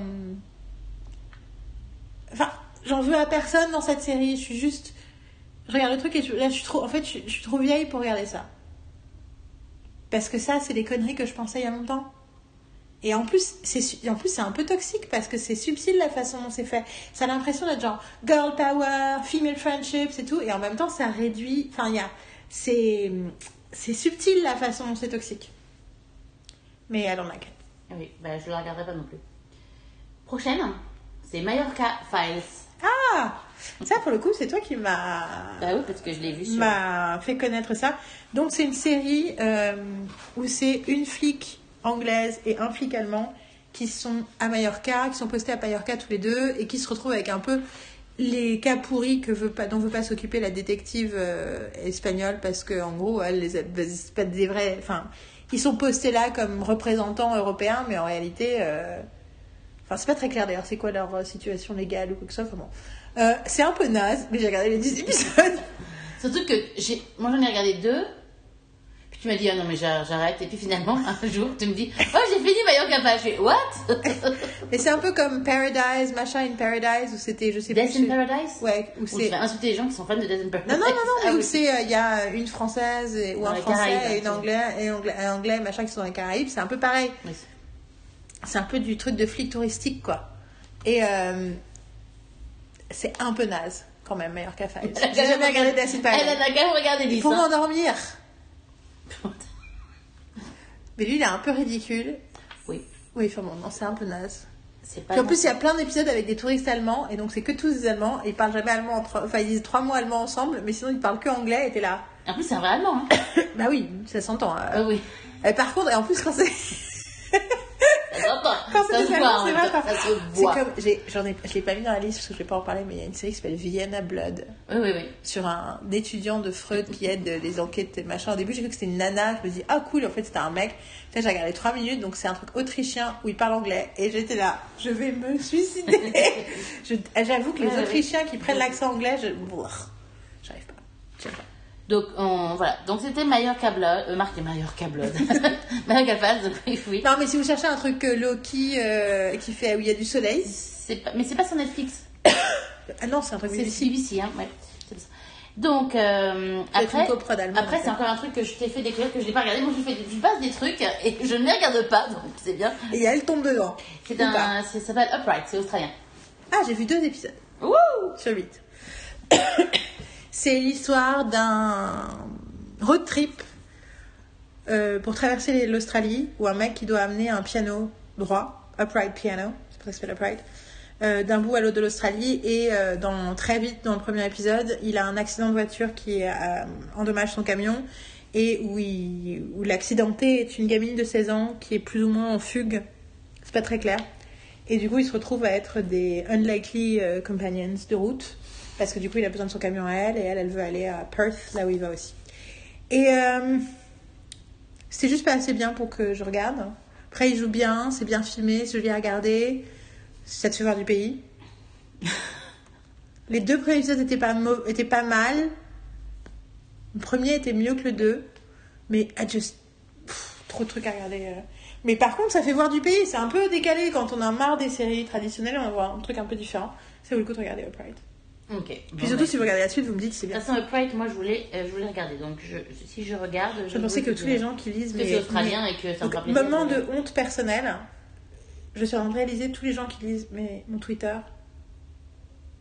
Enfin, j'en veux à personne dans cette série. Je suis juste. Je regarde le truc et là, je suis trop. En fait, je suis trop vieille pour regarder ça. Parce que ça, c'est des conneries que je pensais il y a longtemps. Et en plus, c'est en plus c'est un peu toxique parce que c'est subtil la façon dont c'est fait. Ça a l'impression d'être genre girl power, female friendships et tout, et en même temps ça réduit. Enfin, il y a, c'est, c'est subtil la façon dont c'est toxique. Mais like it. Ah Oui, bah, je la regarderai pas non plus. Prochaine, c'est Mallorca Files. Ah, ça pour le coup c'est toi qui m'as Bah oui, parce que je l'ai vu sur. m'a fait connaître ça. Donc c'est une série euh, où c'est une flic anglaise et un flic allemand qui sont à Mallorca, qui sont postés à Mallorca tous les deux et qui se retrouvent avec un peu les cas pourris que veut pas, dont veut pas s'occuper la détective euh, espagnole parce que en gros elle les a- c'est pas des vrais enfin ils sont postés là comme représentants européens mais en réalité euh, enfin c'est pas très clair d'ailleurs c'est quoi leur euh, situation légale ou quoi que ce soit enfin bon Euh, c'est un peu naze mais j'ai regardé les 10 épisodes Surtout que j'ai... moi j'en ai regardé deux. Puis tu m'as dit, ah non mais j'a- j'arrête. Et puis finalement, un jour, tu me dis, oh j'ai fini Mallorca Files. Je fais, what Et c'est un peu comme Paradise, machin in Paradise, où c'était, je sais Death plus. in Paradise? Ouais, où Où tu c'est. vas insulter les gens qui sont fans de Death in Paradise. Non, non, non, non, Ah mais où oui. c'est, euh, il y a une française et- ou Dans un les français Caraïbes, et une anglais, et anglais, un anglais, machin, qui sont dans les Caraïbes, c'est un peu pareil. Oui. C'est un peu du truc de flic touristique, quoi. Et euh, c'est un peu naze, quand même, meilleur qu'à Files. J'ai jamais regardé Death in Elle a quand même regardé 10. Pour hein. m'endormir. Mais lui, il est un peu ridicule. Oui, Oui, enfin bon, non, c'est un peu naze. c'est pas. Puis en plus, il y a plein d'épisodes avec des touristes allemands, et donc c'est que tous des allemands, et ils parlent jamais allemand, entre... enfin ils disent trois mots allemands ensemble, mais sinon ils parlent que anglais, et t'es là. En plus, c'est un vrai allemand. Hein. Bah oui, ça s'entend. euh. Ah oui, Et par contre, et en plus, quand c'est. ça s'entend. Quand Ça c'est se voit. C'est temps, pas- Ça se C'est voit. comme. j'ai- J'en ai... Je l'ai pas mis dans la liste parce que je vais pas en parler, mais il y a une série qui s'appelle Vienna Blood, Oui, oui, oui. sur un étudiant de Freud qui aide les enquêtes et machin. Au début, j'ai cru que c'était une nana, je me dis, ah cool, en fait, c'était un mec. J'ai regardé trois minutes, donc c'est un truc autrichien où il parle anglais, et j'étais là, je vais me suicider. J'avoue que les Ouais, ouais, Autrichiens qui prennent l'accent anglais, je. J'arrive pas. J'arrive pas. Donc, on, voilà. Donc, c'était Mallorca Blood. Euh, marqué Mallorca Blood. Mallorca Falls, oui, oui. Non, mais si vous cherchez un truc euh, Loki euh, qui fait où il y a du soleil. C'est pas, mais c'est pas sur Netflix. Ah non, c'est un truc C'est BBC. Hein, ouais. Donc, euh, après, après c'est encore un truc que je t'ai fait découvrir que je n'ai pas regardé. Moi, je, fais, je passe des trucs et je ne les regarde pas, donc c'est bien. Et elle tombe dedans. C'est un, ça s'appelle Upright, c'est australien. Ah, j'ai vu deux épisodes Wouh sur huit. c'est l'histoire d'un road trip euh, pour traverser l'Australie où un mec qui doit amener un piano droit, upright piano, c'est pour ça que s'appelle upright, euh, d'un bout à l'autre de l'Australie. Et euh, dans, très vite dans le premier épisode, il a un accident de voiture qui endommage son camion et où, où l'accidenté est une gamine de 16 ans qui est plus ou moins en fugue, c'est pas très clair. Et du coup, il se retrouve à être des unlikely companions de route parce que du coup, il a besoin de son camion à elle et elle, elle veut aller à Perth, là où il va aussi. Et euh, c'était juste pas assez bien pour que je regarde. Après, il joue bien, c'est bien filmé, c'est joli à regarder. Ça te fait voir du pays. Les deux premiers épisodes étaient pas, étaient pas mal. Le premier était mieux que le deux. Mais I just... pff, trop de trucs à regarder. euh. Mais par contre, ça fait voir du pays. C'est un peu décalé. Quand on a marre des séries traditionnelles, on va voir un truc un peu différent. Ça vaut le coup de regarder Upright. Ok. Puis Bon, surtout, bah, si vous regardez la suite, vous me dites que c'est De bien. toute façon, Upright, moi, je voulais, euh, je voulais regarder. Donc, je, si je regarde, je Je pensais que tous les gens qui lisent... Que c'est australien et que ça me Donc, plaisir. moment de- de honte personnelle, je suis en train de réaliser tous les gens qui lisent mes, mon Twitter,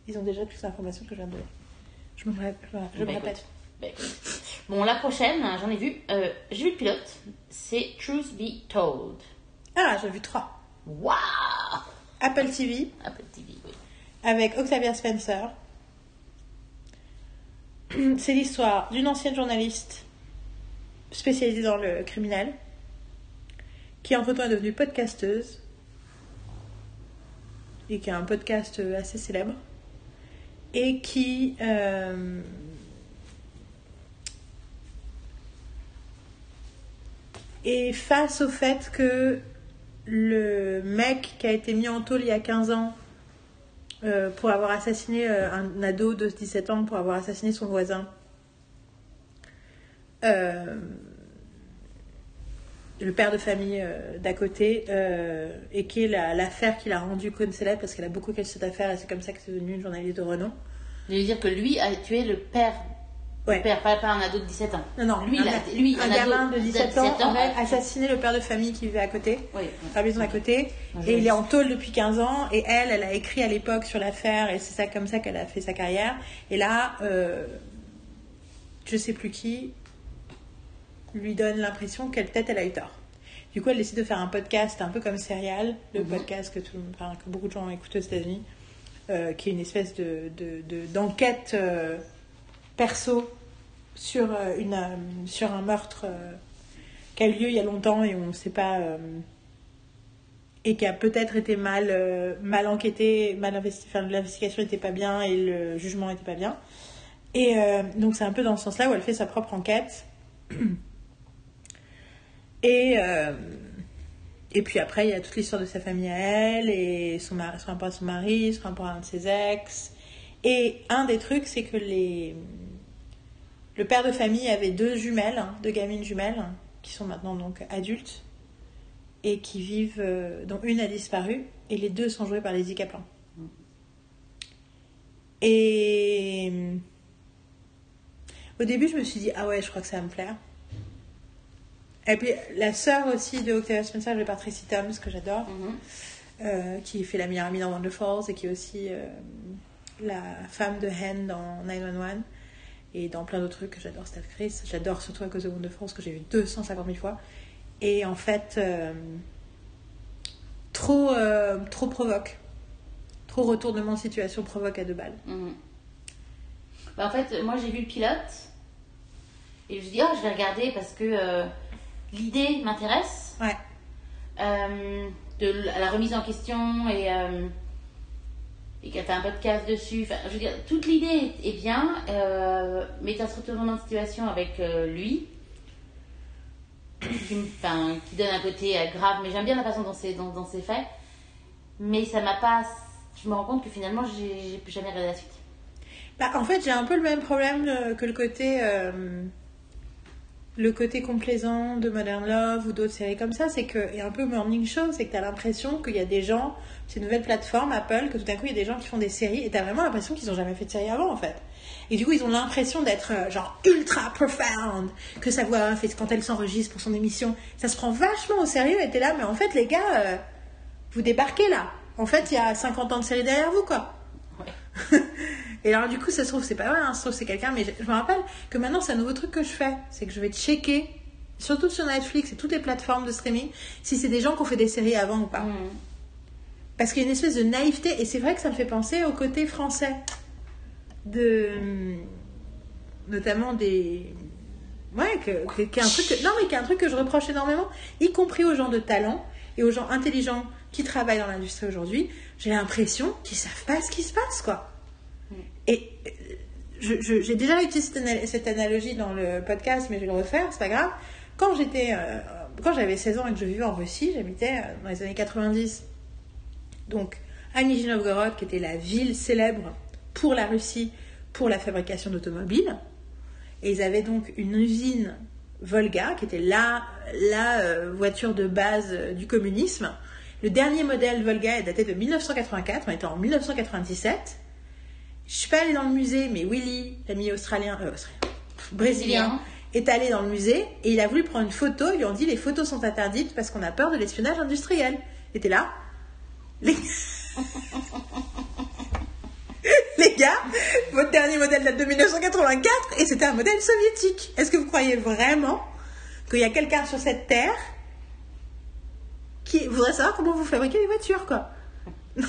ils ont déjà toutes les informations que je viens de donner. Je me, me Bah, répète. Bah, écoute. Bon, la prochaine, j'en ai vu. euh, J'ai vu le pilote. C'est Truth Be Told. Ah, j'ai vu trois. Waouh Apple TV Apple TV, oui. avec Octavia Spencer. C'est l'histoire d'une ancienne journaliste spécialisée dans le criminel qui entre-temps est devenue podcasteuse et qui a un podcast euh, assez célèbre et qui euh, est face au fait que le mec qui a été mis en tôle il y a 15 ans euh, pour avoir assassiné euh, un ado de 17 ans, pour avoir assassiné son voisin. Euh, le père de famille d'à côté, et qui est la- l'affaire qui l'a rendue célèbre parce qu'elle a beaucoup caché cette affaire et c'est comme ça que c'est devenu une journaliste de renom. Je veux dire que lui a tué le père. Ouais. Le père, pas, pas un ado de 17 ans. Non, non, Lui, un, a- lui, un gamin de de 17 ans, 17 ans, aurait assassiné le père de famille qui vivait à côté. Oui. à la maison d'à côté. Et il est en tôle depuis 15 ans. Et elle, elle a écrit à l'époque sur l'affaire. Et c'est ça comme ça qu'elle a fait sa carrière. Et là, euh, je sais plus qui lui donne l'impression qu'elle peut-être elle a eu tort. Du coup, elle décide de faire un podcast un peu comme Serial, le Mhm. podcast que, tout- enfin, que beaucoup de gens écoutent aux États-Unis, euh, qui est une espèce de, de- de- d'enquête euh, perso sur, euh, une, euh, sur un meurtre euh, qui a eu lieu il y a longtemps et on ne sait pas. et qui a peut-être été mal, mal enquêté, mal investi, l'investigation n'était pas bien et le jugement n'était pas bien. Et donc c'est un peu dans ce sens-là où elle fait sa propre enquête. Et, et puis après, il y a toute l'histoire de sa famille à elle, et son, mari, son rapport à son mari, son rapport à un de ses ex. Et un des trucs, c'est que les... le père de famille avait deux jumelles, hein, deux gamines jumelles, qui sont maintenant donc adultes, et qui vivent, euh, dont une a disparu, et les deux sont jouées par Lizzie Kaplan. Et au début, je me suis dit, ah ouais, je crois que ça va me plaire. Et puis la sœur aussi de Octavia Spencer, de Patricia Thoms, que j'adore, Mhm. euh, qui fait la meilleure amie dans Wonder Falls et qui est aussi euh, la femme de Hen dans 911 et dans plein d'autres trucs j'adore cette actrice. J'adore surtout à cause de Wonder Falls que j'ai vu 250 000 fois. Et en fait, euh, trop, euh, trop provoque. Trop retournement de situation provoque à deux balles. Mhm. Bah, en fait, moi j'ai vu le pilote et je me suis dit, oh, je vais regarder parce que euh, l'idée m'intéresse. Ouais. De la remise en question et, et que tu un podcast dessus. Enfin, je veux dire, toute l'idée est, bien, euh, mais tu as ce retournement de situation avec euh, lui qui, enfin, qui donne un côté euh, grave, mais j'aime bien la façon dont c'est dont c'est fait. Mais ça m'a pas. Je me rends compte que finalement, j'ai plus jamais regardé la suite. Bah, en fait, j'ai un peu le même problème que le côté. Le côté complaisant de Modern Love ou d'autres séries comme ça, c'est que, et un peu Morning Show, c'est que t'as l'impression qu'il y a des gens, ces nouvelles plateformes, Apple, que tout d'un coup il y a des gens qui font des séries et t'as vraiment l'impression qu'ils ont jamais fait de série avant en fait. Et du coup ils ont l'impression d'être euh, genre ultra profound, que sa voix fait quand elle s'enregistre pour son émission, ça se prend vachement au sérieux et t'es là, mais en fait les gars, euh, vous débarquez là. En fait il y a 50 ans de série derrière vous quoi. Et alors, du coup, ça se trouve, c'est pas vrai, hein, ça se trouve, c'est quelqu'un, mais je, je me rappelle que maintenant, c'est un nouveau truc que je fais. C'est que je vais checker, surtout sur Netflix et toutes les plateformes de streaming, si c'est des gens qui ont fait des séries avant ou pas. Mm. Parce qu'il y a une espèce de naïveté, et c'est vrai que ça me fait penser au côté français. De. Notamment des. Ouais, qu'il y a un truc que- non, mais qu'il un truc que je reproche énormément, y compris aux gens de talent et aux gens intelligents qui travaillent dans l'industrie aujourd'hui. J'ai l'impression qu'ils savent pas ce qui se passe, quoi. Et euh, j'ai déjà utilisé cette, ana- cette analogie dans le podcast, mais je vais le refaire, c'est pas grave. Quand j'étais, euh, quand j'avais 16 ans et que je vivais en Russie, j'habitais euh, dans les années 90. Donc, à Nijni Novgorod, qui était la ville célèbre pour la Russie, pour la fabrication d'automobiles. Et ils avaient donc une usine Volga, qui était la, la voiture de base du communisme. Le dernier modèle Volga est daté de 1984, on était en 1997. Je suis pas allée dans le musée, mais Willy, l'ami australien, euh, australien, Brésilien. est allé dans le musée et il a voulu prendre une photo. Ils lui ont dit les photos sont interdites parce qu'on a peur de l'espionnage industriel. Il était là. Les... Les gars, votre dernier modèle date de 1984 et c'était un modèle soviétique. Est-ce que vous croyez vraiment qu'il y a quelqu'un sur cette terre qui voudrait savoir comment vous fabriquez les voitures, quoi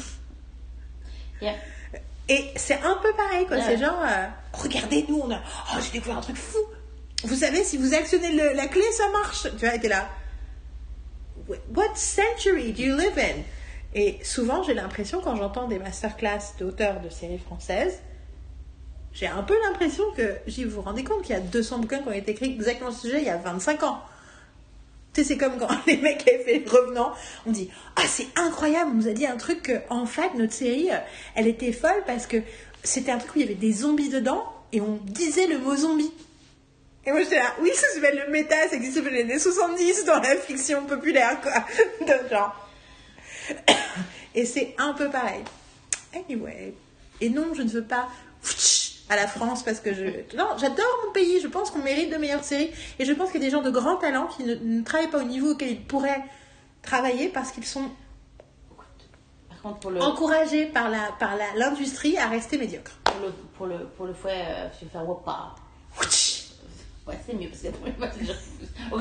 Yeah. Et c'est un peu pareil, quoi. Ouais. C'est genre, euh, regardez, nous, on a. Oh, j'ai découvert un truc fou. Vous savez, si vous actionnez le- la clé, ça marche. Tu vois, t'es là. What century do you live in? Et souvent, j'ai l'impression, quand j'entends des masterclass d'auteurs de séries françaises, j'ai un peu l'impression que, j'y vous vous rendez compte qu'il y a 200 bouquins qui ont été écrits exactement sur ce sujet il y a 25 ans. Sais, c'est comme quand les mecs avaient fait les revenants, on dit Ah, c'est incroyable, on nous a dit un truc que, en fait, notre série, euh, elle était folle parce que c'était un truc où il y avait des zombies dedans et on disait le mot zombie. Et moi j'étais là, oui, ça s'appelle le méta, ça existe depuis les années 70 dans la fiction populaire, quoi. De genre. Et c'est un peu pareil. Anyway. Et non, je ne veux pas à la France parce que je. Non, j'adore mon pays, je pense qu'on mérite de meilleures séries. Et je pense qu'il y a des gens de grand talent qui ne, ne travaillent pas au niveau auquel ils pourraient travailler parce qu'ils sont pour le, encouragés par la par la- l'industrie à rester médiocres. pour le, pour le, pour le fouet, euh, je vais faire woppa. Ouais, c'est mieux parce que je.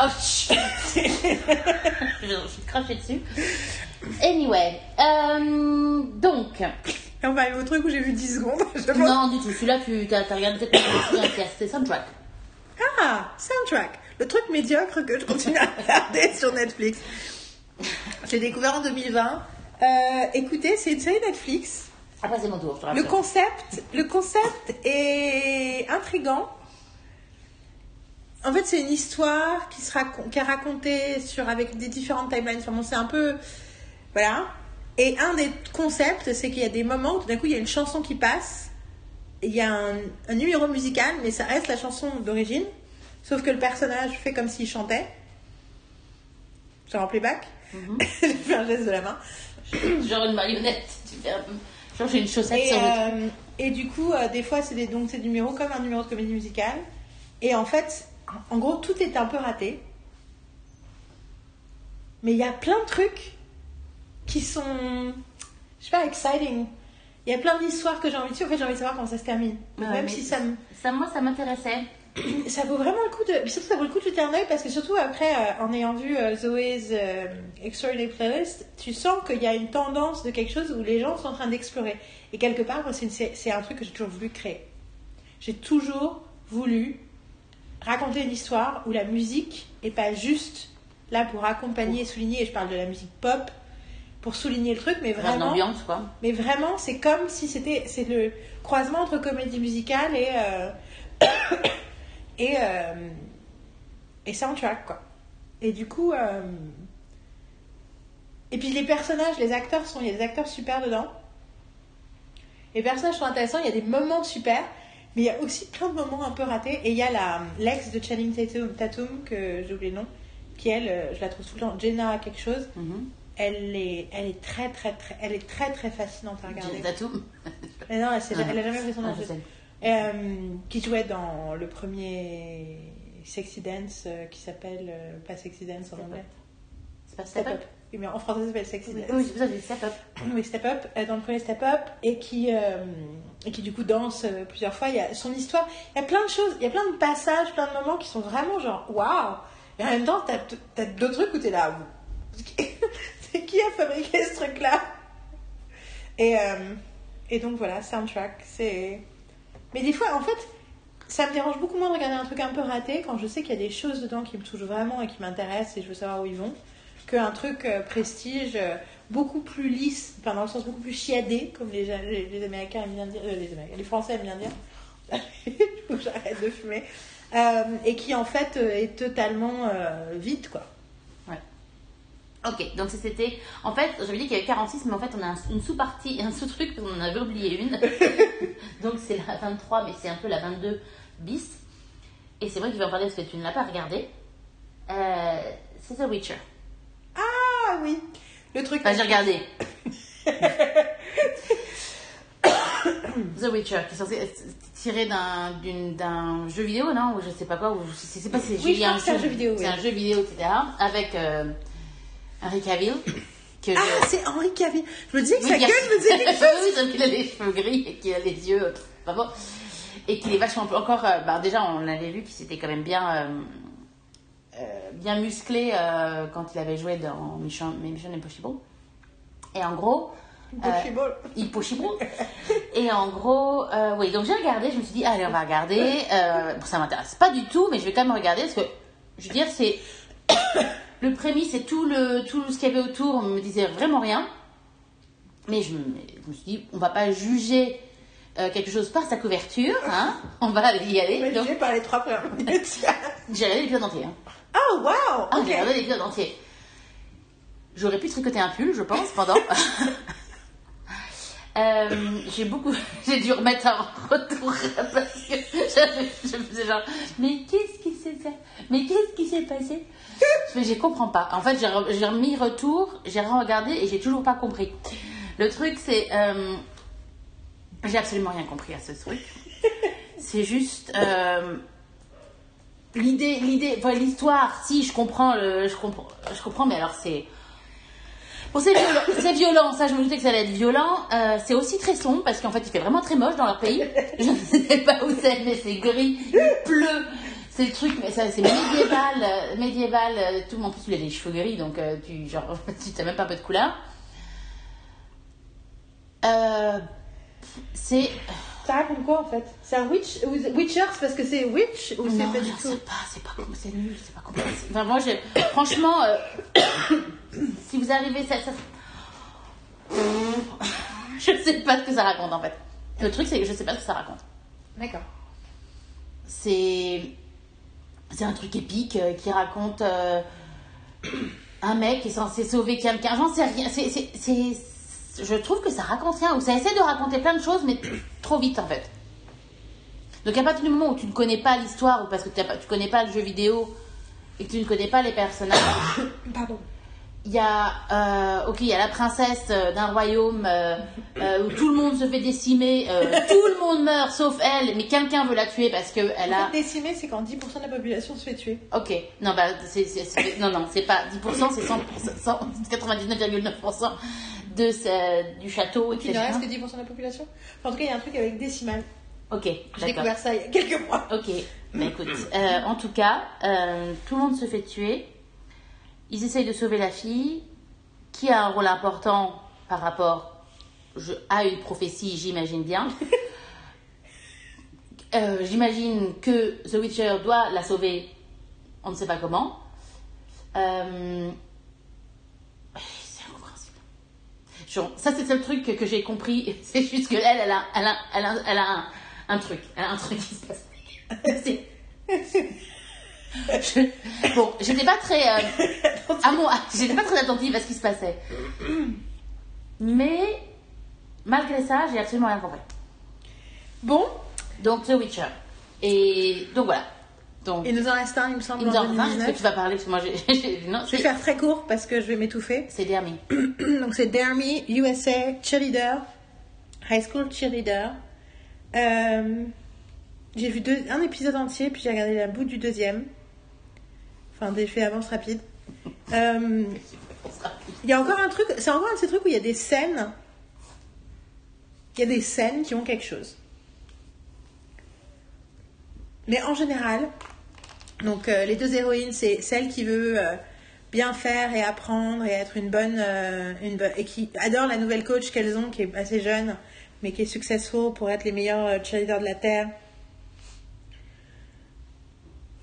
Oh, chut. je je suis crachée dessus. Anyway, euh, donc. Et on va aller au truc où j'ai vu 10 secondes. Je pense. Non, du tout. Celui-là, tu as, regardé peut-être pas le truc, c'était soundtrack. Ah, soundtrack. Le truc médiocre que je continue à regarder sur Netflix. J'ai découvert en 2020. Euh, écoutez, c'est une série Netflix. Après, c'est mon tour. je Le concept, le concept est intrigant. En fait, c'est une histoire qui, sera, qui est racontée sur, avec des différentes timelines. Enfin, bon, c'est un peu. Voilà. Et un des concepts, c'est qu'il y a des moments où tout d'un coup, il y a une chanson qui passe. Il y a un, un numéro musical, mais ça reste la chanson d'origine. Sauf que le personnage fait comme s'il chantait. Genre en playback. J'ai fait un geste de la main. Genre une marionnette. Genre, j'ai une chaussette Et, sur le. euh, et du coup, euh, des fois, c'est des, donc ces numéros comme un numéro de comédie musicale. Et en fait, en gros, tout est un peu raté. Mais il y a plein de trucs qui sont, je sais pas, exciting. Il y a plein d'histoires que j'ai envie de suivre. En fait, j'ai envie de savoir comment ça se termine. Même si ça me, Ça, moi, ça m'intéressait. ça vaut vraiment le coup de, mais surtout ça vaut le coup de jeter un œil parce que surtout après, euh, en ayant vu euh, Zoé's euh, Extraordinary Playlist, tu sens qu'il y a une tendance de quelque chose où les gens sont en train d'explorer. Et quelque part, c'est un truc que j'ai toujours voulu créer. J'ai toujours voulu raconter une histoire où la musique est pas juste là pour accompagner et souligner, et je parle de la musique pop, pour souligner le truc, mais Vraiment. L'ambiance, quoi. mais vraiment, c'est comme si c'était c'est le croisement entre comédie musicale et euh, et euh, et soundtrack quoi. Et du coup, euh, et puis les personnages, les acteurs sont, il y a des acteurs super dedans. Les personnages sont intéressants, il y a des moments super, mais il y a aussi plein de moments un peu ratés. Et il y a la l'ex de Channing Tatum, Tatum que j'ai oublié le nom, qui elle, euh, je la trouve tout le temps, Jenna quelque chose. Mhm. Elle est, elle est très très très, elle est très très fascinante à regarder. Tatum. Mais non, elle, s'est- Ah. elle a jamais fait son Ah, nom. sais. Euh, qui jouait dans le premier Sexy Dance euh, qui s'appelle euh, pas Sexy Dance en anglais. C'est pas Step Up. Oui, mais en français ça s'appelle Sexy Dance. oui, c'est pour ça que j'ai dit Step Up. Oui, Step Up, euh, dans le premier Step Up, et qui, et qui du coup danse plusieurs fois. Il y a son histoire, il y a plein de choses, il y a plein de passages, plein de moments qui sont vraiment genre waouh! Et en même temps, t'as as, d'autres trucs où t'es là. Qui a fabriqué ce truc-là? Et, euh, et donc voilà, soundtrack, c'est. Mais des fois, en fait, ça me dérange beaucoup moins de regarder un truc un peu raté quand je sais qu'il y a des choses dedans qui me touchent vraiment et qui m'intéressent et je veux savoir où ils vont, qu'un truc euh, prestige euh, beaucoup plus lisse, enfin dans le sens beaucoup plus chiadé, comme les, les, Américains aiment bien dire, euh, les, Américains, les Français aiment bien dire. J'arrête de fumer. Et qui en fait est totalement vide, quoi. Ok, donc c'était. En fait, j'avais dit qu'il y avait 46, mais en fait, on a un- une sous-partie, un sous-truc, parce qu'on en avait oublié une. donc c'est la 23, mais c'est un peu la 22 bis. Et c'est que je vais en parler parce que tu ne l'as pas regardé. Euh, c'est The Witcher. Ah oui, le truc. Enfin, j'ai regardé. The Witcher, qui est censé être tiré d'un jeu vidéo, non? Ou je sais pas quoi, ou je sais sais pas si c'est Oui, un jeu vidéo, C'est oui. un jeu vidéo, etc. Avec euh, Henry Cavill. Que je- Ah, c'est Henri Cavill. Je me disais que Oui, sa gueule me disait quelque chose. sauf qu'il a les cheveux gris et qu'il a les yeux. euh, bon. Et qu'il est vachement. Encore. euh, bah, déjà, on avait vu qu'il s'était quand même bien. euh, euh, bien musclé euh, quand il avait joué dans Mission, Mission Impossible. Et en gros. euh, Impossible. Impossible. Et en gros, euh, oui, donc j'ai regardé, je me suis dit, allez, on va regarder. Euh, bon, ça m'intéresse pas du tout, mais je vais quand même regarder parce que, je veux dire, c'est. Le prémisse et tout, le, tout ce qu'il y avait autour me disait vraiment rien. Mais je, me- je me suis dit, on va pas juger euh, quelque chose par sa couverture, hein. On va y aller. Mais Donc, j'ai par les trois premières minutes. j'ai regardé l'épisode entier. Hein. Oh, wow! Ah, j'ai regardé l'épisode entier. J'aurais pu tricoter un pull, je pense, pendant. Euh, j'ai beaucoup, j'ai dû remettre un retour parce que je faisais genre, mais qu'est-ce qui s'est fait? Mais qu'est-ce qui s'est passé? Je fais, je comprends pas. En fait, j'ai remis retour, j'ai regardé et j'ai toujours pas compris. Le truc, c'est, euh, j'ai absolument rien compris à ce truc. C'est juste euh, l'idée, l'idée, enfin, l'histoire. Si je comprends, le, je comprends, je comprends, mais alors c'est Bon, c'est violent, c'est violent, ça je me doutais que ça allait être violent. Euh, c'est aussi très sombre parce qu'en fait il fait vraiment très moche dans leur pays. Je ne sais pas où c'est, mais c'est gris, il pleut. C'est le truc, mais ça, c'est médiéval, euh, médiéval. euh, Tout le monde, en plus, il a les cheveux gris, donc euh, tu genre, tu t'as même pas un peu de couleur. Euh, c'est. Ça raconte quoi en fait? C'est un witch Witcher, c'est parce que c'est witch ou c'est Non, pas je du sais tout? pas, c'est pas comme c'est nul, c'est pas compliqué. Enfin, moi, j'ai- franchement, euh, si vous arrivez, ça, ça- je sais pas ce que ça raconte en fait. Le truc, c'est que je sais pas ce que ça raconte. D'accord. C'est, c'est un truc épique euh, qui raconte euh, un mec qui est censé sauver quelqu'un. J'en sais rien. C'est, c'est, c'est- je trouve que ça raconte rien ou ça essaie de raconter plein de choses, mais trop vite en fait. Donc à partir du moment où tu ne connais pas l'histoire ou parce que tu ne connais pas le jeu vidéo et que tu ne connais pas les personnages, Pardon. Il y a euh, ok il y a la princesse euh, d'un royaume euh, euh, où tout le monde se fait décimer, euh, tout le monde meurt sauf elle, mais quelqu'un veut la tuer parce que elle a décimé, c'est quand 10% de la population se fait tuer. Ok, non, bah, c'est, c'est- c'est- non, non, c'est pas 10%, c'est 100%, 100 99,9% de ce- du château, Il ne reste que 10% de la population. Enfin, en tout cas, il y a un truc avec décimal. Ok, J'ai découvert ça il y a quelques mois. Ok, bah écoute, euh, en tout cas, tout le monde se fait tuer. Ils essayent de sauver la fille, qui a un rôle important par rapport je, à une prophétie, j'imagine bien. Euh, j'imagine que The Witcher doit la sauver, on ne sait pas comment. Euh, c'est incompréhensible. Genre, ça, c'est le seul truc que, que j'ai compris. C'est juste que elle, elle a, elle a, elle a, elle a un, un truc. Elle a un truc qui se passe. Je- bon, j'étais pas très. euh, à moi, j'étais pas très attentive à ce qui se passait. Mais malgré ça, j'ai absolument rien compris. Bon, Donc, The Witcher. Et donc voilà. Donc, il nous en reste un, il me semble, il me en semble, hein, est-ce que 2019. tu vas parler? Parce que moi, non, Je vais faire très court parce que je vais m'étouffer. c'est Dermy. Donc c'est Dare Me, USA, Cheerleader, High School Cheerleader. Euh, j'ai vu deux, un épisode entier, puis j'ai regardé la bout du deuxième. Enfin, des faits d'avance rapide. Euh, Il y a encore un truc, c'est encore un de ces trucs où il y a des scènes. Il y a des scènes qui ont quelque chose. Mais en général, donc euh, les deux héroïnes, c'est celle qui veut euh, bien faire et apprendre et être une bonne, euh, une bo- et qui adore la nouvelle coach qu'elles ont, qui est assez jeune, mais qui est successful pour être les meilleurs cheerleaders de la terre.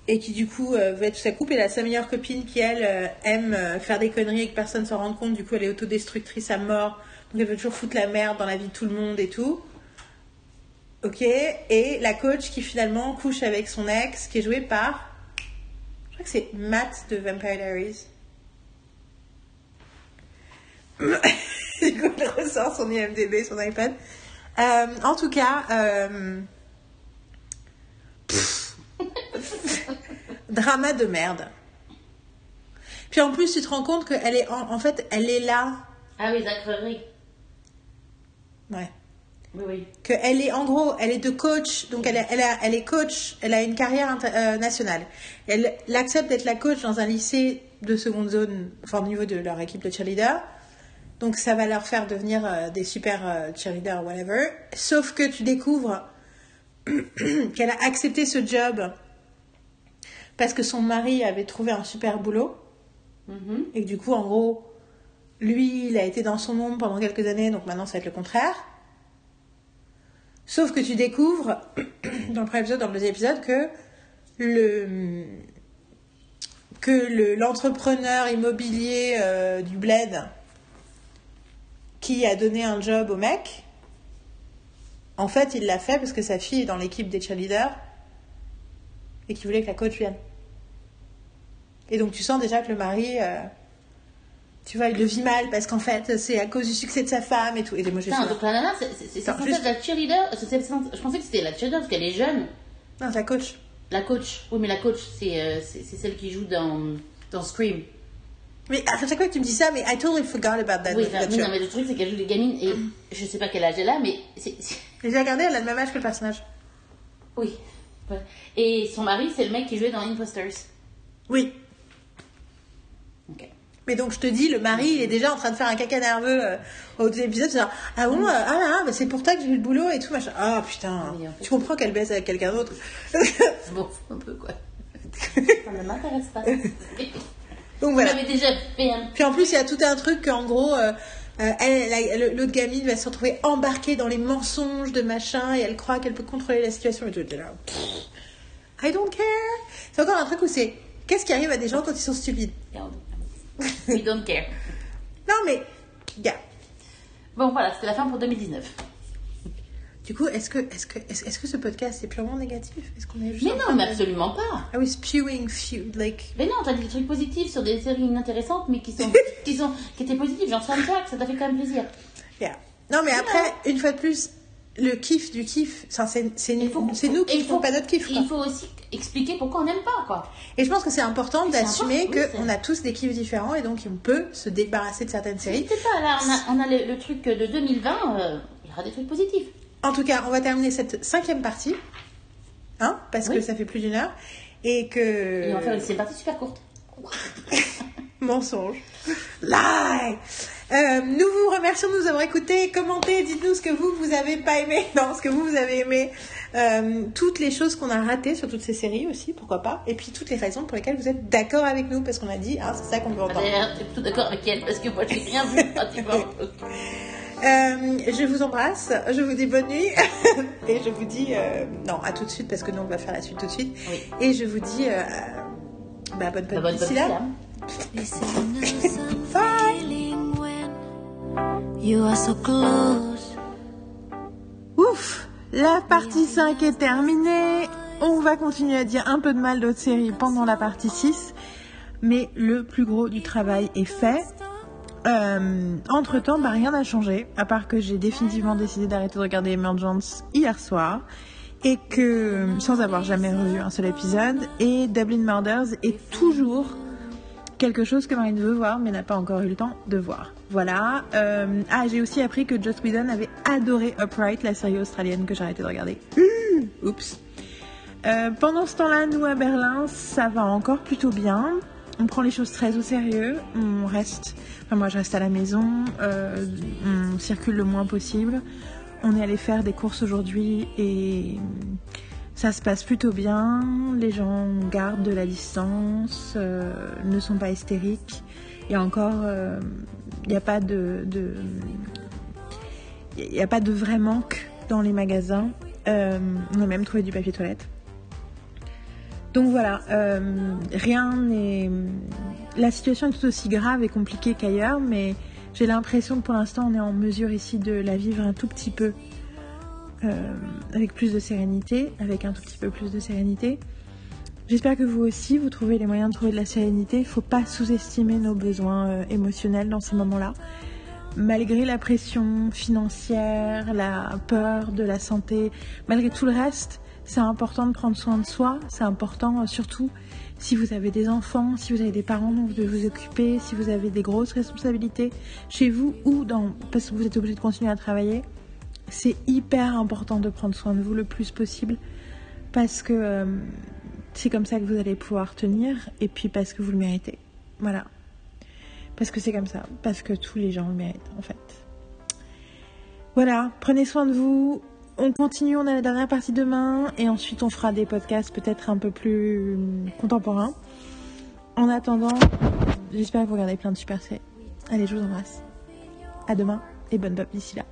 Et qui du coup veut être sa coupe et là, sa meilleure copine qui elle euh, aime euh, faire des conneries et que personne s'en rende compte, du coup elle est autodestructrice à mort, donc elle veut toujours foutre la merde dans la vie de tout le monde et tout. Ok, et la coach qui finalement couche avec son ex, qui est joué par. Je crois que c'est Matt de Vampire Diaries. du coup, il ressort son IMDB, son iPad. Euh, en tout cas, drama de merde. Puis en plus, tu te rends compte qu'elle est en, en fait, elle est là. Ah oui, Zachary. Ouais. Oui, oui. que elle est en gros, elle est de coach, donc elle, est- elle, a- elle est coach, elle a une carrière euh, nationale. Elle, elle accepte d'être la coach dans un lycée de seconde zone, enfin au niveau de leur équipe de cheerleader. Donc ça va leur faire devenir euh, des super euh, cheerleaders, whatever. Sauf que tu découvres qu'elle a accepté ce job parce que son mari avait trouvé un super boulot. Mhm. Et que du coup, en gros, lui, il a été dans son ombre pendant quelques années, donc maintenant ça va être le contraire. Sauf que tu découvres, dans le premier épisode, dans le deuxième épisode, que le que le- l'entrepreneur immobilier euh, du bled qui a donné un job au mec, en fait, il l'a fait parce que sa fille est dans l'équipe des cheerleaders et qu'il voulait que la coach vienne. Et donc tu sens déjà que le mari, euh, tu vois, il le vit mal parce qu'en fait, c'est à cause du succès de sa femme et tout. Et moi, je Putain, donc la nana, c'est censé juste- être la cheerleader. Je pensais que c'était la cheerleader parce qu'elle est jeune. Non, c'est la coach. La coach. Oui, mais la coach, c'est euh, celle qui joue dans, dans Scream. Mais à chaque fois que tu me dis ça, mais I totally forgot about that. Oui, non, mais le truc, c'est qu'elle joue des gamines et je sais pas quel âge elle a, mais J'ai regardé, elle a le même âge que le personnage. Oui. Et son mari, c'est le mec qui jouait dans Imposters. Oui. Mais donc je te dis, le mari, il est déjà en train de faire un caca nerveux euh, au deuxième épisode. C'est genre, ah bon, euh, ah là, bah, c'est pour toi que j'ai eu le boulot et tout, machin. Ah putain, Oui, en fait. tu comprends qu'elle baisse avec quelqu'un d'autre. Fous un peu, quoi. Ça ne m'intéresse pas. donc Vous voilà. m'avez déjà fait un. Puis en plus, il y a tout un truc qu'en gros, euh, euh, elle, la- le- l'autre gamine va se retrouver embarquée dans les mensonges de machin et elle croit qu'elle peut contrôler la situation et tout. T'es là, pff, I don't care. C'est encore un truc où c'est qu'est-ce qui arrive à des gens quand ils sont stupides? We don't care. Non mais, gars. Bon, voilà, c'était la fin pour 2019. Du coup, est-ce que, est-ce que, est-ce, est-ce que ce podcast est purement négatif? Est-ce qu'on est juste Mais non, train mais de- absolument pas. Are we spewing feud like Mais non, t'as dit des trucs positifs sur des séries inintéressantes, mais qui sont, qui sont, qui étaient positifs. Genre Soundtrack, ça t'a fait quand même plaisir. Yeah. Non, mais après, une fois de plus, le kiff du kiff, c'est, nous qui ne font pas notre kiff. quoi. Il faut aussi expliquer pourquoi on n'aime pas, quoi. Et je pense que c'est important d'assumer oui, qu'on a tous des kiffs différents et donc on peut se débarrasser de certaines séries. C'est pas, là, on a, on a le, le truc de 2020, euh, il y aura des trucs positifs. En tout cas, on va terminer cette cinquième partie, hein, parce Oui. que ça fait plus d'une heure, et que... Et on va faire une, c'est une partie super courte. Mensonge. Lie Euh, Nous vous remercions de nous avoir écoutés. Commentez, dites-nous ce que vous, vous avez pas aimé. Non, ce que vous, vous avez aimé. Euh, toutes les choses qu'on a ratées sur toutes ces séries aussi, pourquoi pas. Et puis toutes les raisons pour lesquelles vous êtes d'accord avec nous, parce qu'on a dit, ah, c'est ça qu'on veut entendre. D'ailleurs, t'es plutôt d'accord avec elle, parce que moi, j'ai rien vu pratiquement. Euh, je vous embrasse, je vous dis bonne nuit et je vous dis euh, non à tout de suite parce que nous on va faire la suite tout de suite Oui. et je vous dis euh, bah, bonne Bah, bonne bonne, d'ici bonne là. fille, you are so close. Ouf, la partie 5 est terminée. On va continuer à dire un peu de mal d'autres séries pendant la partie 6, mais le plus gros du travail est fait. Euh, entre temps, bah, rien n'a changé, à part que j'ai définitivement décidé d'arrêter de regarder Emergence hier soir, et que, sans avoir jamais revu un seul épisode, et Dublin Murders est toujours quelque chose que Marine veut voir, mais n'a pas encore eu le temps de voir. Voilà. Euh, ah, j'ai aussi appris que Joss Whedon avait adoré Upright, la série australienne que j'ai arrêté de regarder. Oups. Euh, pendant ce temps-là, nous à Berlin, ça va encore plutôt bien. On prend les choses très au sérieux. On reste, enfin moi je reste à la maison. euh, on circule le moins possible. On est allé faire des courses aujourd'hui et ça se passe plutôt bien. Les gens gardent de la distance, euh, ne sont pas hystériques. Il encore, euh, il n'y a pas de, pas de vrai manque dans les magasins. Euh, on a même trouvé du papier toilette. Donc voilà, euh, rien n'est. La situation est tout aussi grave et compliquée qu'ailleurs, mais j'ai l'impression que pour l'instant on est en mesure ici de la vivre un tout petit peu euh, avec plus de sérénité, avec un tout petit peu plus de sérénité. J'espère que vous aussi vous trouvez les moyens de trouver de la sérénité. Il ne faut pas sous-estimer nos besoins euh, émotionnels dans ces moments-là. Malgré la pression financière, la peur de la santé, malgré tout le reste, c'est important de prendre soin de soi. C'est important euh, surtout si vous avez des enfants, si vous avez des parents dont vous devez vous occuper, si vous avez des grosses responsabilités chez vous ou parce que vous êtes obligé de continuer à travailler. C'est hyper important de prendre soin de vous le plus possible parce que euh, c'est comme ça que vous allez pouvoir tenir et puis parce que vous le méritez. Voilà. Parce que c'est comme ça. Parce que tous les gens le méritent en fait. Voilà. Prenez soin de vous. On continue, on a la dernière partie demain et ensuite on fera des podcasts peut-être un peu plus contemporains. En attendant, j'espère que vous regardez plein de super séries. Allez, je vous embrasse. À demain et bonne pop d'ici là.